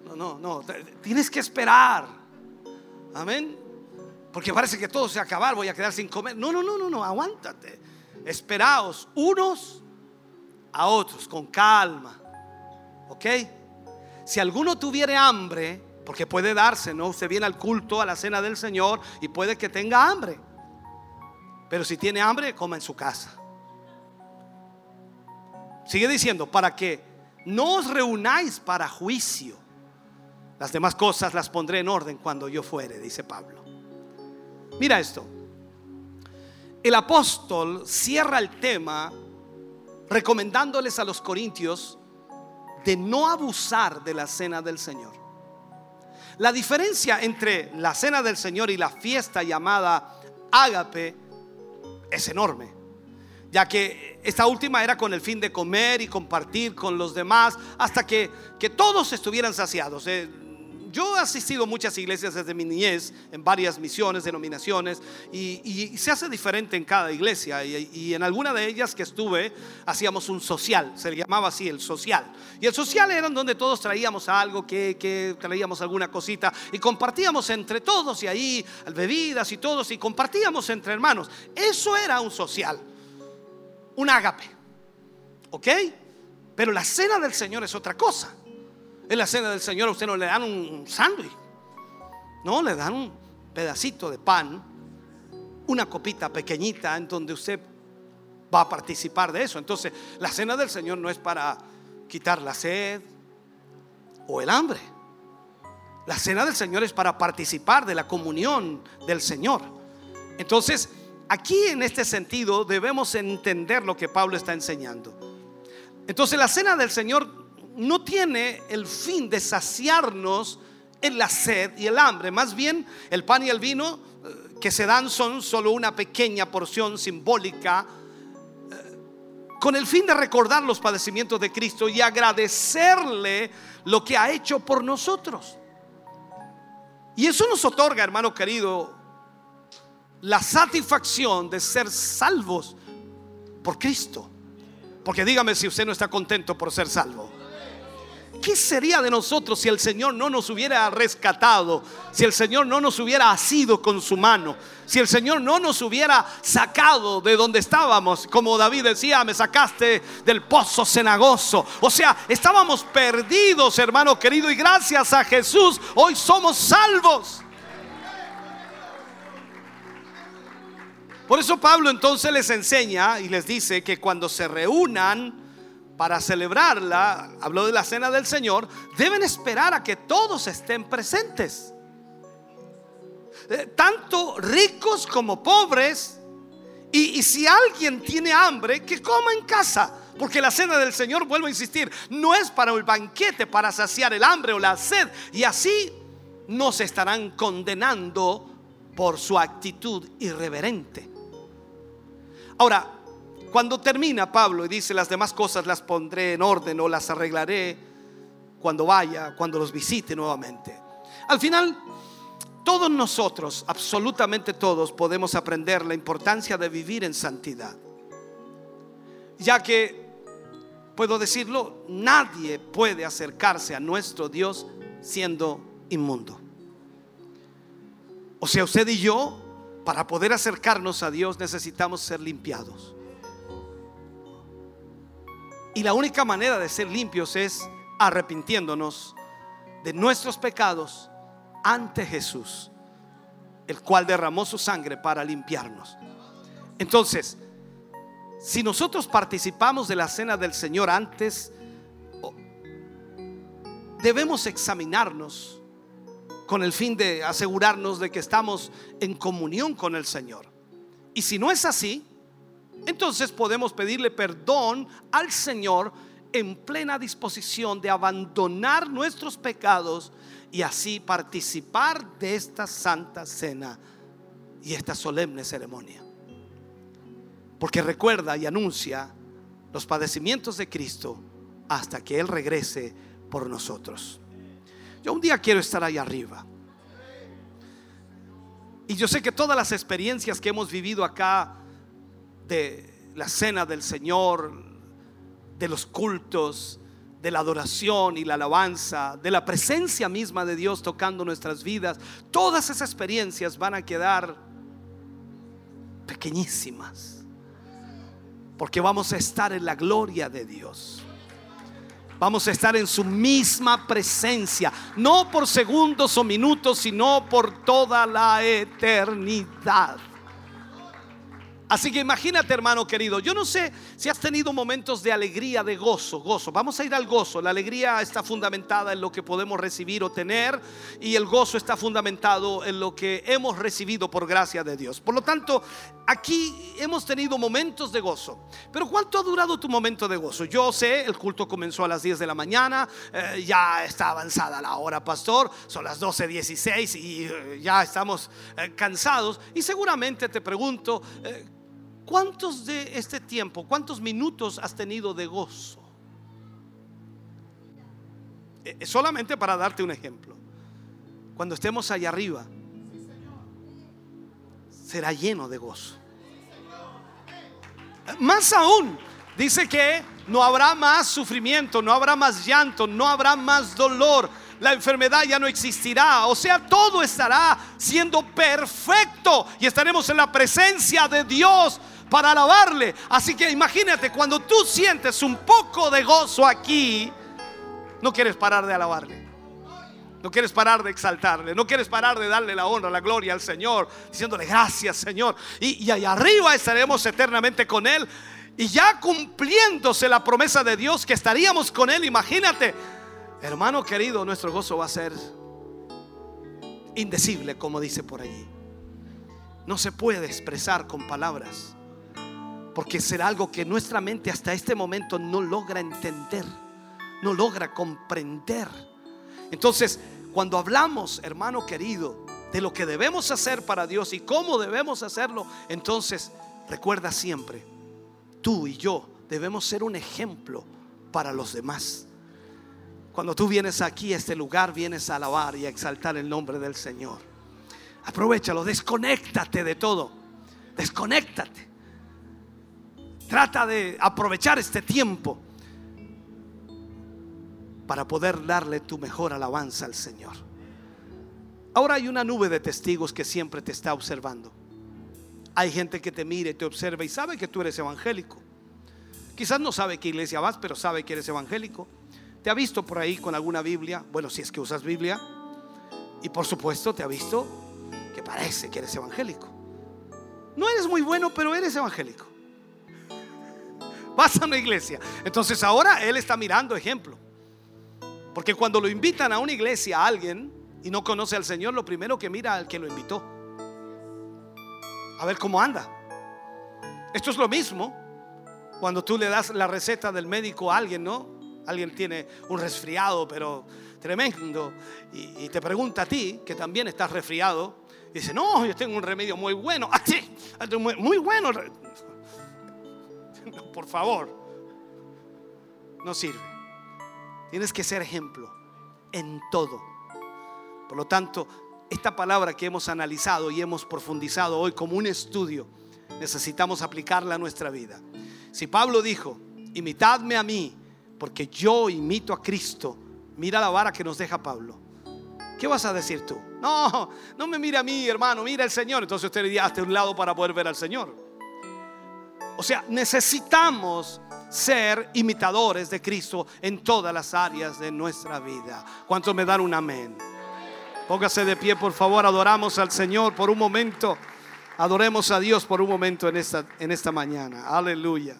No, no, no. Tienes que esperar. Amén. Porque parece que todo se va a acabar, voy a quedar sin comer. No, no, no, no, no, aguántate. Esperaos unos a otros con calma. ¿Ok? Si alguno tuviere hambre, porque puede darse, ¿no? Usted viene al culto, a la cena del Señor y puede que tenga hambre. Pero si tiene hambre, coma en su casa. Sigue diciendo, para que no os reunáis para juicio. Las demás cosas las pondré en orden cuando yo fuere, dice Pablo. Mira esto. El apóstol cierra el tema recomendándoles a los corintios de no abusar de la cena del Señor. La diferencia entre la cena del Señor y la fiesta llamada ágape es enorme, ya que esta última era con el fin de comer y compartir con los demás hasta que, que todos estuvieran saciados. Eh, yo he asistido a muchas iglesias desde mi niñez, en varias misiones, denominaciones, y, se hace diferente en cada iglesia. Y, en alguna de ellas que estuve, hacíamos un social, se le llamaba así, el social. Y el social era donde todos traíamos algo, que, que traíamos alguna cosita, y compartíamos entre todos, y ahí bebidas y todos, y compartíamos entre hermanos. Eso era un social, un ágape. ¿Ok? Pero la cena del Señor es otra cosa. En la cena del Señor a usted no le dan un sándwich. No, le dan un pedacito de pan, una copita pequeñita en donde usted va a participar de eso. Entonces, la cena del Señor no es para quitar la sed o el hambre. La cena del Señor es para participar de la comunión del Señor. Entonces, aquí en este sentido debemos entender lo que Pablo está enseñando. Entonces la cena del Señor no tiene el fin de saciarnos en la sed y el hambre. Más bien el pan y el vino eh, que se dan son solo una pequeña porción simbólica eh, con el fin de recordar los padecimientos de Cristo y agradecerle lo que ha hecho por nosotros. Y eso nos otorga, hermano querido, la satisfacción de ser salvos por Cristo. Porque dígame si usted no está contento por ser salvo. ¿Qué sería de nosotros si el Señor no nos hubiera rescatado? Si el Señor no nos hubiera asido con su mano. Si el Señor no nos hubiera sacado de donde estábamos. Como David decía, me sacaste del pozo cenagoso. O sea, estábamos perdidos, hermano querido. Y gracias a Jesús, hoy somos salvos. Por eso Pablo entonces les enseña y les dice que cuando se reúnan para celebrarla, habló de la cena del Señor, deben esperar a que todos estén presentes. Eh, Tanto ricos como pobres. Y, si alguien tiene hambre, que coma en casa. Porque la cena del Señor, vuelvo a insistir, no es para el banquete, para saciar el hambre o la sed. Y así no se estarán condenando por su actitud irreverente. Ahora, cuando termina Pablo y dice las demás cosas las pondré en orden o las arreglaré cuando vaya, cuando los visite nuevamente. Al final, todos nosotros, absolutamente todos, podemos aprender la importancia de vivir en santidad. Ya que, puedo decirlo, nadie puede acercarse a nuestro Dios siendo inmundo. O sea, usted y yo para poder acercarnos a Dios necesitamos ser limpiados. Y la única manera de ser limpios es arrepintiéndonos de nuestros pecados ante Jesús, el cual derramó su sangre para limpiarnos. Entonces, si nosotros participamos de la cena del Señor antes, debemos examinarnos con el fin de asegurarnos de que estamos en comunión con el Señor. Y si no es así, entonces podemos pedirle perdón al Señor en plena disposición de abandonar nuestros pecados y así participar de esta santa cena y esta solemne ceremonia. Porque recuerda y anuncia los padecimientos de Cristo hasta que Él regrese por nosotros. Yo un día quiero estar ahí arriba. Y yo sé que todas las experiencias que hemos vivido acá de la cena del Señor, de los cultos, de la adoración y la alabanza, de la presencia misma de Dios tocando nuestras vidas, todas esas experiencias van a quedar pequeñísimas. Porque vamos a estar en la gloria de Dios. Vamos a estar en su misma presencia, no por segundos o minutos, sino por toda la eternidad. Así que imagínate, hermano querido, yo no sé si has tenido momentos de alegría, de gozo, gozo. Vamos a ir al gozo. La alegría está fundamentada en lo que podemos recibir o tener y el gozo está fundamentado en lo que hemos recibido por gracia de Dios. Por lo tanto, aquí hemos tenido momentos de gozo. Pero ¿cuánto ha durado tu momento de gozo? Yo sé, el culto comenzó a las 10 de la mañana, eh, ya está avanzada la hora, pastor, son las 12.16 y eh, ya estamos eh, cansados. Y seguramente te pregunto, ¿Cuántos de este tiempo, cuántos minutos has tenido de gozo? Eh, Solamente para darte un ejemplo. Cuando estemos allá arriba, será lleno de gozo. Más aún, dice que no habrá más sufrimiento, no habrá más llanto, no habrá más dolor. La enfermedad ya no existirá. O sea, todo estará siendo perfecto y estaremos en la presencia de Dios para alabarle. Así que imagínate, cuando tú sientes un poco de gozo aquí, no quieres parar de alabarle. No quieres parar de exaltarle, no quieres parar de darle la honra, la gloria al Señor, diciéndole gracias Señor. Y, y allá arriba estaremos eternamente con Él. Y ya cumpliéndose la promesa de Dios que estaríamos con Él, imagínate, hermano querido, nuestro gozo va a ser indecible, como dice por allí. No se puede expresar con palabras. Porque será algo que nuestra mente hasta este momento no logra entender, no logra comprender. Entonces, cuando hablamos, hermano querido, de lo que debemos hacer para Dios y cómo debemos hacerlo, entonces recuerda siempre, tú y yo debemos ser un ejemplo para los demás. Cuando tú vienes aquí a este lugar, vienes a alabar y a exaltar el nombre del Señor. Aprovechalo, desconéctate de todo. Desconéctate. Trata de aprovechar este tiempo para poder darle tu mejor alabanza al Señor. Ahora hay una nube de testigos que siempre te está observando. Hay gente que te mira y te observa y sabe que tú eres evangélico. Quizás no sabe qué iglesia vas, pero sabe que eres evangélico. Te ha visto por ahí con alguna Biblia, bueno, si es que usas Biblia. Y por supuesto te ha visto que parece que eres evangélico. No eres muy bueno, pero eres evangélico. Vas a una iglesia. Entonces ahora él está mirando ejemplo. Porque cuando lo invitan a una iglesia a alguien y no conoce al Señor, lo primero que mira al que lo invitó. A ver cómo anda. Esto es lo mismo cuando tú le das la receta del médico a alguien, ¿no? Alguien tiene un resfriado, pero tremendo, y, te pregunta a ti, que también estás resfriado, y dice, no, yo tengo un remedio muy bueno. <laughs> Ah, muy, muy bueno. Por favor, no sirve. Tienes que ser ejemplo en todo. Por lo tanto, esta palabra que hemos analizado y hemos profundizado hoy como un estudio, necesitamos aplicarla a nuestra vida. Si Pablo dijo, imitadme a mí, porque yo imito a Cristo, mira la vara que nos deja Pablo. ¿Qué vas a decir tú? No, no me mira a mí, hermano, mira al Señor. Entonces usted diría, hasta un lado para poder ver al Señor. O sea, necesitamos ser imitadores de Cristo en todas las áreas de nuestra vida. ¿Cuántos me dan un amén? Póngase de pie, por favor, adoramos al Señor por un momento. Adoremos a Dios por un momento en esta, en esta mañana. Aleluya.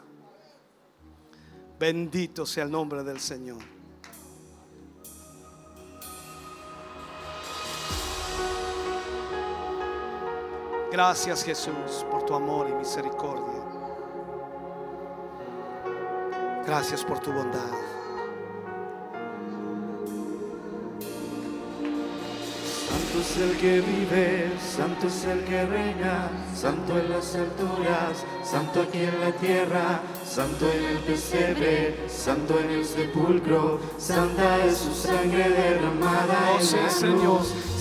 Bendito sea el nombre del Señor. Gracias Jesús por tu amor y misericordia. Gracias por tu bondad. Santo es el que vive, santo es el que reina, santo en las alturas, santo aquí en la tierra, santo en el pesebre, santo en el sepulcro, santa es su sangre derramada Oh, en sí, la Señor.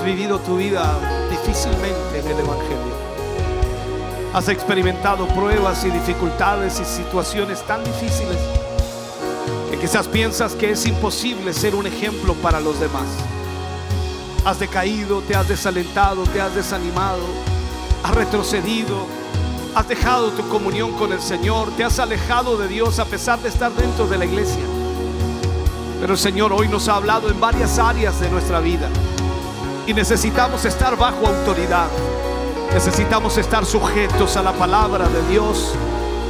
Has vivido tu vida difícilmente en el Evangelio. Has experimentado pruebas y dificultades y situaciones tan difíciles que quizás piensas que es imposible ser un ejemplo para los demás. Has decaído, te has desalentado, te has desanimado, has retrocedido, has dejado tu comunión con el Señor, te has alejado de Dios a pesar de estar dentro de la iglesia. Pero el Señor hoy nos ha hablado en varias áreas de nuestra vida y necesitamos estar bajo autoridad. Necesitamos estar sujetos a la palabra de Dios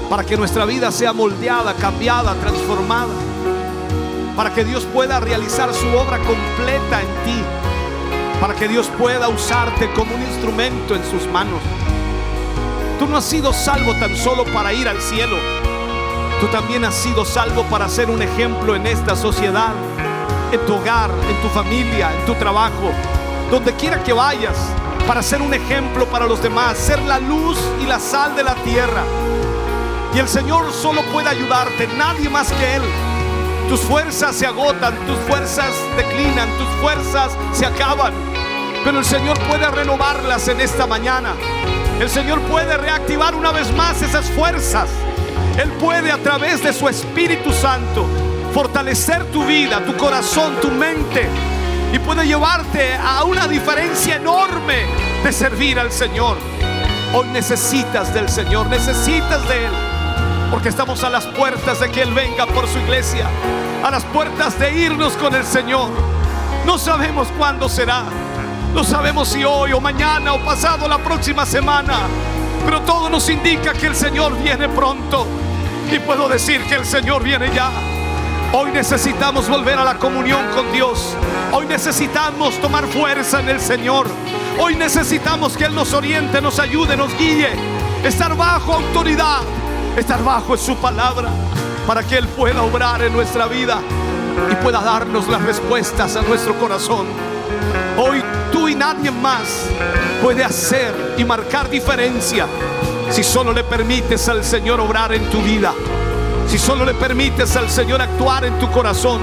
para que nuestra vida sea moldeada, cambiada, transformada. Para que Dios pueda realizar su obra completa en ti. Para que Dios pueda usarte como un instrumento en sus manos. Tú no has sido salvo tan solo para ir al cielo. Tú también has sido salvo para ser un ejemplo en esta sociedad, en tu hogar, en tu familia, en tu trabajo, donde quiera que vayas, para ser un ejemplo para los demás, ser la luz y la sal de la tierra. Y el Señor solo puede ayudarte, nadie más que Él. Tus fuerzas se agotan, tus fuerzas declinan, tus fuerzas se acaban. Pero el Señor puede renovarlas en esta mañana. El Señor puede reactivar una vez más esas fuerzas. Él puede a través de su Espíritu Santo fortalecer tu vida, tu corazón, tu mente. Y puede llevarte a una diferencia enorme de servir al Señor. Hoy necesitas del Señor, necesitas de Él. Porque estamos a las puertas de que Él venga por su iglesia. A las puertas de irnos con el Señor. No sabemos cuándo será. No sabemos si hoy o mañana o pasado la próxima semana. Pero todo nos indica que el Señor viene pronto. Y puedo decir que el Señor viene ya. Hoy necesitamos volver a la comunión con Dios. Hoy necesitamos tomar fuerza en el Señor. Hoy necesitamos que Él nos oriente, nos ayude, nos guíe. Estar bajo autoridad. Estar bajo su palabra. Para que Él pueda obrar en nuestra vida. Y pueda darnos las respuestas a nuestro corazón. Hoy tú y nadie más puede hacer y marcar diferencia si solo le permites al Señor obrar en tu vida. Si solo le permites al Señor actuar en tu corazón.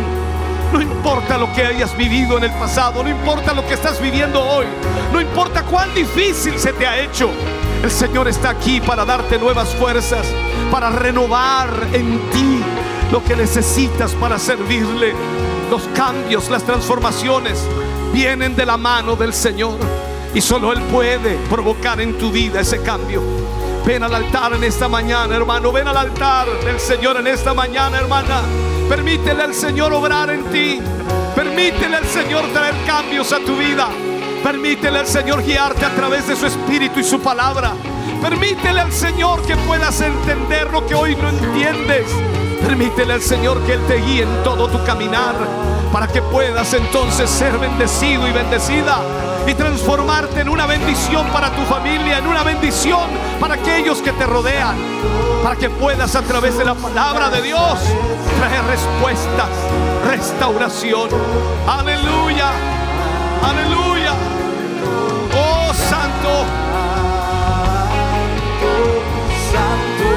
No importa lo que hayas vivido en el pasado, no importa lo que estás viviendo hoy, no importa cuán difícil se te ha hecho. El Señor está aquí para darte nuevas fuerzas, para renovar en ti lo que necesitas para servirle. Los cambios, las transformaciones vienen de la mano del Señor y solo Él puede provocar en tu vida ese cambio. Ven al altar en esta mañana, hermano. Ven al altar del Señor en esta mañana, hermana. Permítele al Señor obrar en ti. Permítele al Señor traer cambios a tu vida. Permítele al Señor guiarte a través de su espíritu y su palabra. Permítele al Señor que puedas entender lo que hoy no entiendes. Permítele al Señor que Él te guíe en todo tu caminar para que puedas entonces ser bendecido y bendecida y transformarte en una bendición para tu familia, en una bendición para aquellos que te rodean, para que puedas a través de la palabra de Dios traer respuestas, restauración. Aleluya. Aleluya. Oh, santo. Santo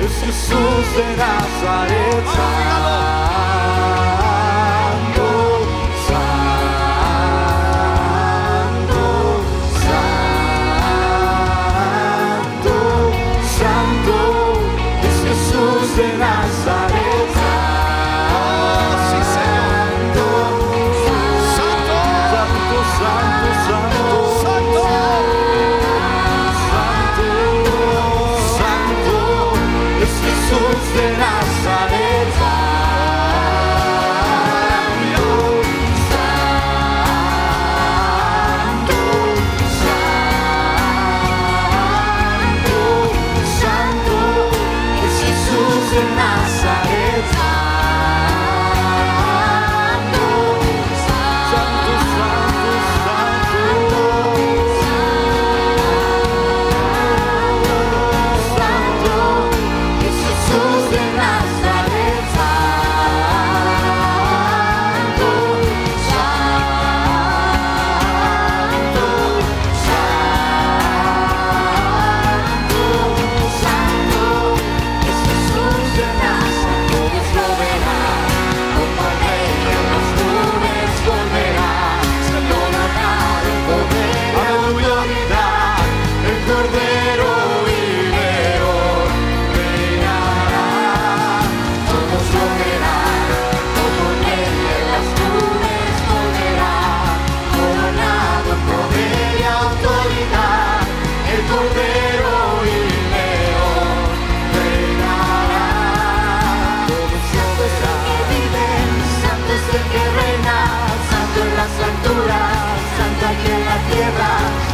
es Jesús de Nazaret. En la tierra,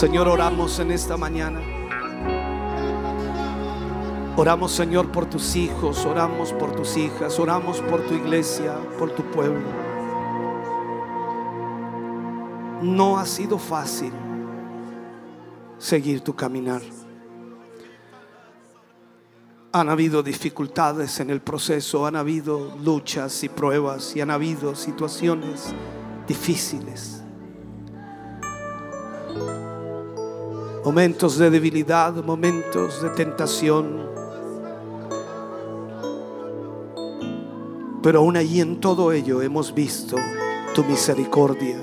Señor, oramos en esta mañana. Oramos, Señor, por tus hijos, oramos por tus hijas, oramos por tu iglesia, por tu pueblo. No ha sido fácil seguir tu caminar. Han habido dificultades en el proceso, han habido luchas y pruebas y han habido situaciones difíciles. Momentos de debilidad, momentos de tentación. Pero aún allí en todo ello hemos visto tu misericordia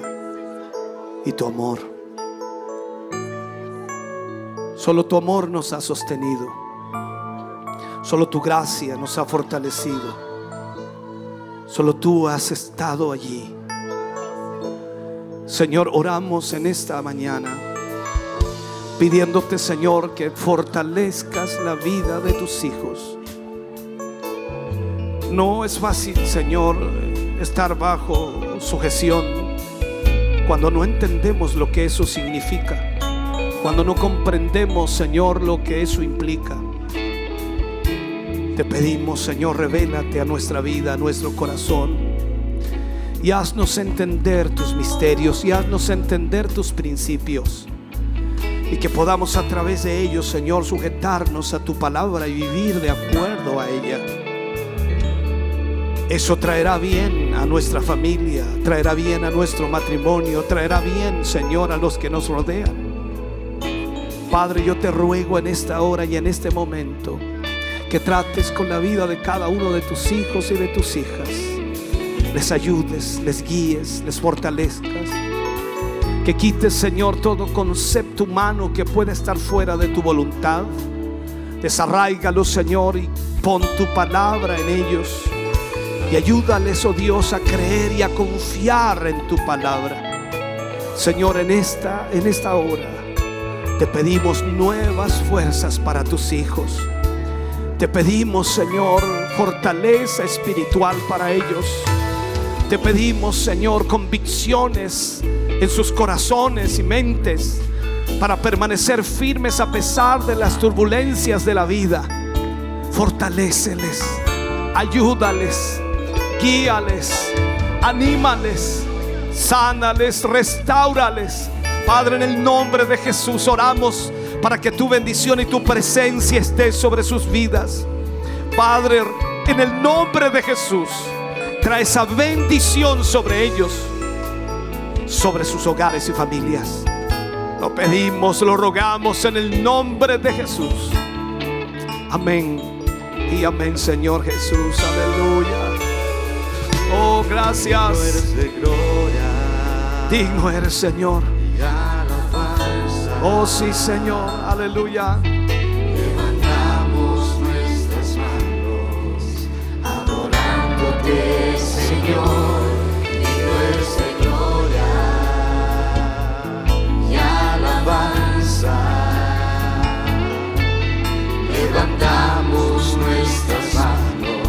y tu amor. Solo tu amor nos ha sostenido. Solo tu gracia nos ha fortalecido. Solo tú has estado allí. Señor, oramos en esta mañana pidiéndote, Señor, que fortalezcas la vida de tus hijos. No es fácil, Señor, estar bajo sujeción cuando no entendemos lo que eso significa, cuando no comprendemos, Señor, lo que eso implica. Te pedimos, Señor, revélate a nuestra vida, a nuestro corazón. Y haznos entender tus misterios y haznos entender tus principios. Y que podamos a través de ellos, Señor, sujetarnos a tu palabra y vivir de acuerdo a ella. Eso traerá bien a nuestra familia, traerá bien a nuestro matrimonio, traerá bien, Señor, a los que nos rodean. Padre, yo te ruego en esta hora y en este momento que trates con la vida de cada uno de tus hijos y de tus hijas. Les ayudes, les guíes, les fortalezcas. Que quites, Señor, todo concepto humano que pueda estar fuera de tu voluntad. Desarráigalo, Señor, y pon tu palabra en ellos. Y ayúdales, oh Dios, a creer y a confiar en tu palabra. Señor, en esta, en esta hora te pedimos nuevas fuerzas para tus hijos. Te pedimos, Señor, fortaleza espiritual para ellos. Te pedimos, Señor, convicciones en sus corazones y mentes para permanecer firmes a pesar de las turbulencias de la vida. Fortaléceles, ayúdales, guíales, anímales, sánales, restaurales. Padre, en el nombre de Jesús oramos para que tu bendición y tu presencia esté sobre sus vidas. Padre, en el nombre de Jesús, trae esa bendición sobre ellos, sobre sus hogares y familias. Lo pedimos, lo rogamos en el nombre de Jesús. Amén. Y amén, Señor Jesús. Aleluya. Oh, gracias. Digno eres, Señor. Oh, sí, Señor. Aleluya. Levantamos nuestras manos, adorándote, Señor, Levantamos nuestras manos,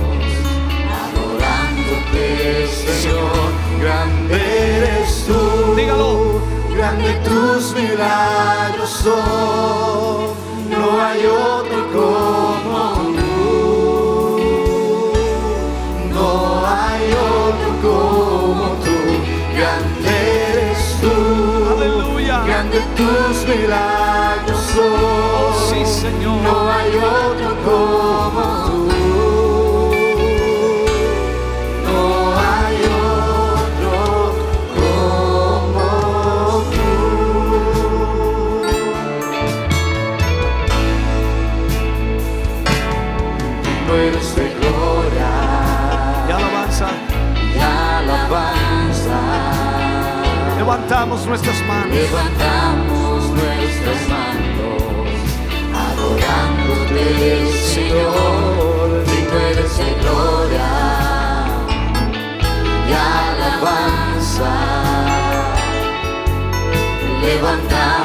adorándote, Señor, grande eres tú. Dígalo. Grande tus milagros son, no hay otro como tú. No hay otro como tú. Grande eres tú. Aleluya. Grande tus milagros son. Sí, Señor. No Levantamos nuestras manos. Levantamos nuestras manos, adorándote, Señor, digno eres gloria y alabanza. Levantamos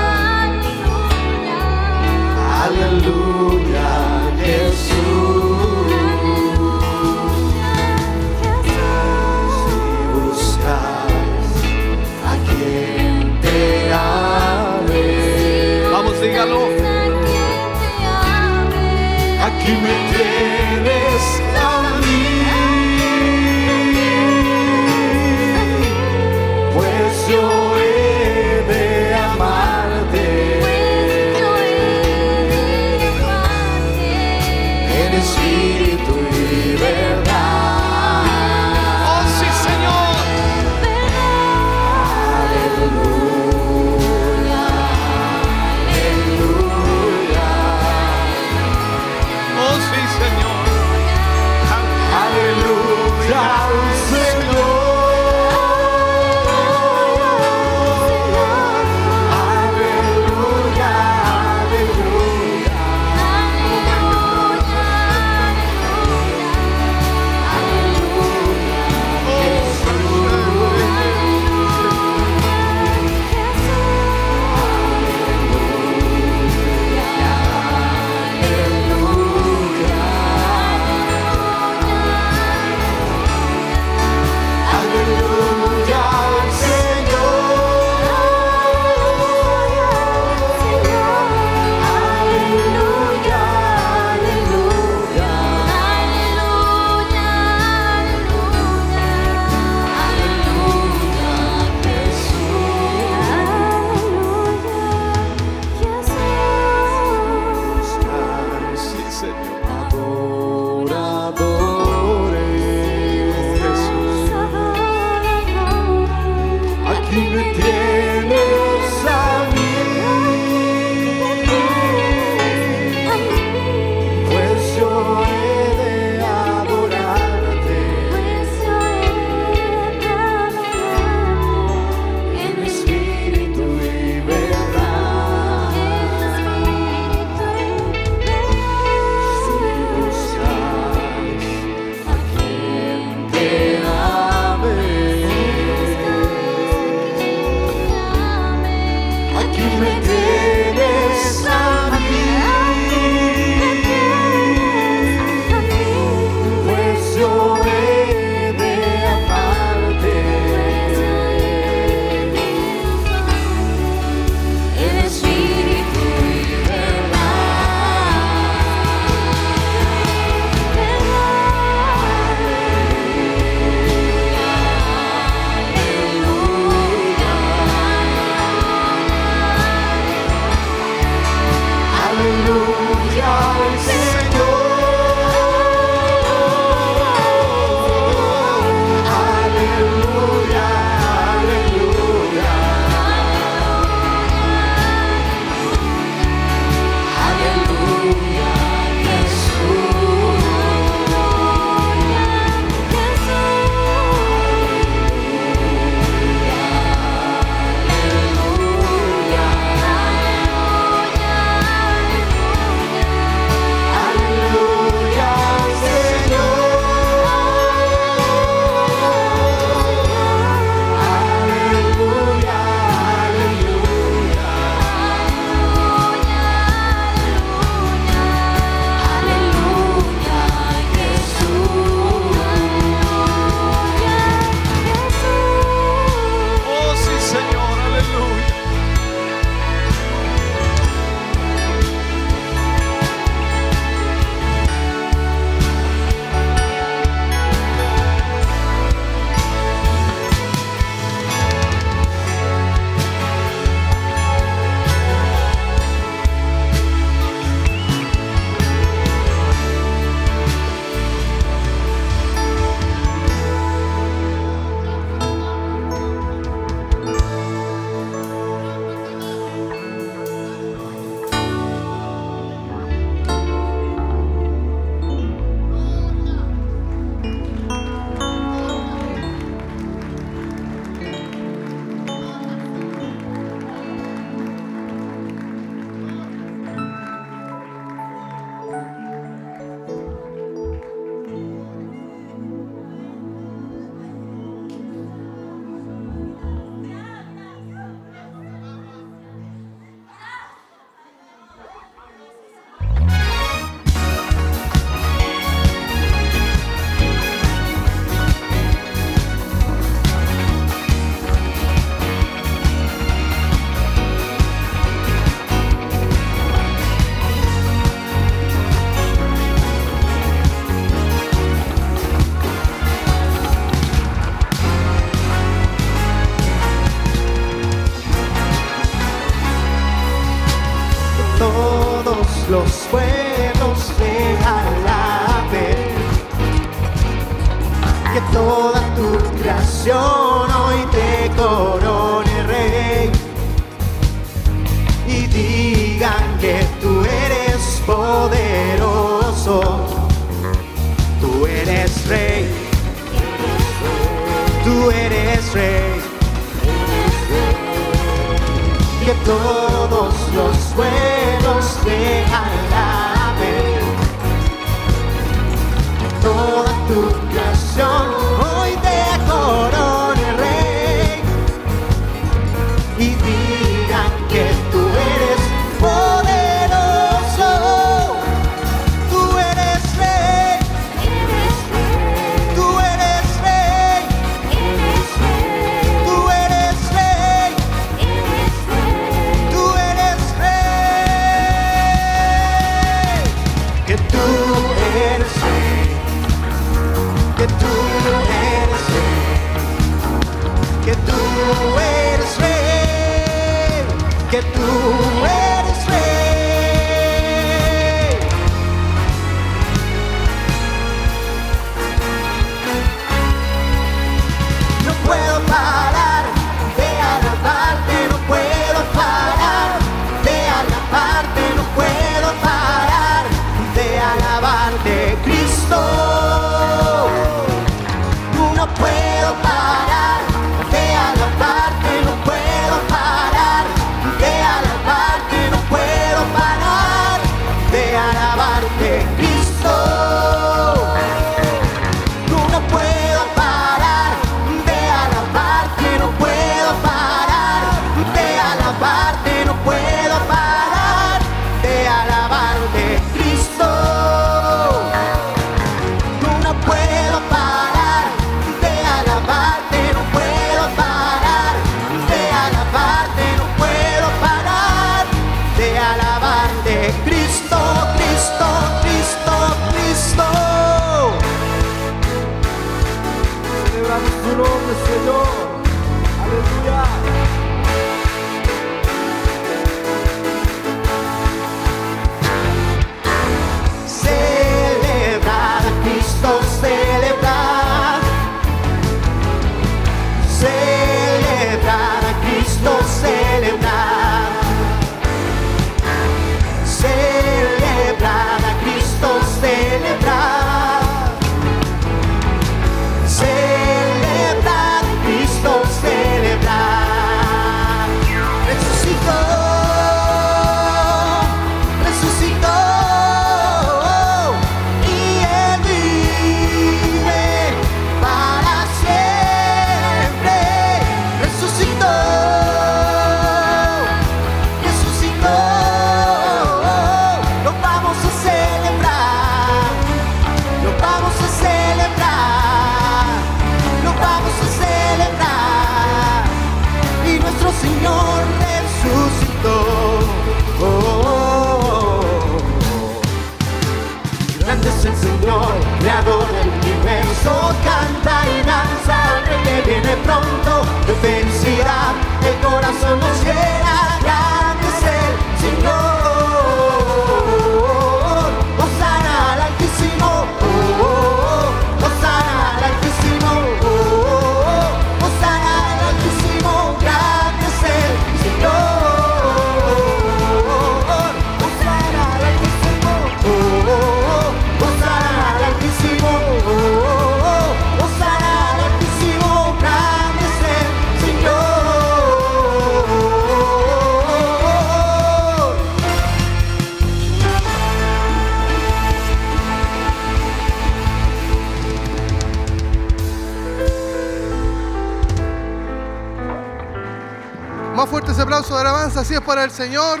Señor,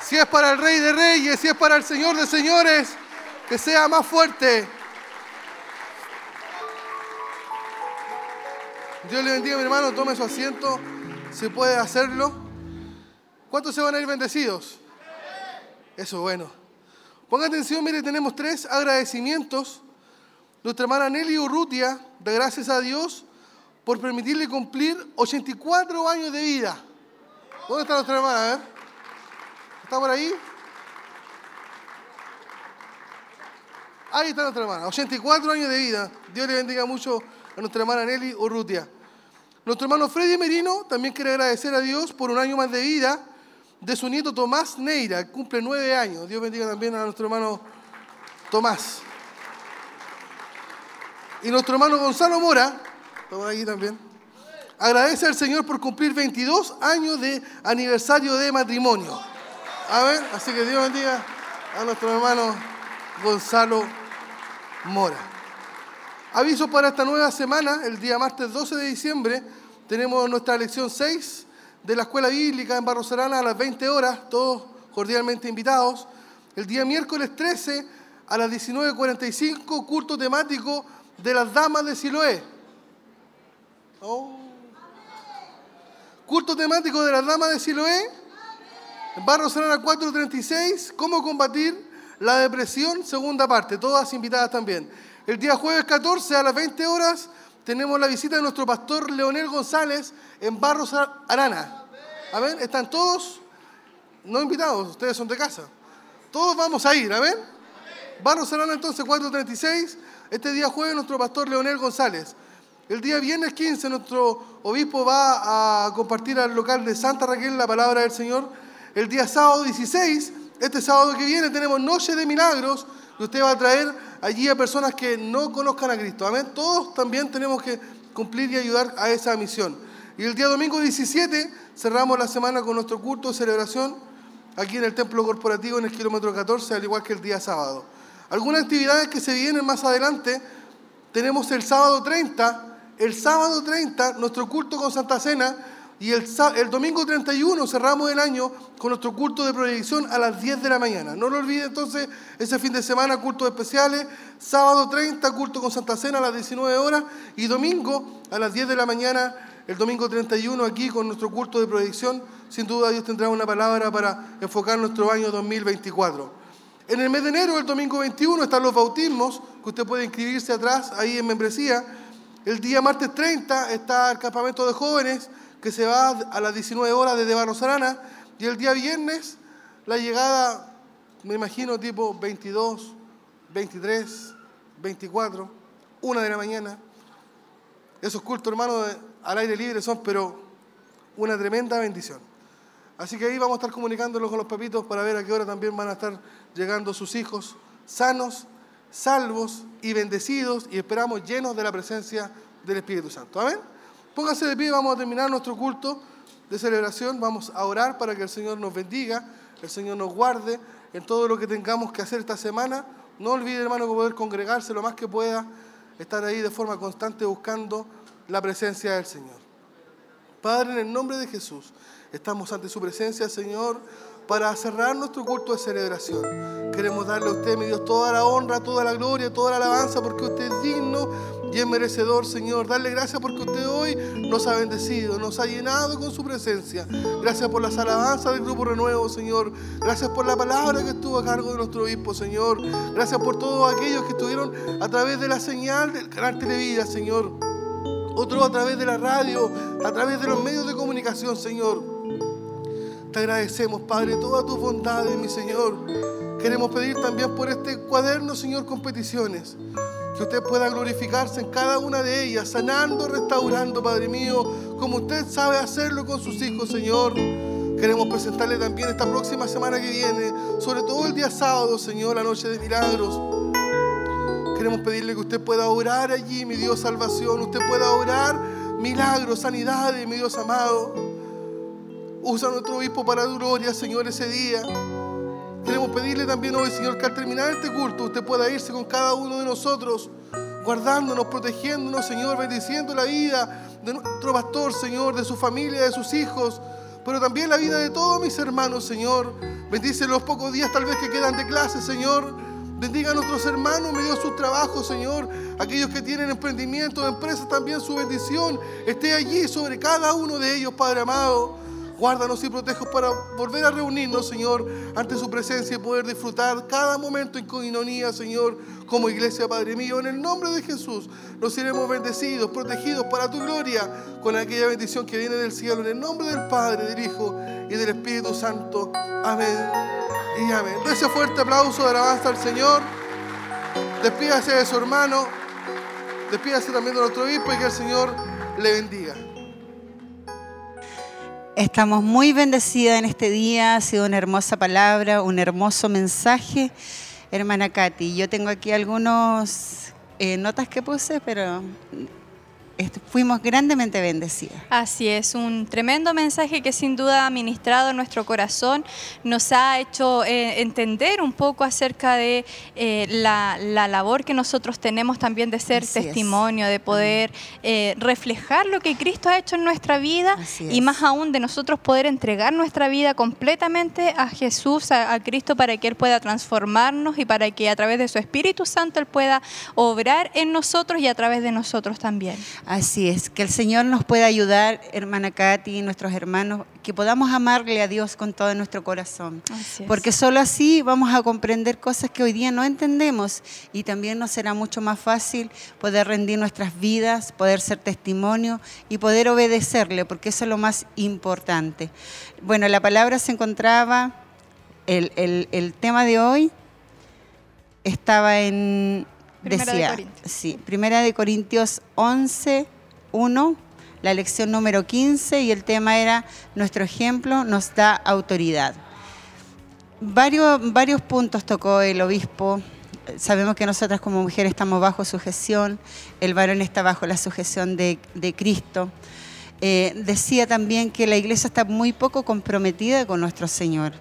si es para el Rey de Reyes, si es para el Señor de Señores, que sea más fuerte. Dios le bendiga, mi hermano, tome su asiento, si puede hacerlo. ¿Cuántos se van a ir bendecidos? Eso es bueno. Ponga atención, mire, tenemos tres agradecimientos. Nuestra hermana Nelly Urrutia da gracias a Dios por permitirle cumplir 84 años de vida. ¿Dónde está nuestra hermana? ¿Está por ahí? Ahí está nuestra hermana, 84 años de vida. Dios le bendiga mucho a nuestra hermana Nelly Urrutia. Nuestro hermano Freddy Merino también quiere agradecer a Dios por un año más de vida de su nieto Tomás Neira, que cumple nueve años. Dios bendiga también a nuestro hermano Tomás. Y nuestro hermano Gonzalo Mora, estamos aquí también, agradece al Señor por cumplir 22 años de aniversario de matrimonio. A ver, así que Dios bendiga a nuestro hermano Gonzalo Mora. Aviso para esta nueva semana, el día martes 12 de diciembre, tenemos nuestra lección 6 de la Escuela Bíblica en Barro Serana a las 20 horas, todos cordialmente invitados. El día miércoles 13 a las 19.45, culto temático de las damas de Siloé. Oh. Culto temático de las damas de Siloé. En Barro Serana 436, cómo combatir la depresión, segunda parte, todas invitadas también. El día jueves 14 a las 20 horas tenemos la visita de nuestro pastor Leonel González en Barros Arana. Amén. Están todos no invitados, ustedes son de casa. Todos vamos a ir, amén. Barros Arana entonces 436. Este día jueves nuestro pastor Leonel González. El día viernes 15 nuestro obispo va a compartir al local de Santa Raquel la palabra del Señor. El día sábado 16, este sábado que viene tenemos Noche de Milagros y usted va a traer allí a personas que no conozcan a Cristo. Amén. Todos también tenemos que cumplir y ayudar a esa misión. Y el día domingo 17 cerramos la semana con nuestro culto de celebración aquí en el templo corporativo en el kilómetro 14, al igual que el día sábado. Algunas actividades que se vienen más adelante, tenemos el sábado 30, el sábado 30 nuestro culto con Santa Cena y el, el domingo 31 cerramos el año con nuestro culto de proyección a las 10 de la mañana. No lo olvide entonces, ese fin de semana cultos especiales, sábado 30 culto con Santa Cena a las 19 horas y domingo a las 10 de la mañana, el domingo 31 aquí con nuestro culto de proyección. Sin duda Dios tendrá una palabra para enfocar nuestro año 2024. En el mes de enero, el domingo 21, están los bautismos, que usted puede inscribirse atrás, ahí en membresía. El día martes 30 está el campamento de jóvenes, que se va a las 19 horas desde Barros Arana. Y el día viernes, la llegada, me imagino, tipo 22, 23, 24, 1 de la mañana. Esos cultos, hermanos, al aire libre son, pero una tremenda bendición. Así que ahí vamos a estar comunicándonos con los papitos para ver a qué hora también van a estar llegando sus hijos sanos, salvos y bendecidos y esperamos llenos de la presencia del Espíritu Santo. Amén. Pónganse de pie, vamos a terminar nuestro culto de celebración. Vamos a orar para que el Señor nos bendiga, el Señor nos guarde en todo lo que tengamos que hacer esta semana. No olvide, hermano, que poder congregarse lo más que pueda, estar ahí de forma constante buscando la presencia del Señor. Padre, en el nombre de Jesús, estamos ante su presencia, Señor, para cerrar nuestro culto de celebración. Queremos darle a usted, mi Dios, toda la honra, toda la gloria, toda la alabanza, porque usted es digno y es merecedor, Señor. Darle gracias porque usted hoy nos ha bendecido, nos ha llenado con su presencia. Gracias por las alabanzas del Grupo Renuevo, Señor. Gracias por la palabra que estuvo a cargo de nuestro obispo, Señor. Gracias por todos aquellos que estuvieron a través de la señal del canal Televida, Señor otro a través de la radio, a través de los medios de comunicación, Señor. Te agradecemos, Padre, todas tus bondades, mi Señor. Queremos pedir también por este cuaderno, Señor, con peticiones. Que usted pueda glorificarse en cada una de ellas, sanando, restaurando, Padre mío, como usted sabe hacerlo con sus hijos, Señor. Queremos presentarle también esta próxima semana que viene, sobre todo el día sábado, Señor, la noche de milagros. Queremos pedirle que usted pueda orar allí, mi Dios, salvación. Usted pueda orar milagros, sanidades, mi Dios amado. Usa a nuestro obispo para tu gloria, Señor, ese día. Queremos pedirle también hoy, Señor, que al terminar este culto usted pueda irse con cada uno de nosotros, guardándonos, protegiéndonos, Señor, bendiciendo la vida de nuestro pastor, Señor, de su familia, de sus hijos, pero también la vida de todos mis hermanos, Señor. Bendice los pocos días tal vez que quedan de clase, Señor. Bendiga a nuestros hermanos, me dio sus trabajos, Señor. Aquellos que tienen emprendimientos, empresas, también su bendición esté allí sobre cada uno de ellos, Padre amado. Guárdanos y proteja para volver a reunirnos, Señor, ante su presencia y poder disfrutar cada momento en coinonía, Señor, como iglesia, Padre mío. En el nombre de Jesús nos iremos bendecidos, protegidos para tu gloria, con aquella bendición que viene del cielo. En el nombre del Padre, del Hijo y del Espíritu Santo. Amén y amén. Ese fuerte aplauso de alabanza al Señor. Despídase de su hermano, despídase también de nuestro obispo y que el Señor le bendiga. Estamos muy bendecidas en este día, ha sido una hermosa palabra, un hermoso mensaje. Hermana Katy, yo tengo aquí algunos eh, notas que puse, pero fuimos grandemente bendecidas. Así es, un tremendo mensaje que sin duda ha ministrado en nuestro corazón, nos ha hecho eh, entender un poco acerca de eh, la, la labor que nosotros tenemos también de ser Así es. testimonio, de poder eh, reflejar lo que Cristo ha hecho en nuestra vida y más aún de nosotros poder entregar nuestra vida completamente a Jesús, a, a Cristo, para que Él pueda transformarnos y para que a través de su Espíritu Santo Él pueda obrar en nosotros y a través de nosotros también. Así es, que el Señor nos pueda ayudar, hermana Katy y nuestros hermanos, que podamos amarle a Dios con todo nuestro corazón. Porque solo así vamos a comprender cosas que hoy día no entendemos y también nos será mucho más fácil poder rendir nuestras vidas, poder ser testimonio y poder obedecerle, porque eso es lo más importante. Bueno, la palabra se encontraba, el, el- el tema de hoy estaba en... Primera de decía, Corintios. sí, Primera de Corintios 11, 1, la lección número 15 y el tema era Nuestro ejemplo nos da autoridad. Varios, varios puntos tocó el obispo. Sabemos que nosotras como mujeres estamos bajo sujeción, el varón está bajo la sujeción de, de Cristo. Eh, decía también que la iglesia está muy poco comprometida con nuestro Señor.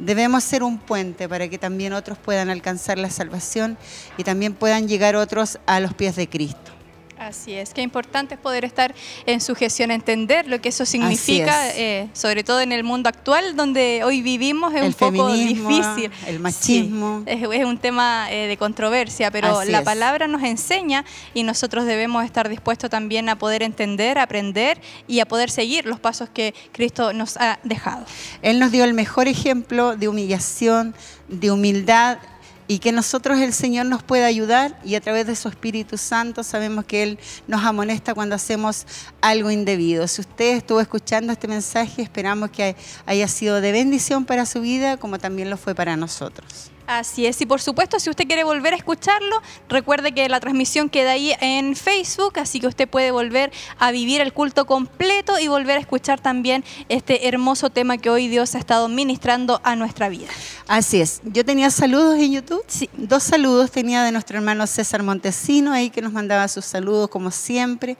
Debemos ser un puente para que también otros puedan alcanzar la salvación y también puedan llegar otros a los pies de Cristo. Así es, qué importante es poder estar en sujeción, entender lo que eso significa, es. eh, sobre todo en el mundo actual donde hoy vivimos, es El un poco difícil. el machismo. Sí, es, es un tema eh, de controversia, pero Así la es. palabra nos enseña y nosotros debemos estar dispuestos también a poder entender, aprender y a poder seguir los pasos que Cristo nos ha dejado. Él nos dio el mejor ejemplo de humillación, de humildad y que nosotros el Señor nos pueda ayudar y a través de su Espíritu Santo sabemos que Él nos amonesta cuando hacemos algo indebido. Si usted estuvo escuchando este mensaje, esperamos que haya sido de bendición para su vida como también lo fue para nosotros. Así es, y por supuesto, si usted quiere volver a escucharlo, recuerde que la transmisión queda ahí en Facebook, así que usted puede volver a vivir el culto completo y volver a escuchar también este hermoso tema que hoy Dios ha estado ministrando a nuestra vida. Así es. Yo tenía saludos en YouTube. Sí. Dos saludos tenía de nuestro hermano César Montesino, ahí que nos mandaba sus saludos como siempre.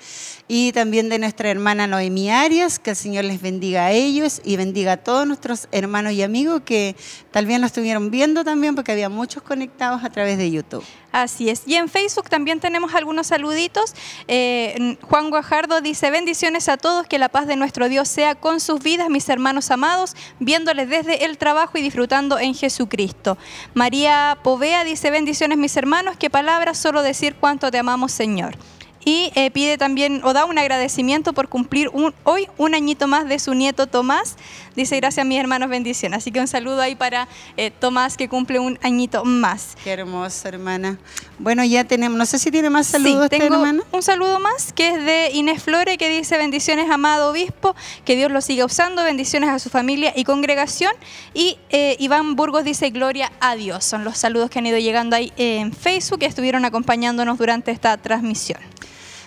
Y también de nuestra hermana Noemí Arias, que el Señor les bendiga a ellos y bendiga a todos nuestros hermanos y amigos que tal vez nos estuvieron viendo también, porque había muchos conectados a través de YouTube. Así es. Y en Facebook también tenemos algunos saluditos. Eh, Juan Guajardo dice, bendiciones a todos, que la paz de nuestro Dios sea con sus vidas, mis hermanos amados, viéndoles desde el trabajo y disfrutando en Jesucristo. María Povea dice, bendiciones mis hermanos, qué palabras, solo decir cuánto te amamos Señor. Y eh, pide también o da un agradecimiento por cumplir hoy un añito más de su nieto Tomás. Dice gracias mis hermanos, bendiciones. Así que un saludo ahí para eh, Tomás que cumple un añito más. Qué hermosa, hermana. Bueno, ya tenemos, no sé si tiene más saludos Sí, tengo hermano. un saludo más que es de Inés Flore que dice bendiciones amado obispo, que Dios lo siga usando, bendiciones a su familia y congregación. Y eh, Iván Burgos dice gloria a Dios. Son los saludos que han ido llegando ahí en Facebook y estuvieron acompañándonos durante esta transmisión.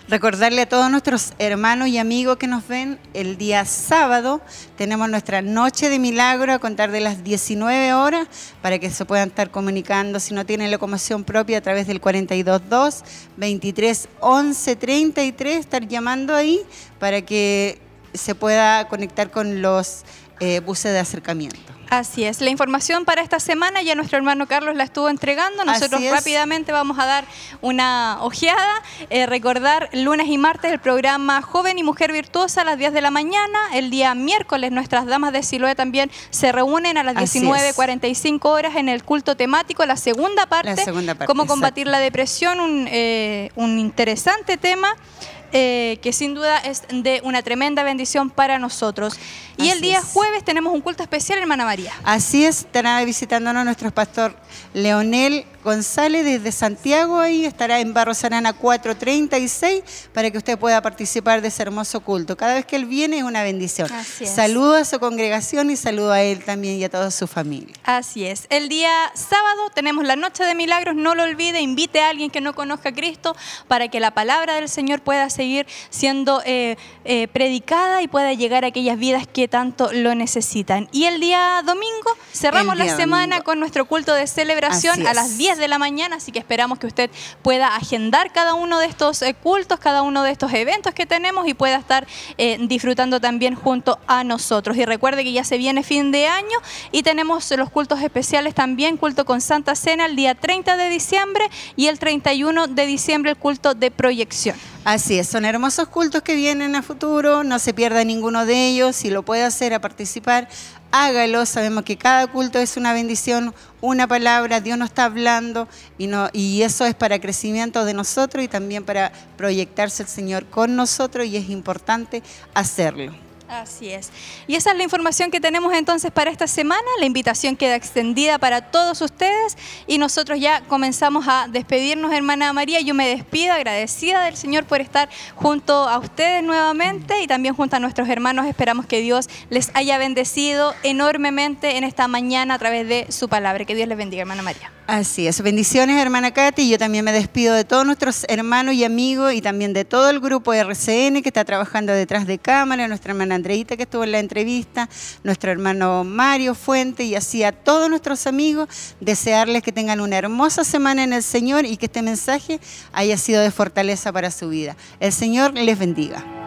Recordarle a todos nuestros hermanos y amigos que nos ven, el día sábado tenemos nuestra noche de milagro a contar de las 19 horas para que se puedan estar comunicando. Si no tienen locomoción propia a través del 422 23 11 33, estar llamando ahí para que se pueda conectar con los eh, buses de acercamiento. Así es, la información para esta semana ya nuestro hermano Carlos la estuvo entregando. Nosotros rápidamente vamos a dar una ojeada. Eh, recordar lunes y martes el programa Joven y Mujer Virtuosa a las 10 de la mañana. El día miércoles nuestras damas de Siloé también se reúnen a las Así es. 19.45 horas en el culto temático, la segunda parte. La segunda parte, Cómo exacto. combatir la depresión, un, eh, un interesante tema. Eh, que sin duda es de una tremenda bendición para nosotros. Y el día es. jueves tenemos un culto especial, hermana María. Así es, estará visitándonos nuestro pastor Leonel González desde Santiago, ahí estará en Barros Arana 436 para que usted pueda participar de ese hermoso culto. Cada vez que él viene es una bendición. Así es. Saludo a su congregación y saludo a él también y a toda su familia. Así es. El día sábado tenemos la noche de milagros. No lo olvide, invite a alguien que no conozca a Cristo para que la palabra del Señor pueda seguir siendo eh, eh, predicada y pueda llegar a aquellas vidas que tanto lo necesitan. Y el día domingo cerramos la semana domingo. con nuestro culto de celebración a las 10 de la mañana, así que esperamos que usted pueda agendar cada uno de estos eh, cultos, cada uno de estos eventos que tenemos y pueda estar eh, disfrutando también junto a nosotros. Y recuerde que ya se viene fin de año y tenemos los cultos especiales también, culto con Santa Cena el día 30 de diciembre y el 31 de diciembre el culto de proyección. Así es, son hermosos cultos que vienen a futuro, no se pierda ninguno de ellos, si lo puede hacer a participar, hágalo, sabemos que cada culto es una bendición, una palabra, Dios nos está hablando y, no, y eso es para crecimiento de nosotros y también para proyectarse el Señor con nosotros y es importante hacerlo. Así es. Y esa es la información que tenemos entonces para esta semana. La invitación queda extendida para todos ustedes y nosotros ya comenzamos a despedirnos, hermana María. Yo me despido agradecida del Señor por estar junto a ustedes nuevamente y también junto a nuestros hermanos. Esperamos que Dios les haya bendecido enormemente en esta mañana a través de su palabra. Que Dios les bendiga, hermana María. Así es. Bendiciones, hermana Katy. Yo también me despido de todos nuestros hermanos y amigos y también de todo el grupo RCN que está trabajando detrás de cámara, nuestra hermana Andreita que estuvo en la entrevista, nuestro hermano Mario Fuente y así a todos nuestros amigos, desearles que tengan una hermosa semana en el Señor y que este mensaje haya sido de fortaleza para su vida. El Señor les bendiga.